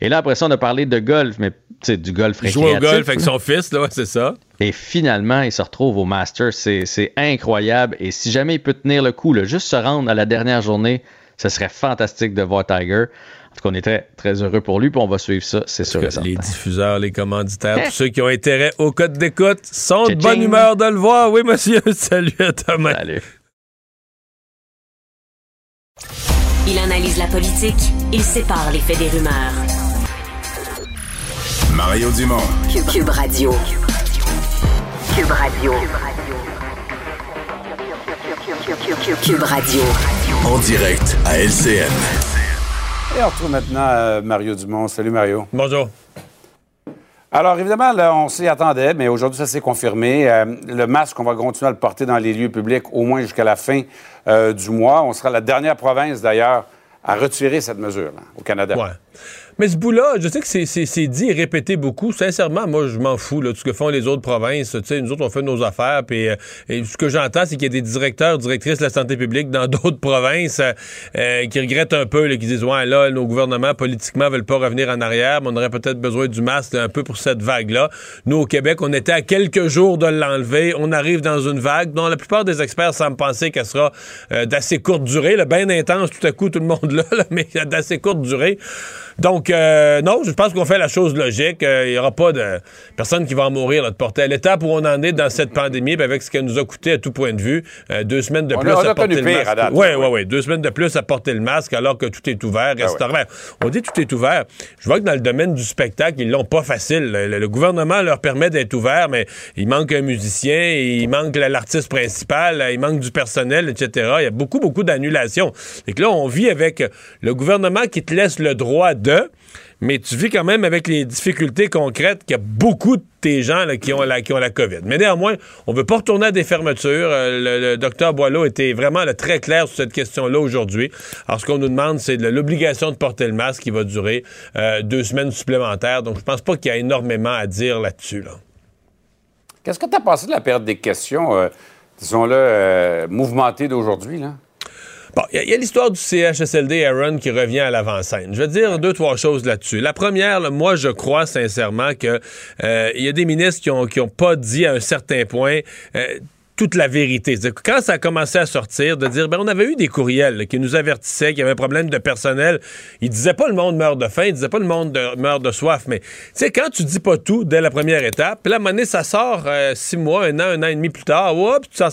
Et là, après ça, on a parlé de golf, mais c'est du golf récréatif. Joue au golf avec son fils, là, c'est ça. Et finalement, il se retrouve au Masters. C'est, incroyable. Et si jamais il peut tenir le coup, là, juste se rendre à la dernière journée, ce serait fantastique de voir Tiger. En tout cas, on est très, très heureux pour lui, puis on va suivre ça, c'est sûr. les diffuseurs, les commanditaires, tous ceux qui ont intérêt au code d'écoute sont de bonne humeur de le voir. Oui, monsieur. Salut à Thomas. Salut. Il analyse la politique, il sépare les faits des rumeurs. Mario Dumont. Cube, Radio. Cube Radio. Cube Radio. En direct à LCN. Et on retrouve maintenant euh, Mario Dumont. Salut Mario. Bonjour. Alors évidemment, là, on s'y attendait, mais aujourd'hui, ça s'est confirmé. Euh, le masque, on va continuer à le porter dans les lieux publics au moins jusqu'à la fin euh, du mois. On sera la dernière province, d'ailleurs, à retirer cette mesure au Canada. Ouais. Mais ce bout-là, je sais que c'est dit et répété beaucoup. Sincèrement, moi, je m'en fous de ce que font les autres provinces. nous autres, on fait nos affaires. Euh, et ce que j'entends, c'est qu'il y a des directeurs, directrices de la santé publique dans d'autres provinces euh, euh, qui regrettent un peu, qui disent Ouais, là, nos gouvernements politiquement veulent pas revenir en arrière, mais on aurait peut-être besoin du masque un peu pour cette vague-là. Nous, au Québec, on était à quelques jours de l'enlever. On arrive dans une vague dont la plupart des experts semblent penser qu'elle sera d'assez courte durée, là, bien intense tout à coup, tout le monde là, là mais d'assez courte durée. Donc, euh, non, je pense qu'on fait la chose logique. Euh, il n'y aura pas de personne qui va en mourir de porter à l'étape où on en est dans cette pandémie, avec ce qu'elle nous a coûté à tout point de vue. Euh, deux semaines de plus à porter le masque. Oui, oui, oui. Deux semaines de plus à porter le masque alors que tout est ouvert, ah restaurant. On dit tout est ouvert. Je vois que dans le domaine du spectacle, ils l'ont pas facile. Le, gouvernement leur permet d'être ouvert, mais il manque un musicien, il manque l'artiste principal, il manque du personnel, etc. Il y a beaucoup, beaucoup d'annulations. Et que là, on vit avec le gouvernement qui te laisse le droit de mais tu vis quand même avec les difficultés concrètes qu'il y a beaucoup de tes gens qui, ont la, COVID. Mais néanmoins, on ne veut pas retourner à des fermetures. Euh, le, docteur Boileau était vraiment très clair sur cette question-là aujourd'hui. Alors, ce qu'on nous demande, c'est l'obligation de porter le masque qui va durer euh, deux semaines supplémentaires. Donc, je pense pas qu'il y a énormément à dire là-dessus. Qu'est-ce que tu as pensé de la période des questions, euh, disons-le, mouvementées d'aujourd'hui? là? Bon, il y a, l'histoire du CHSLD Aaron qui revient à l'avant-scène. Je vais dire deux, trois choses là-dessus. La première, moi, je crois sincèrement que euh, il y a des ministres qui ont, qui ont pas dit à un certain point euh, toute la vérité. Quand ça a commencé à sortir, de dire, ben, on avait eu des courriels qui nous avertissaient qu'il y avait un problème de personnel. Ils disaient pas le monde meurt de faim, ils disaient pas le monde meurt de soif, mais tu sais, quand tu dis pas tout dès la première étape, puis moment donné, ça sort euh, six mois, un an, un an et demi plus tard, oups, ça,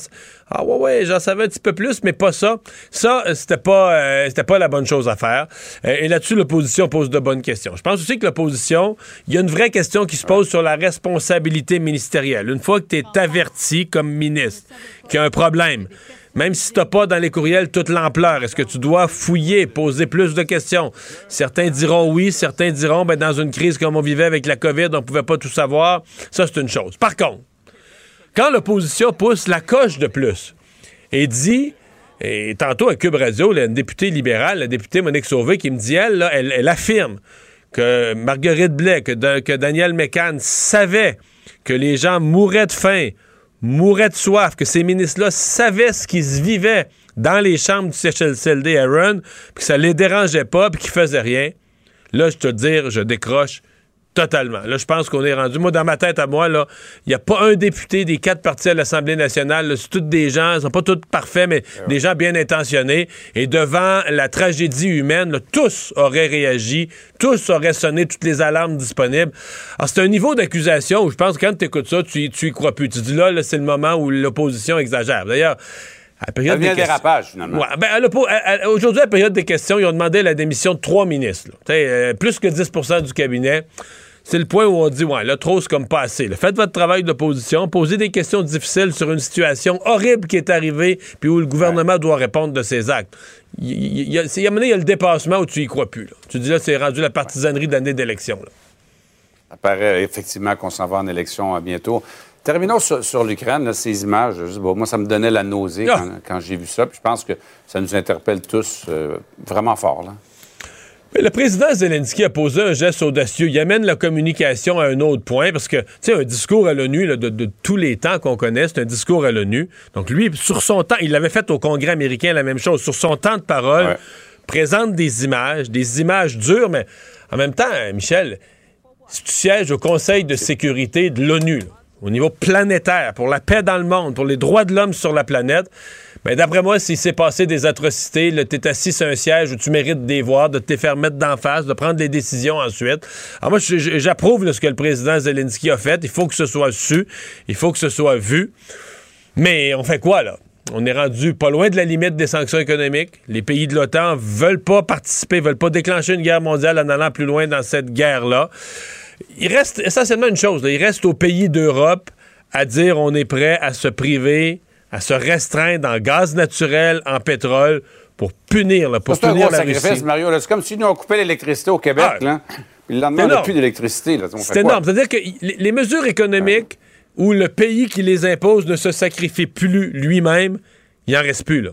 ah ouais, ouais, j'en savais un petit peu plus, mais pas ça. Ça, euh, c'était pas, euh, c'était pas la bonne chose à faire. Euh, et là-dessus, l'opposition pose de bonnes questions. Je pense aussi que l'opposition, il y a une vraie question qui se pose sur la responsabilité ministérielle. Une fois que tu es averti comme ministre qu'il y a un problème, même si tu n'as pas dans les courriels toute l'ampleur, est-ce que tu dois fouiller, poser plus de questions? Certains diront oui, certains diront, ben, dans une crise comme on vivait avec la COVID, on ne pouvait pas tout savoir. Ça, c'est une chose. Par contre, quand l'opposition pousse la coche de plus et dit, et tantôt à Cube Radio, une députée libérale, la députée Monique Sauvé, qui me dit, elle, elle, affirme que Marguerite Blais, que, Daniel Mécan savait que les gens mouraient de faim, mouraient de soif, que ces ministres-là savaient ce qui se dans les chambres du CHLCLD Aaron, puis que ça les dérangeait pas, puis qu'ils faisaient rien. Là, je te dire, je décroche Totalement. Là, je pense qu'on est rendu. Moi, dans ma tête à moi, là, il n'y a pas un député des quatre partis à l'Assemblée nationale. C'est tous des gens, ils sont pas tous parfaits, mais des gens bien intentionnés. Et devant la tragédie humaine, tous auraient réagi, tous auraient sonné toutes les alarmes disponibles. Alors, c'est un niveau d'accusation où je pense que quand tu écoutes ça, tu, tu y crois plus. Tu dis là, là c'est le moment où l'opposition exagère. D'ailleurs, à la période des dérapage, finalement. Ouais, ben, Aujourd'hui, à la période des questions, ils ont demandé la démission de trois ministres. Euh, plus que 10% du cabinet c'est le point où on dit, ouais, là, trop, c'est comme pas assez. Faites votre travail d'opposition, posez des questions difficiles sur une situation horrible qui est arrivée, puis où le gouvernement doit répondre de ses actes. Il y, a, il y a le dépassement où tu y crois plus. Tu dis là, c'est rendu la partisanerie de l'année d'élection. Ça paraît effectivement qu'on s'en va en élection euh, bientôt. Terminons sur, l'Ukraine, ces images. moi, ça me donnait la nausée ah! quand, j'ai vu ça. Puis je pense que ça nous interpelle tous euh, vraiment fort. Là le président Zelensky a posé un geste audacieux. Il amène la communication à un autre point parce que, tu sais, un discours à l'ONU de, tous les temps qu'on connaît, c'est un discours à l'ONU. Donc, lui, sur son temps, il l'avait fait au Congrès américain la même chose. Sur son temps de parole, présente des images, des images dures, mais en même temps, Michel, si tu sièges au Conseil de sécurité de l'ONU, au niveau planétaire, pour la paix dans le monde, pour les droits de l'homme sur la planète, mais ben, d'après moi, s'il s'est passé des atrocités, tu es assis sur un siège où tu mérites des voir, de te faire mettre d'en face, de prendre des décisions ensuite. Alors moi, j'approuve ce que le président Zelensky a fait. Il faut que ce soit su, il faut que ce soit vu. Mais on fait quoi, là? On est rendu pas loin de la limite des sanctions économiques. Les pays de l'OTAN veulent pas participer, veulent pas déclencher une guerre mondiale en allant plus loin dans cette guerre-là. Il reste essentiellement une chose. Il reste aux pays d'Europe à dire on est prêt à se priver à se restreindre en gaz naturel, en pétrole, pour punir, là, pour punir la Russie. Mario. C'est comme si nous, on coupait l'électricité au Québec. Ah, là. Le lendemain, on n'a plus d'électricité. C'est énorme. C'est-à-dire que les, mesures économiques où le pays qui les impose ne se sacrifie plus lui-même, il n'en reste plus. Là.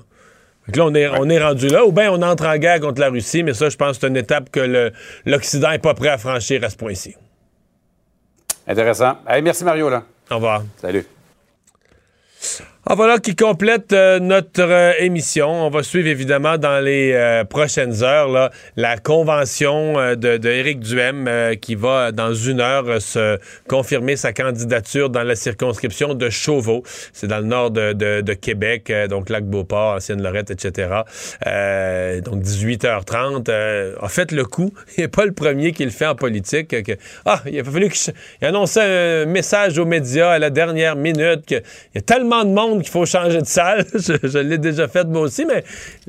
Donc là, on est, on est rendu là. Ou bien on entre en guerre contre la Russie, mais ça, je pense que c'est une étape que l'Occident n'est pas prêt à franchir à ce point-ci. Intéressant. merci Mario. Là. Au revoir. Salut. Ah, voilà qui complète euh, notre euh, émission. On va suivre évidemment dans les euh, prochaines heures là, la convention de, Éric Duhem qui va dans une heure se confirmer sa candidature dans la circonscription de Chauveau. C'est dans le nord de, Québec, donc Lac-Beauport, Ancienne-Lorette, etc. donc 18h30. a fait le coup. Il n'est pas le premier qui le fait en politique. Que, ah, il a fallu qu'il annonce un message aux médias à la dernière minute. Que, il y a tellement de monde qu'il faut changer de salle. je, l'ai déjà fait moi aussi, mais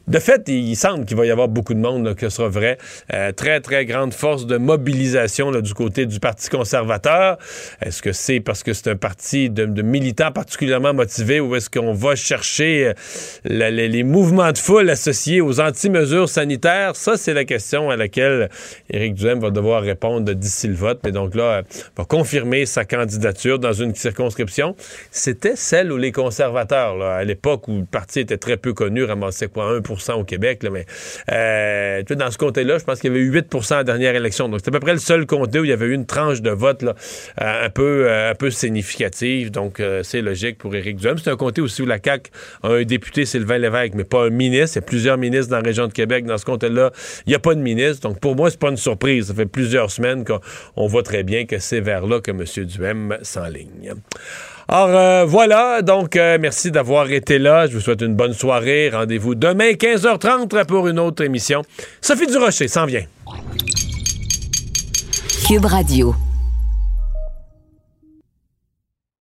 de fait, il, semble qu'il va y avoir beaucoup de monde, que ce sera vrai. Euh, très, très grande force de mobilisation du côté du Parti conservateur. Est-ce que c'est parce que c'est un parti de, militants particulièrement motivés ou est-ce qu'on va chercher euh, les, mouvements de foule associés aux anti-mesures sanitaires? Ça, c'est la question à laquelle Éric Duhem va devoir répondre d'ici le vote. Mais donc là, va confirmer sa candidature dans une circonscription. C'était celle où les conservateurs à l'époque où le parti était très peu connu, ramassait quoi, 1% au Québec, mais euh, dans ce comté-là, je pense qu'il y avait eu 8 à la dernière élection. Donc, c'est à peu près le seul comté où il y avait eu une tranche de vote euh, un, peu, euh, un peu significative. Donc, c'est logique pour Éric Duhem. C'est un comté aussi où la CAQ a un député, Sylvain Lévesque, mais pas un ministre. Il y a plusieurs ministres dans la région de Québec. Dans ce comté-là, il n'y a pas de ministre. Donc, pour moi, c'est pas une surprise. Ça fait plusieurs semaines qu'on voit très bien que c'est vers là que M. Duhem s'enligne. Alors euh, voilà, donc euh, merci d'avoir été là. Je vous souhaite une bonne soirée. Rendez-vous demain 15h30 pour une autre émission. Sophie Durocher s'en vient. Cube Radio.